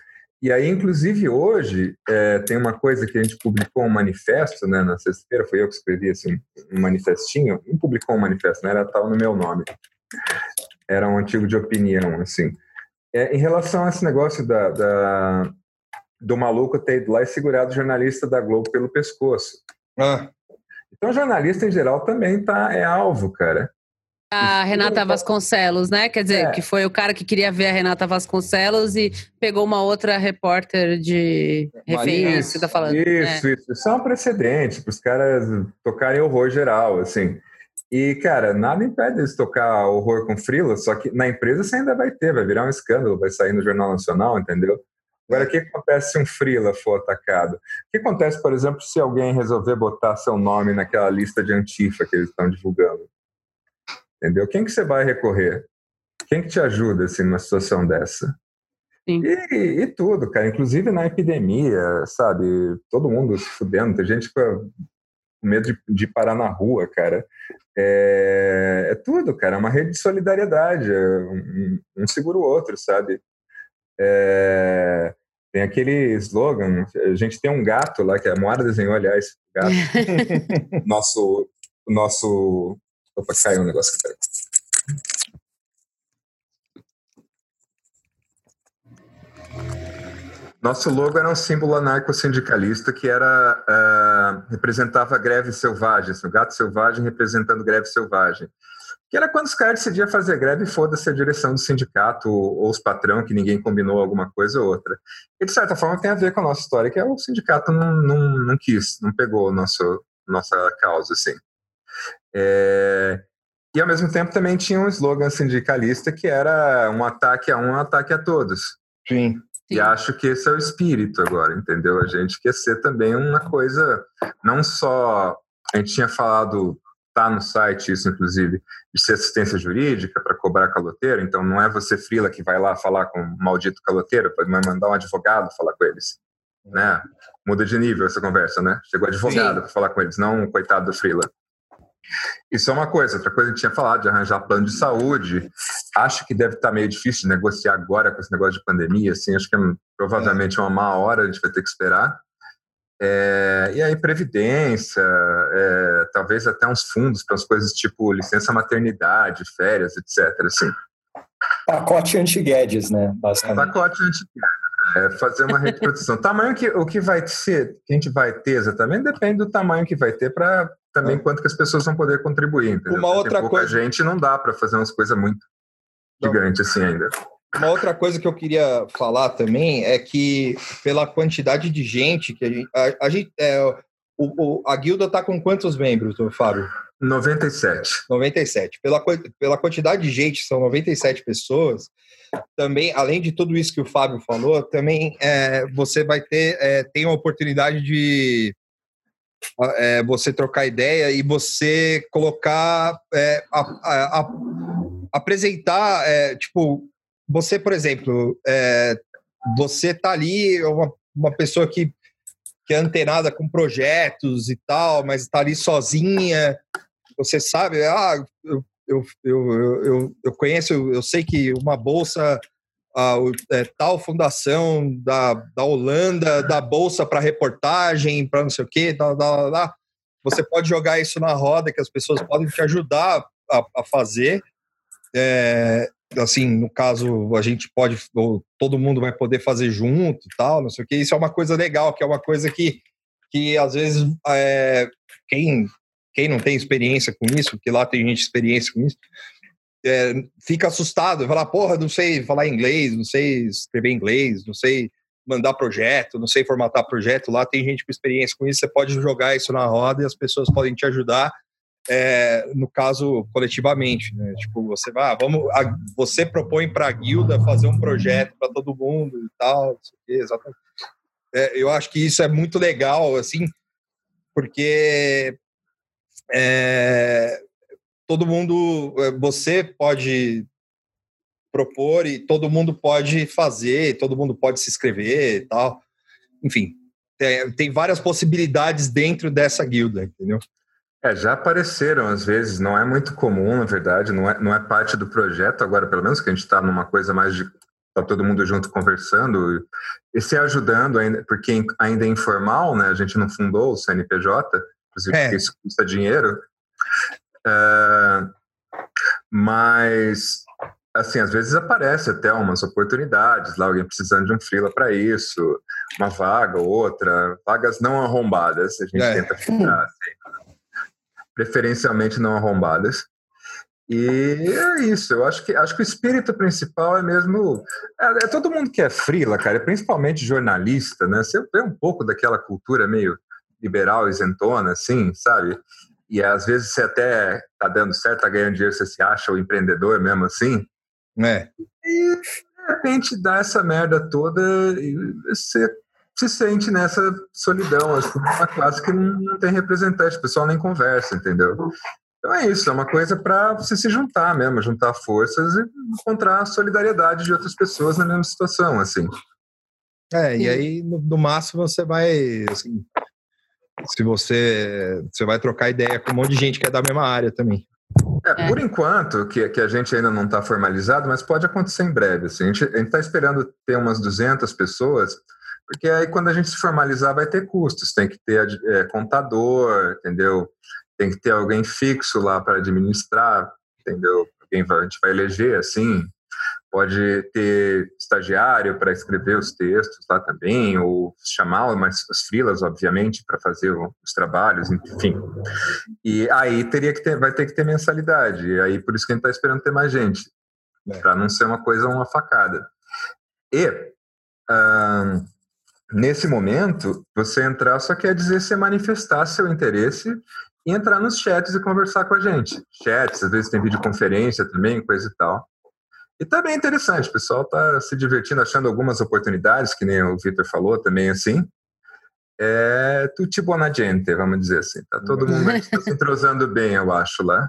E aí, inclusive, hoje, é, tem uma coisa que a gente publicou um manifesto, né, na sexta-feira, foi eu que escrevi assim, um manifestinho, não publicou um manifesto, né, era tal no meu nome. Era um artigo de opinião, assim. É, em relação a esse negócio da, da, do maluco ter ido lá e segurado o jornalista da Globo pelo pescoço. Ah. Então, jornalista em geral também tá, é alvo, cara. A Renata Vasconcelos, né? Quer dizer, é. que foi o cara que queria ver a Renata Vasconcelos e pegou uma outra repórter de referência, que tá falando. Isso, é. isso. Isso é um precedente para os caras tocarem horror geral, assim. E, cara, nada impede eles tocar horror com frila, só que na empresa você ainda vai ter, vai virar um escândalo, vai sair no Jornal Nacional, entendeu? Agora, o que acontece se um frila for atacado? O que acontece, por exemplo, se alguém resolver botar seu nome naquela lista de antifa que eles estão divulgando? Entendeu? Quem que você vai recorrer? Quem que te ajuda assim numa situação dessa? E, e, tudo, cara, inclusive na epidemia, sabe? Todo mundo se fudendo, tem gente com medo de, de parar na rua, cara. É, é, tudo, cara, é uma rede de solidariedade, é um, um segura o outro, sabe? É, tem aquele slogan, a gente tem um gato lá, que a Moara desenhou, aliás, gato. nosso, nosso Opa, caiu um negócio aqui. Nosso logo era um símbolo anarco-sindicalista que era uh, representava greve selvagem, assim, o gato selvagem representando greve selvagem. Que era quando os caras decidiam fazer greve, foda-se a direção do sindicato ou, os patrão, que ninguém combinou alguma coisa ou outra. E de certa forma tem a ver com a nossa história, que é o sindicato não, não, não quis, não pegou nosso, nossa causa, assim. É, e ao mesmo tempo também tinha um slogan sindicalista que era um ataque a um, um ataque a todos. Sim. E acho que esse é o espírito agora, entendeu? A gente quer ser também uma coisa, não só. A gente tinha falado, tá no site isso, inclusive, de ser assistência jurídica para cobrar caloteiro. Então não é você, Frila, que vai lá falar com o maldito caloteiro, pode mandar um advogado falar com eles. Né? Muda de nível essa conversa, né? Chegou advogado para falar com eles, não um coitado do Frila. Isso é uma coisa. Outra coisa que a gente tinha falado de arranjar plano de saúde. Acho que deve estar meio difícil de negociar agora com esse negócio de pandemia. Assim, acho que é provavelmente uma má hora, a gente vai ter que esperar. É, e aí, previdência, é, talvez até uns fundos para as coisas tipo licença maternidade, férias, etc. Assim. Pacote anti-Guedes, né? Basicamente. Pacote anti-Guedes. É fazer uma reprodução. tamanho que o que vai ser, que a gente vai ter exatamente, depende do tamanho que vai ter para também é. quanto que as pessoas vão poder contribuir. Entendeu? Uma outra pouca coisa. gente não dá para fazer umas coisas muito. gigante assim ainda. Uma outra coisa que eu queria falar também é que, pela quantidade de gente que a gente. A, a gente é, o, o, a guilda está com quantos membros, Fábio? 97. 97. Pela, pela quantidade de gente, são 97 pessoas. Também, além de tudo isso que o Fábio falou, também é, você vai ter é, tem a oportunidade de é, você trocar ideia e você colocar é, a, a, a, apresentar é, tipo você por exemplo é, você tá ali uma, uma pessoa que que é antenada com projetos e tal, mas está ali sozinha. Você sabe, ah, eu, eu, eu, eu, eu conheço, eu sei que uma bolsa, a, é, tal fundação da, da Holanda, da bolsa para reportagem, para não sei o quê, da, da, você pode jogar isso na roda, que as pessoas podem te ajudar a, a fazer. É, assim, no caso, a gente pode, ou todo mundo vai poder fazer junto e tal, não sei o que. Isso é uma coisa legal, que é uma coisa que, que às vezes, é, quem, quem não tem experiência com isso, que lá tem gente experiência com isso, é, fica assustado, fala, porra, não sei falar inglês, não sei escrever inglês, não sei mandar projeto, não sei formatar projeto. Lá tem gente com experiência com isso, você pode jogar isso na roda e as pessoas podem te ajudar é, no caso coletivamente, né? Tipo, você vai, ah, vamos, a, você propõe para a guilda fazer um projeto para todo mundo e tal, exatamente. É, eu acho que isso é muito legal, assim, porque é, todo mundo, é, você pode propor e todo mundo pode fazer, todo mundo pode se inscrever e tal. Enfim, tem, tem várias possibilidades dentro dessa guilda, entendeu? É, já apareceram às vezes, não é muito comum, na verdade, não é, não é parte do projeto agora, pelo menos, que a gente está numa coisa mais de tá todo mundo junto conversando e se ajudando ainda, porque ainda é informal, né? A gente não fundou o CNPJ, inclusive é. isso custa dinheiro. É, mas assim, às vezes aparece até umas oportunidades, lá alguém precisando de um freela para isso, uma vaga ou outra, vagas não arrombadas, a gente é. tenta ficar assim preferencialmente não arrombadas. E é isso, eu acho que acho que o espírito principal é mesmo. É, é todo mundo que é frila, cara, principalmente jornalista, né? Você vê um pouco daquela cultura meio liberal, isentona, assim, sabe? E às vezes você até tá dando certo, tá ganhando dinheiro, você se acha o empreendedor mesmo assim. É. E de repente dá essa merda toda e você se sente nessa solidão, assim, uma classe que não, não tem representante, o pessoal nem conversa, entendeu? Então é isso, é uma coisa para você se juntar mesmo, juntar forças e encontrar a solidariedade de outras pessoas na mesma situação, assim. É, e aí no, no máximo você vai, assim, se você, você vai trocar ideia com um monte de gente que é da mesma área também. É, é. por enquanto, que, que a gente ainda não está formalizado, mas pode acontecer em breve. Assim, a gente está esperando ter umas 200 pessoas porque aí quando a gente se formalizar vai ter custos, tem que ter é, contador, entendeu? Tem que ter alguém fixo lá para administrar, entendeu? Alguém vai, a gente vai eleger assim, pode ter estagiário para escrever os textos lá também, ou chamar mas os frilas, obviamente, para fazer os trabalhos, enfim. E aí teria que ter, vai ter que ter mensalidade, e aí por isso que a gente está esperando ter mais gente, é. para não ser uma coisa, uma facada. E Nesse momento, você entrar só quer dizer você manifestar seu interesse e entrar nos chats e conversar com a gente. Chats, às vezes tem videoconferência também, coisa e tal. E tá bem interessante, o pessoal tá se divertindo, achando algumas oportunidades, que nem o Victor falou também, assim. É tutti buona gente, vamos dizer assim. Tá todo mundo tá se entrosando bem, eu acho, lá.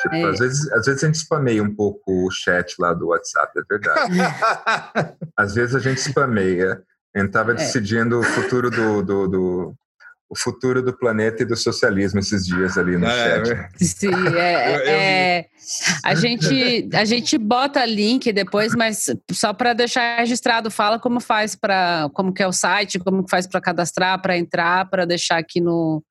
Tipo, é. às, vezes, às vezes a gente spameia um pouco o chat lá do WhatsApp, é verdade. às vezes a gente spameia. A gente estava é. decidindo o futuro do, do, do, o futuro do planeta e do socialismo esses dias ali no é, chat. Sim, é, é, a gente a gente bota link depois, mas só para deixar registrado, fala como faz para como que é o site, como faz para cadastrar, para entrar, para deixar aqui no,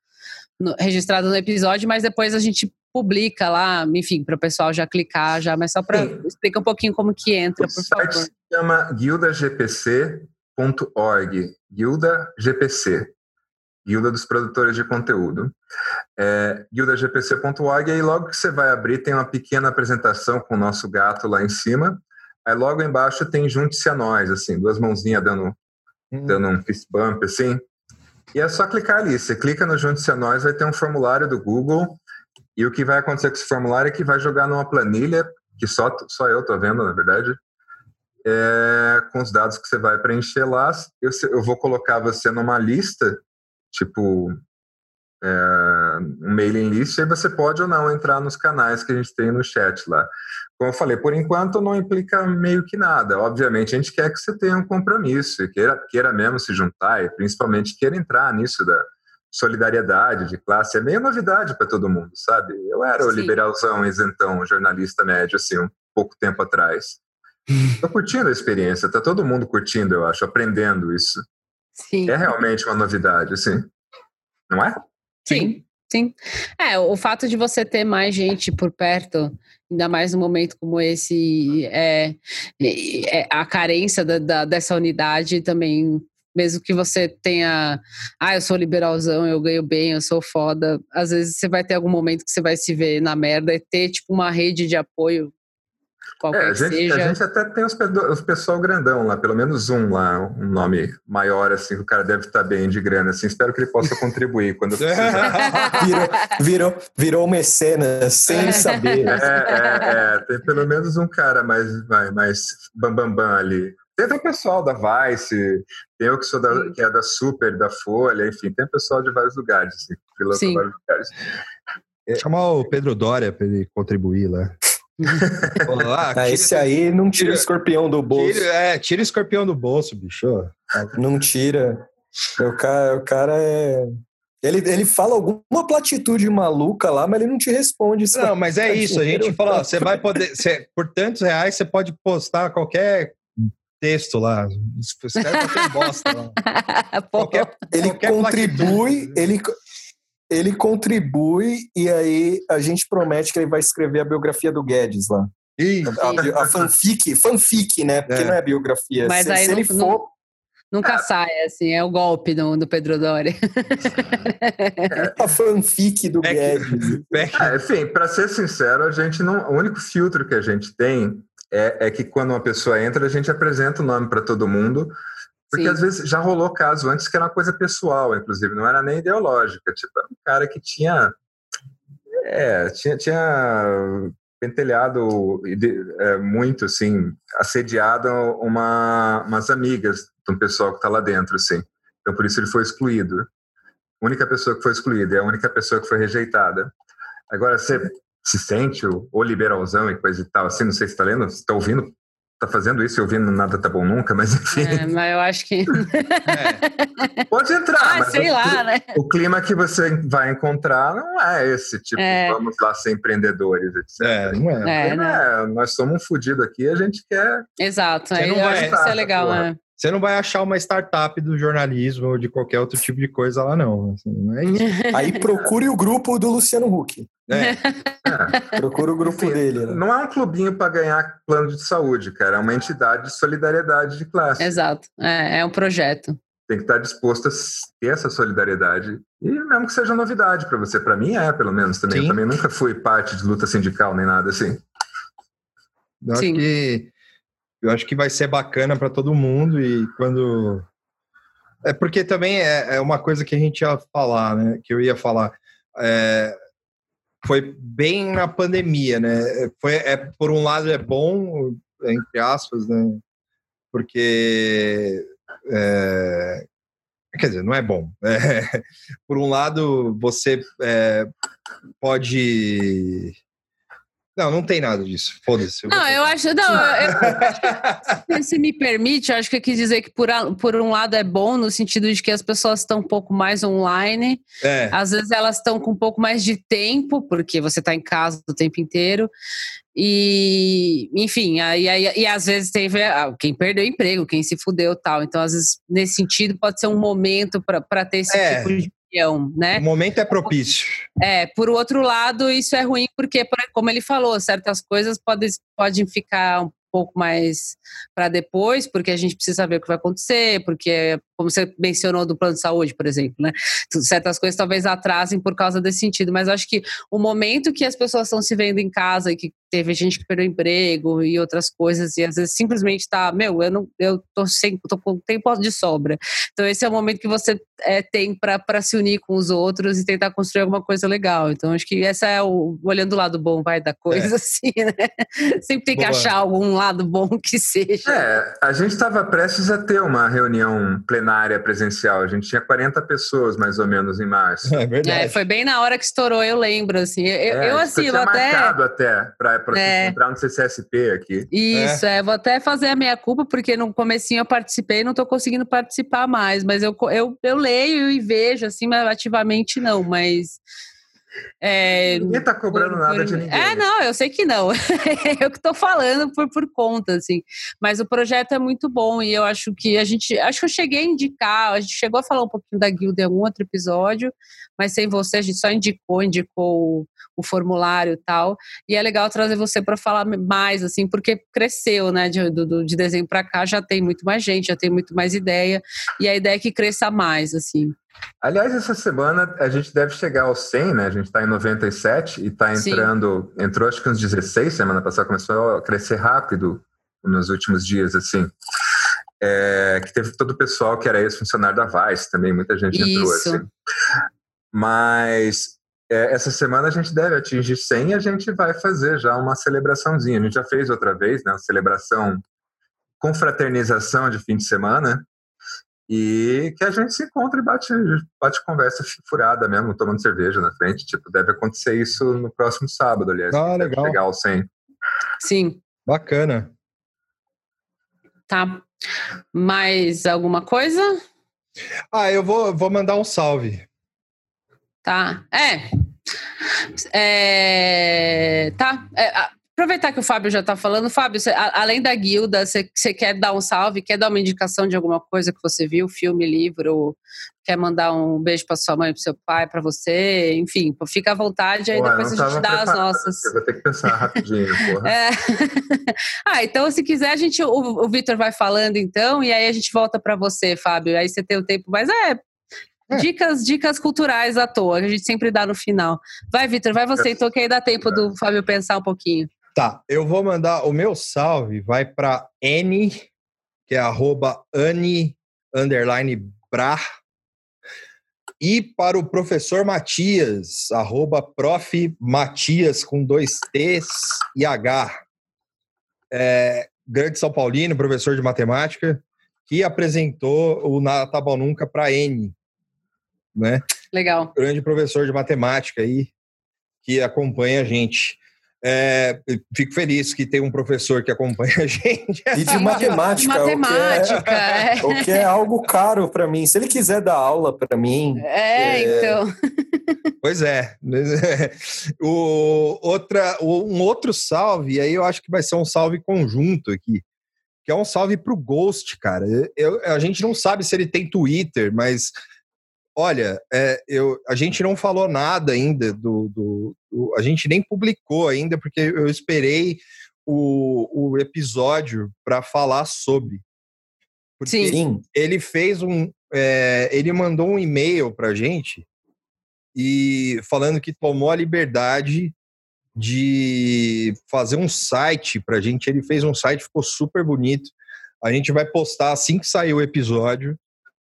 no, registrado no episódio, mas depois a gente publica lá, enfim, para o pessoal já clicar já, mas só para explicar um pouquinho como que entra, o por site favor. se chama Guilda GPC, guilda.org, Guilda GPC. Guilda dos Produtores de Conteúdo. É, guildagpc.org, e aí logo que você vai abrir tem uma pequena apresentação com o nosso gato lá em cima, aí logo embaixo tem Junte-se a Nós, assim, duas mãozinhas dando, hum. dando um fist bump, assim, e é só clicar ali, você clica no Junte-se a Nós, vai ter um formulário do Google, e o que vai acontecer com esse formulário é que vai jogar numa planilha, que só, só eu estou vendo, na verdade, é, com os dados que você vai preencher lá, eu, eu vou colocar você numa lista tipo é, um mailing list, aí você pode ou não entrar nos canais que a gente tem no chat lá. Como eu falei, por enquanto não implica meio que nada. Obviamente, a gente quer que você tenha um compromisso, queira, queira mesmo se juntar e principalmente queira entrar nisso da solidariedade de classe. É meio novidade para todo mundo, sabe? Eu era Sim. o liberalzão isentão, jornalista médio, assim, um pouco tempo atrás. Estou curtindo a experiência, está todo mundo curtindo, eu acho, aprendendo isso. Sim. É realmente uma novidade, assim. Não é? Sim, sim. É, o fato de você ter mais gente por perto, ainda mais num momento como esse, é, é a carência da, da, dessa unidade também mesmo que você tenha, ah, eu sou liberalzão, eu ganho bem, eu sou foda, às vezes você vai ter algum momento que você vai se ver na merda e ter, tipo, uma rede de apoio qualquer é, a gente, seja. A gente até tem os, os pessoal grandão lá, pelo menos um lá, um nome maior, assim, que o cara deve estar bem de grana, assim, espero que ele possa contribuir quando virou, virou, virou mecenas, sem é. saber. É, é, é, tem pelo menos um cara mais, bambambam bam, bam ali. Tem o pessoal da Vice, tem eu que sou da, que é da Super, da Folha, enfim, tem pessoal de vários lugares, assim, de vários lugares. Chamar o Pedro Dória para ele contribuir lá. Olá, ah, esse aí não tira, tira, o escorpião do bolso. Tira, é, tira o escorpião do bolso, bicho. Não tira. O cara, o cara é. Ele, ele fala alguma platitude maluca lá, mas ele não te responde. Não, mas é isso. A gente fala, você vai poder. Você, por tantos reais, você pode postar qualquer texto lá. Escreve qualquer bosta lá. qualquer, ele qualquer contribui, ele, ele contribui e aí a gente promete que ele vai escrever a biografia do Guedes lá. A, a, fanfic, fanfic, né? Porque é. não é biografia. Mas se, aí se não, ele for. Não, nunca sai, assim, é o golpe do, do Pedro Doria. a fanfic do é Guedes. É, enfim, para ser sincero, a gente não. O único filtro que a gente tem é, é que quando uma pessoa entra, a gente apresenta o nome para todo mundo porque Sim. às vezes já rolou caso antes que era uma coisa pessoal, inclusive, não era nem ideológica. Tipo, era um cara que tinha. É, tinha, tinha pentelhado é, muito, assim, assediado uma, umas amigas de um pessoal que está lá dentro, assim. Então, por isso ele foi excluído. A única pessoa que foi excluída, é a única pessoa que foi rejeitada. Agora, você se sente o, o liberalzão e coisa e tal, assim, não sei se está lendo, se está ouvindo tá fazendo isso e ouvindo nada tá bom nunca, mas enfim. É, mas eu acho que. é. Pode entrar, ah, mas sei o, lá, né? o clima que você vai encontrar não é esse, tipo, é. vamos lá ser empreendedores, etc. É, não é. é, é nós somos um fudido aqui, a gente quer. Exato, aí eu acho que isso é legal, né? Você não vai achar uma startup do jornalismo ou de qualquer outro tipo de coisa lá, não. Assim, não é Aí procure o grupo do Luciano Huck. É. é. Procura o grupo dele. Né? Não é um clubinho para ganhar plano de saúde, cara. É uma entidade de solidariedade de classe. Exato. É, é um projeto. Tem que estar disposto a ter essa solidariedade. E mesmo que seja novidade para você. Para mim é, pelo menos, também. Sim. Eu também nunca fui parte de luta sindical nem nada assim. Eu Sim. acho que eu acho que vai ser bacana para todo mundo e quando é porque também é, é, uma coisa que a gente ia falar, né? Que eu ia falar. É, foi bem na pandemia, né? Foi, é, por um lado é bom, entre aspas, né? Porque é, quer dizer, não é bom. É, por um lado, você é, pode não, não tem nada disso. Foda-se. Não, eu acho. Não, eu, se me permite, eu acho que eu quis dizer que por, por um lado é bom, no sentido de que as pessoas estão um pouco mais online. É. Às vezes elas estão com um pouco mais de tempo, porque você está em casa o tempo inteiro. E, enfim, aí, aí, e às vezes teve ah, quem perdeu o emprego, quem se fudeu tal. Então, às vezes, nesse sentido, pode ser um momento para ter esse é. tipo de né? O momento é propício. É, por outro lado, isso é ruim porque, como ele falou, certas coisas podem, podem ficar pouco mais para depois, porque a gente precisa saber o que vai acontecer, porque, como você mencionou do plano de saúde, por exemplo, né? Certas coisas talvez atrasem por causa desse sentido, mas acho que o momento que as pessoas estão se vendo em casa e que teve gente que perdeu emprego e outras coisas, e às vezes simplesmente tá, meu, eu não, eu tô sem, tô com tempo de sobra. Então esse é o momento que você é, tem para se unir com os outros e tentar construir alguma coisa legal. Então acho que essa é o olhando o lado bom vai da coisa, é. assim, né? Sempre tem que Boa. achar algum lado bom que seja. É, a gente estava prestes a ter uma reunião plenária presencial. A gente tinha 40 pessoas mais ou menos em março. É verdade. É, foi bem na hora que estourou, eu lembro, assim. Eu, é, eu assim, eu até marcado até para para é. entrar no CCSP aqui. Isso, é. é. Vou até fazer a minha culpa, porque no comecinho eu participei e não estou conseguindo participar mais. Mas eu, eu, eu leio e vejo, assim, mas ativamente não. Mas é, ninguém tá cobrando por, nada por... de ninguém. É, não, eu sei que não. eu que tô falando por, por conta, assim. Mas o projeto é muito bom e eu acho que a gente. Acho que eu cheguei a indicar, a gente chegou a falar um pouquinho da guilda em algum outro episódio, mas sem você, a gente só indicou, indicou o, formulário e tal. E é legal trazer você para falar mais, assim, porque cresceu, né? De, do, de desenho para cá já tem muito mais gente, já tem muito mais ideia. E a ideia é que cresça mais, assim. Aliás, essa semana a gente deve chegar aos 100, né? A gente está em 97 e está entrando, Sim. entrou acho que uns 16 semana passada, começou a crescer rápido nos últimos dias, assim. É, que teve todo o pessoal que era ex-funcionário da Vice também, muita gente Isso. entrou, assim. Mas é, essa semana a gente deve atingir 100 e a gente vai fazer já uma celebraçãozinha. A gente já fez outra vez, né? Uma celebração com fraternização de fim de semana e que a gente se encontra e bate, bate conversa furada mesmo, tomando cerveja na frente. Tipo, deve acontecer isso no próximo sábado, aliás. Ah, legal. Legal, sim. Sim. Bacana. Tá. Mais alguma coisa? Ah, eu vou, vou mandar um salve. Tá. É. É, tá. É, Aproveitar que o Fábio já está falando, Fábio, você, a, além da guilda, você, quer dar um salve, quer dar uma indicação de alguma coisa que você viu, filme, livro, quer mandar um beijo para sua mãe, para seu pai, para você, enfim, fica à vontade, aí depois a gente dá as nossas. Eu vou ter que pensar rapidinho, porra. É. ah, então se quiser, a gente, o, o Vitor vai falando então, e aí a gente volta para você, Fábio, aí você tem o tempo, mas é, é. Dicas, dicas culturais à toa, que a gente sempre dá no final. Vai, Vitor, vai você, então, que aí dá tempo do Fábio pensar um pouquinho. Tá, eu vou mandar o meu salve, vai para N, que é arroba Anne, underline Bra, e para o professor Matias, arroba prof. Matias, com dois T's e H. É, grande São Paulino, professor de matemática, que apresentou o Nada Tá Bom Nunca para N. Né? Legal. Grande professor de matemática aí, que acompanha a gente. É, fico feliz que tem um professor que acompanha a gente. E de matemática. De matemática, o que é, é. O que é algo caro para mim. Se ele quiser dar aula para mim. É, é, então. Pois é. O, outra, um outro salve, aí eu acho que vai ser um salve conjunto aqui. Que é um salve pro Ghost, cara. Eu, a gente não sabe se ele tem Twitter, mas Olha, é, eu, a gente não falou nada ainda do, do, do, A gente nem publicou ainda, porque eu esperei o, o episódio para falar sobre. Porque Sim. ele fez um. É, ele mandou um e-mail para a gente e falando que tomou a liberdade de fazer um site para a gente. Ele fez um site, ficou super bonito. A gente vai postar assim que sair o episódio.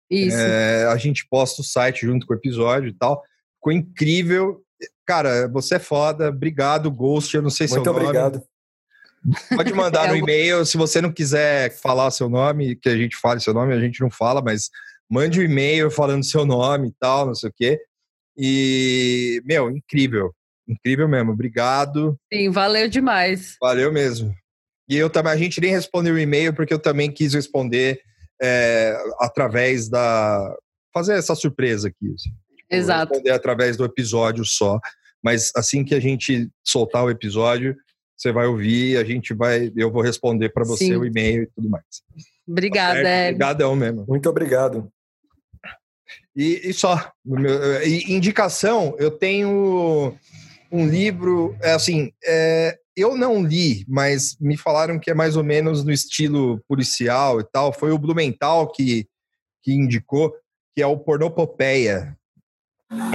Isso. É, a gente posta o site junto com o episódio e tal. Ficou incrível. Cara, você é foda. Obrigado, Ghost. Eu não sei Muito seu nome. Muito obrigado. Pode mandar é no e-mail. Se você não quiser falar seu nome, que a gente fale seu nome, a gente não fala, mas mande um e-mail falando seu nome e tal, não sei o quê. E, meu, incrível. Incrível mesmo. Obrigado. Sim, valeu demais. Valeu mesmo. E eu também, a gente nem respondeu o e-mail porque eu também quis responder é, através da. fazer essa surpresa aqui. Assim. Tipo, Exato. Responder através do episódio só. Mas assim que a gente soltar o episódio, você vai ouvir, a gente vai, eu vou responder para você Sim. o e-mail e tudo mais. Obrigada. Tá Obrigadão mesmo. Muito obrigado. E, e só, e indicação, eu tenho um livro, é assim, é, eu não li, mas me falaram que é mais ou menos no estilo policial e tal. Foi o Blumenthal que, que indicou, que é o Pornopopeia,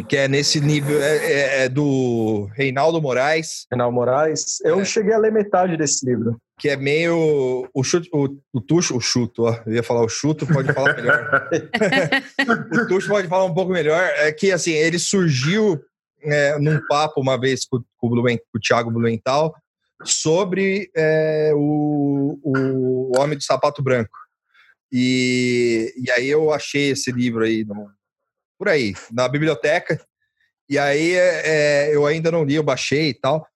que é nesse nível, é, é, é, do Reinaldo Moraes. Reinaldo Moraes. Eu é. cheguei a ler metade desse livro. Que é meio. O, chute, o, o tucho, o chuto, ó. Eu ia falar o chuto, pode falar melhor. o tucho pode falar um pouco melhor. É que, assim, ele surgiu é, num papo uma vez com, com, o, Blumen, com o Thiago Blumenthal sobre é, o, o Homem do Sapato Branco. E, e aí eu achei esse livro aí no, por aí, na biblioteca. E aí é, é, eu ainda não li, eu baixei e tal.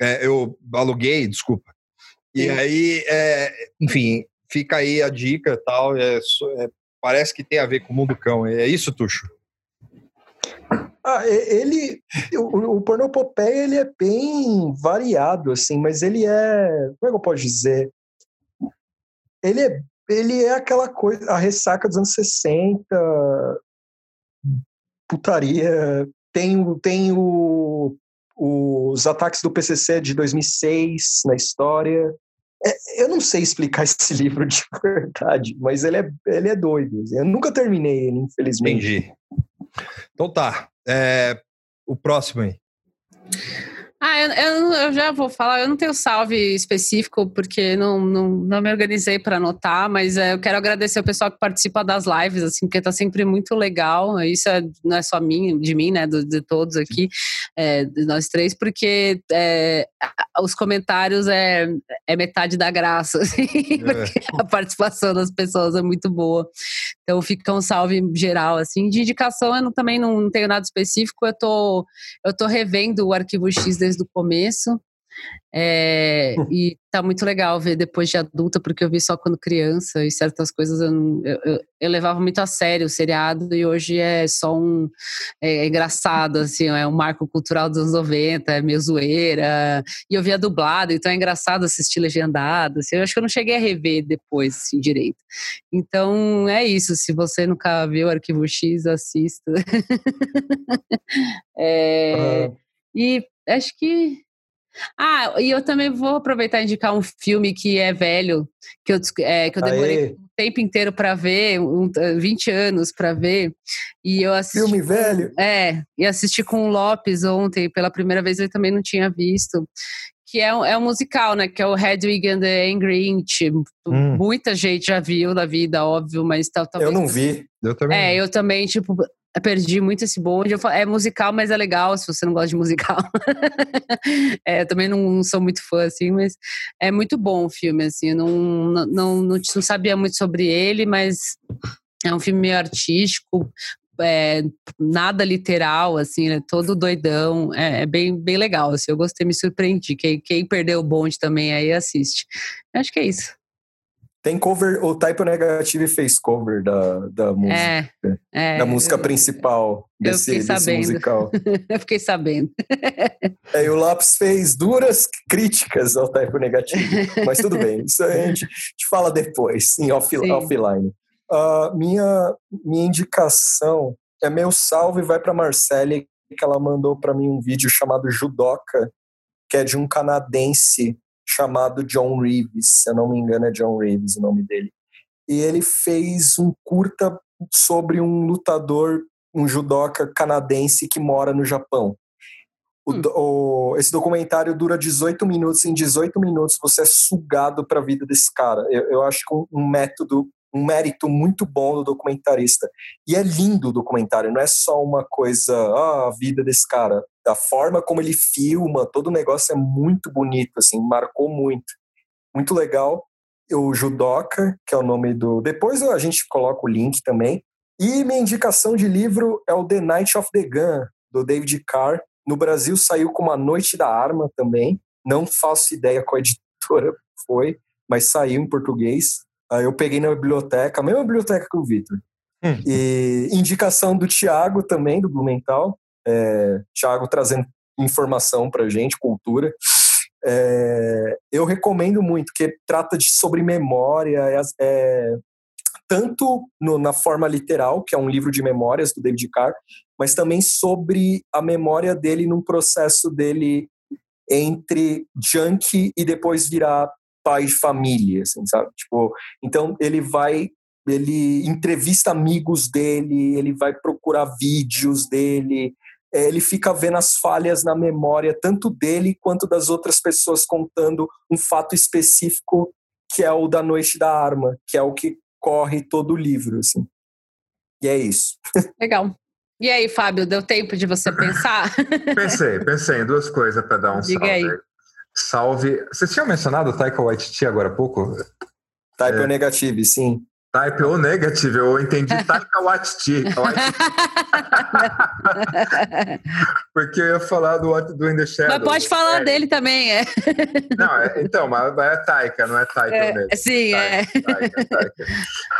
É, eu aluguei, desculpa. E Sim. aí, é, enfim, fica aí a dica e tal. É, parece que tem a ver com o mundo cão. É isso, Tuxo? Ah, ele, o, o pornopopeia, ele é bem variado, assim, mas ele é, como é que eu posso dizer? Ele é, ele é aquela coisa, a ressaca dos anos 60, putaria. Tem, tem o, os ataques do PCC de 2006 na história. É, eu não sei explicar esse livro de verdade, mas ele é, ele é doido. Eu nunca terminei ele, infelizmente. Entendi. Então tá. É, o próximo aí. Ah, eu, eu, eu, já vou falar, eu não tenho salve específico, porque não, não, não me organizei para anotar, mas é, eu quero agradecer o pessoal que participa das lives, assim, porque tá sempre muito legal. Isso é, não é só mim, de mim, né? De, de todos aqui, é, de nós três, porque é, os comentários é, é metade da graça, assim, é. a participação das pessoas é muito boa. Então fica um salve geral, assim. De indicação, eu não, também não tenho nada específico, eu tô, eu tô revendo o arquivo X desde o começo. É, e tá muito legal ver depois de adulta, porque eu vi só quando criança e certas coisas eu, eu, eu levava muito a sério o seriado e hoje é só um. É, é, engraçado, assim, é um marco cultural dos anos 90, é meio zoeira. E eu via dublado, então é engraçado assistir legendado. Assim, eu acho que eu não cheguei a rever depois, assim, direito. Então é isso, se você nunca viu Arquivo X, assista. é, uhum. E acho que ah, e eu também vou aproveitar e indicar um filme que é velho, que eu, é, que eu demorei Aê. um tempo inteiro para ver, um, 20 anos para ver. E eu assisti. Filme velho? É, e assisti com o Lopes ontem, pela primeira vez ele também não tinha visto. Que é um, é um musical, né? Que é o Hedwig and the Angry Inch. Hum. Muita gente já viu na vida, óbvio, mas tal. Eu não vi. Eu também. É, eu também, tipo, perdi muito esse bonde. Eu falo, é musical, mas é legal se você não gosta de musical. é, eu também não, sou muito fã, assim, mas é muito bom o filme, assim. Eu não, não, não, não, não sabia muito sobre ele, mas é um filme meio artístico, é, nada literal, assim, né? Todo doidão. É, é, bem, bem legal, assim. Eu gostei, me surpreendi. Quem, quem perdeu o bonde também aí assiste. Acho que é isso. Tem cover, o Typo Negative fez cover da, da música. É, é, da música eu, principal desse, desse musical. eu fiquei sabendo. é, e o Lopes fez duras críticas ao Typo Negative. mas tudo bem, isso a gente, a gente fala depois, em off, offline. Uh, minha, minha indicação é meu salve vai para Marcele, que ela mandou para mim um vídeo chamado Judoca, que é de um canadense chamado John Reeves, se eu não me engano é John Reeves o nome dele. E ele fez um curta sobre um lutador, um judoca canadense que mora no Japão. O, hum. o, esse documentário dura 18 minutos. Em 18 minutos você é sugado para a vida desse cara. Eu, eu acho que um, um método um mérito muito bom do documentarista. E é lindo o documentário, não é só uma coisa, ah, a vida desse cara. A forma como ele filma, todo o negócio é muito bonito, assim, marcou muito. Muito legal. O Judoka, que é o nome do. Depois a gente coloca o link também. E minha indicação de livro é o The Night of the Gun, do David Carr. No Brasil saiu com A Noite da Arma também. Não faço ideia qual editora foi, mas saiu em português. Aí eu peguei na biblioteca, a mesma biblioteca que o Vitor. Hum. E indicação do Tiago também, do Blumenthal. É, Tiago trazendo informação pra gente, cultura. É, eu recomendo muito, que trata de sobre memória, é, é, tanto no, na forma literal, que é um livro de memórias do David Carr, mas também sobre a memória dele num processo dele entre junkie e depois virar pai de família, assim, sabe? Tipo, então ele vai ele entrevista amigos dele, ele vai procurar vídeos dele, é, ele fica vendo as falhas na memória, tanto dele quanto das outras pessoas, contando um fato específico que é o da Noite da Arma, que é o que corre todo o livro. Assim. E é isso. Legal. E aí, Fábio, deu tempo de você pensar? pensei, pensei em duas coisas para dar um Diga salve. Aí. Salve. Vocês tinham mencionado o Taika Waititi agora há pouco? Type é. negativo, sim. Type ou negative, eu entendi Taika Waititi. Porque eu ia falar do What Do in the Shadows. Mas pode falar é. dele também, é. Não, é, então, mas é Taika, não é Taika é, mesmo. Sim, taika, é. Taika, taika.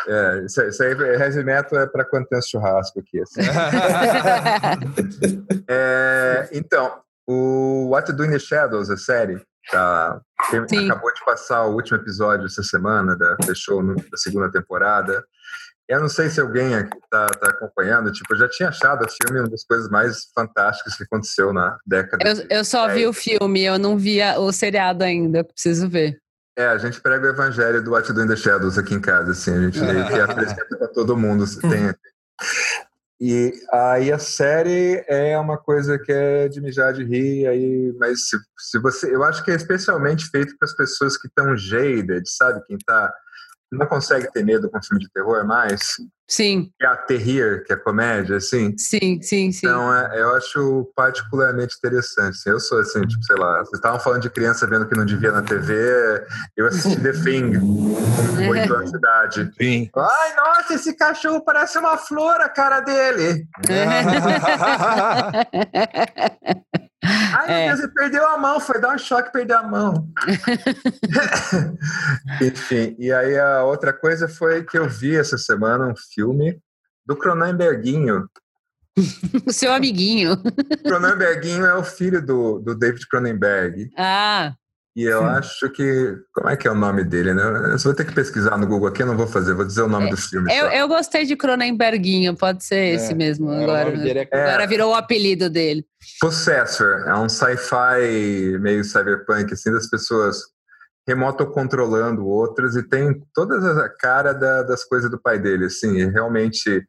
é. Isso, isso aí, heavy metal é para quando tem churrasco aqui. Assim. é, então, o What Do in the Shadows, a série, Tá, acabou de passar o último episódio essa semana, da, fechou da segunda temporada. Eu não sei se alguém aqui está tá acompanhando, tipo, eu já tinha achado o filme uma das coisas mais fantásticas que aconteceu na década. Eu, eu só vi o filme, eu não vi o seriado ainda, preciso ver. É, a gente prega o evangelho do What Do in the Shadows aqui em casa, assim, a gente que apresenta para todo mundo. Tem, e aí a série é uma coisa que é de mijar de rir, aí, mas se, se você. Eu acho que é especialmente feito para as pessoas que estão jaded, sabe? Quem está não consegue ter medo com filme de terror mais. Sim. Que é a Terrir, que é comédia, assim. Sim, sim, sim. Então, é, eu acho particularmente interessante. Assim, eu sou assim, tipo, sei lá, vocês estavam falando de criança vendo que não devia na TV, eu assisti The Thing, com oito anos de idade. Sim. Ai, nossa, esse cachorro parece uma flor, a cara dele. Ai, é. meu Deus, ele perdeu a mão, foi dar um choque perdeu a mão. Enfim, e aí a outra coisa foi que eu vi essa semana um filme do Cronenberguinho. o seu amiguinho. Cronenberguinho é o filho do, do David Cronenberg. Ah. E eu Sim. acho que. Como é que é o nome dele, né? Eu vou ter que pesquisar no Google aqui, eu não vou fazer, vou dizer o nome é, do filme. Eu, eu, gostei de Cronenberguinho, pode ser é, esse mesmo. É, agora, é, agora virou o apelido dele. Possessor, é um sci-fi meio cyberpunk, assim, das pessoas remoto controlando outras e tem toda a cara da, das coisas do pai dele, assim, realmente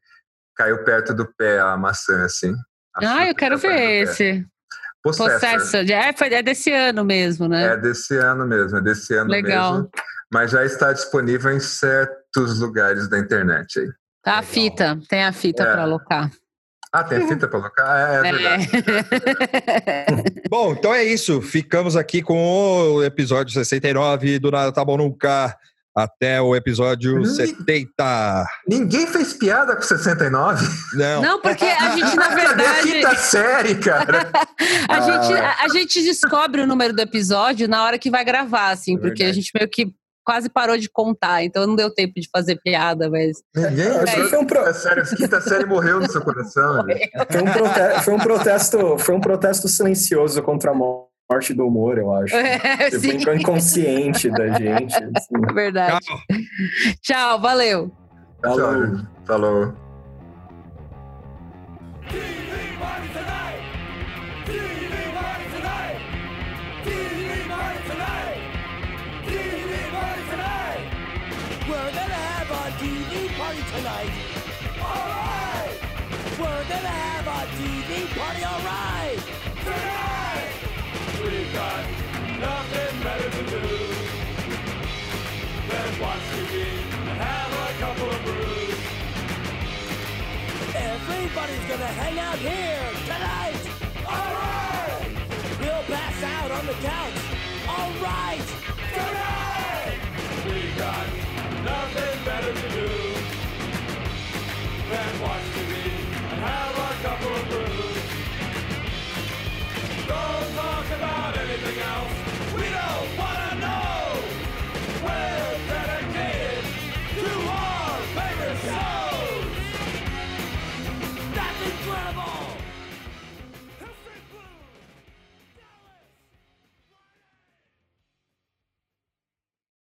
caiu perto do pé a maçã, assim. Ah, eu quero ver esse. Possessor. É, é desse ano mesmo, né? É desse ano mesmo, é desse ano Legal. mesmo. Mas já está disponível em certos lugares da internet aí. Tá a fita, tem a fita é. para alocar. Ah, tem a fita para alocar? É, é, é. verdade. bom, então é isso. Ficamos aqui com o episódio 69 do Nada Tá Bom Nunca até o episódio Ninguém, 70. Ninguém fez piada com 69? Não. Não, porque a gente, na verdade. Cadê a quinta série, cara? a, ah. gente, a, a, gente descobre o número do episódio na hora que vai gravar, assim, é porque a gente meio que quase parou de contar, então não deu tempo de fazer piada, mas. Ninguém. É, foi um pro... a quinta série morreu no seu coração. Foi um, protesto, foi um protesto, foi um protesto silencioso contra a morte do humor, eu acho. É, tipo, inconsciente da gente. Assim. É verdade. Tchau, Tchau valeu. Falou. Falou. Here tonight! All right! We'll pass out on the couch.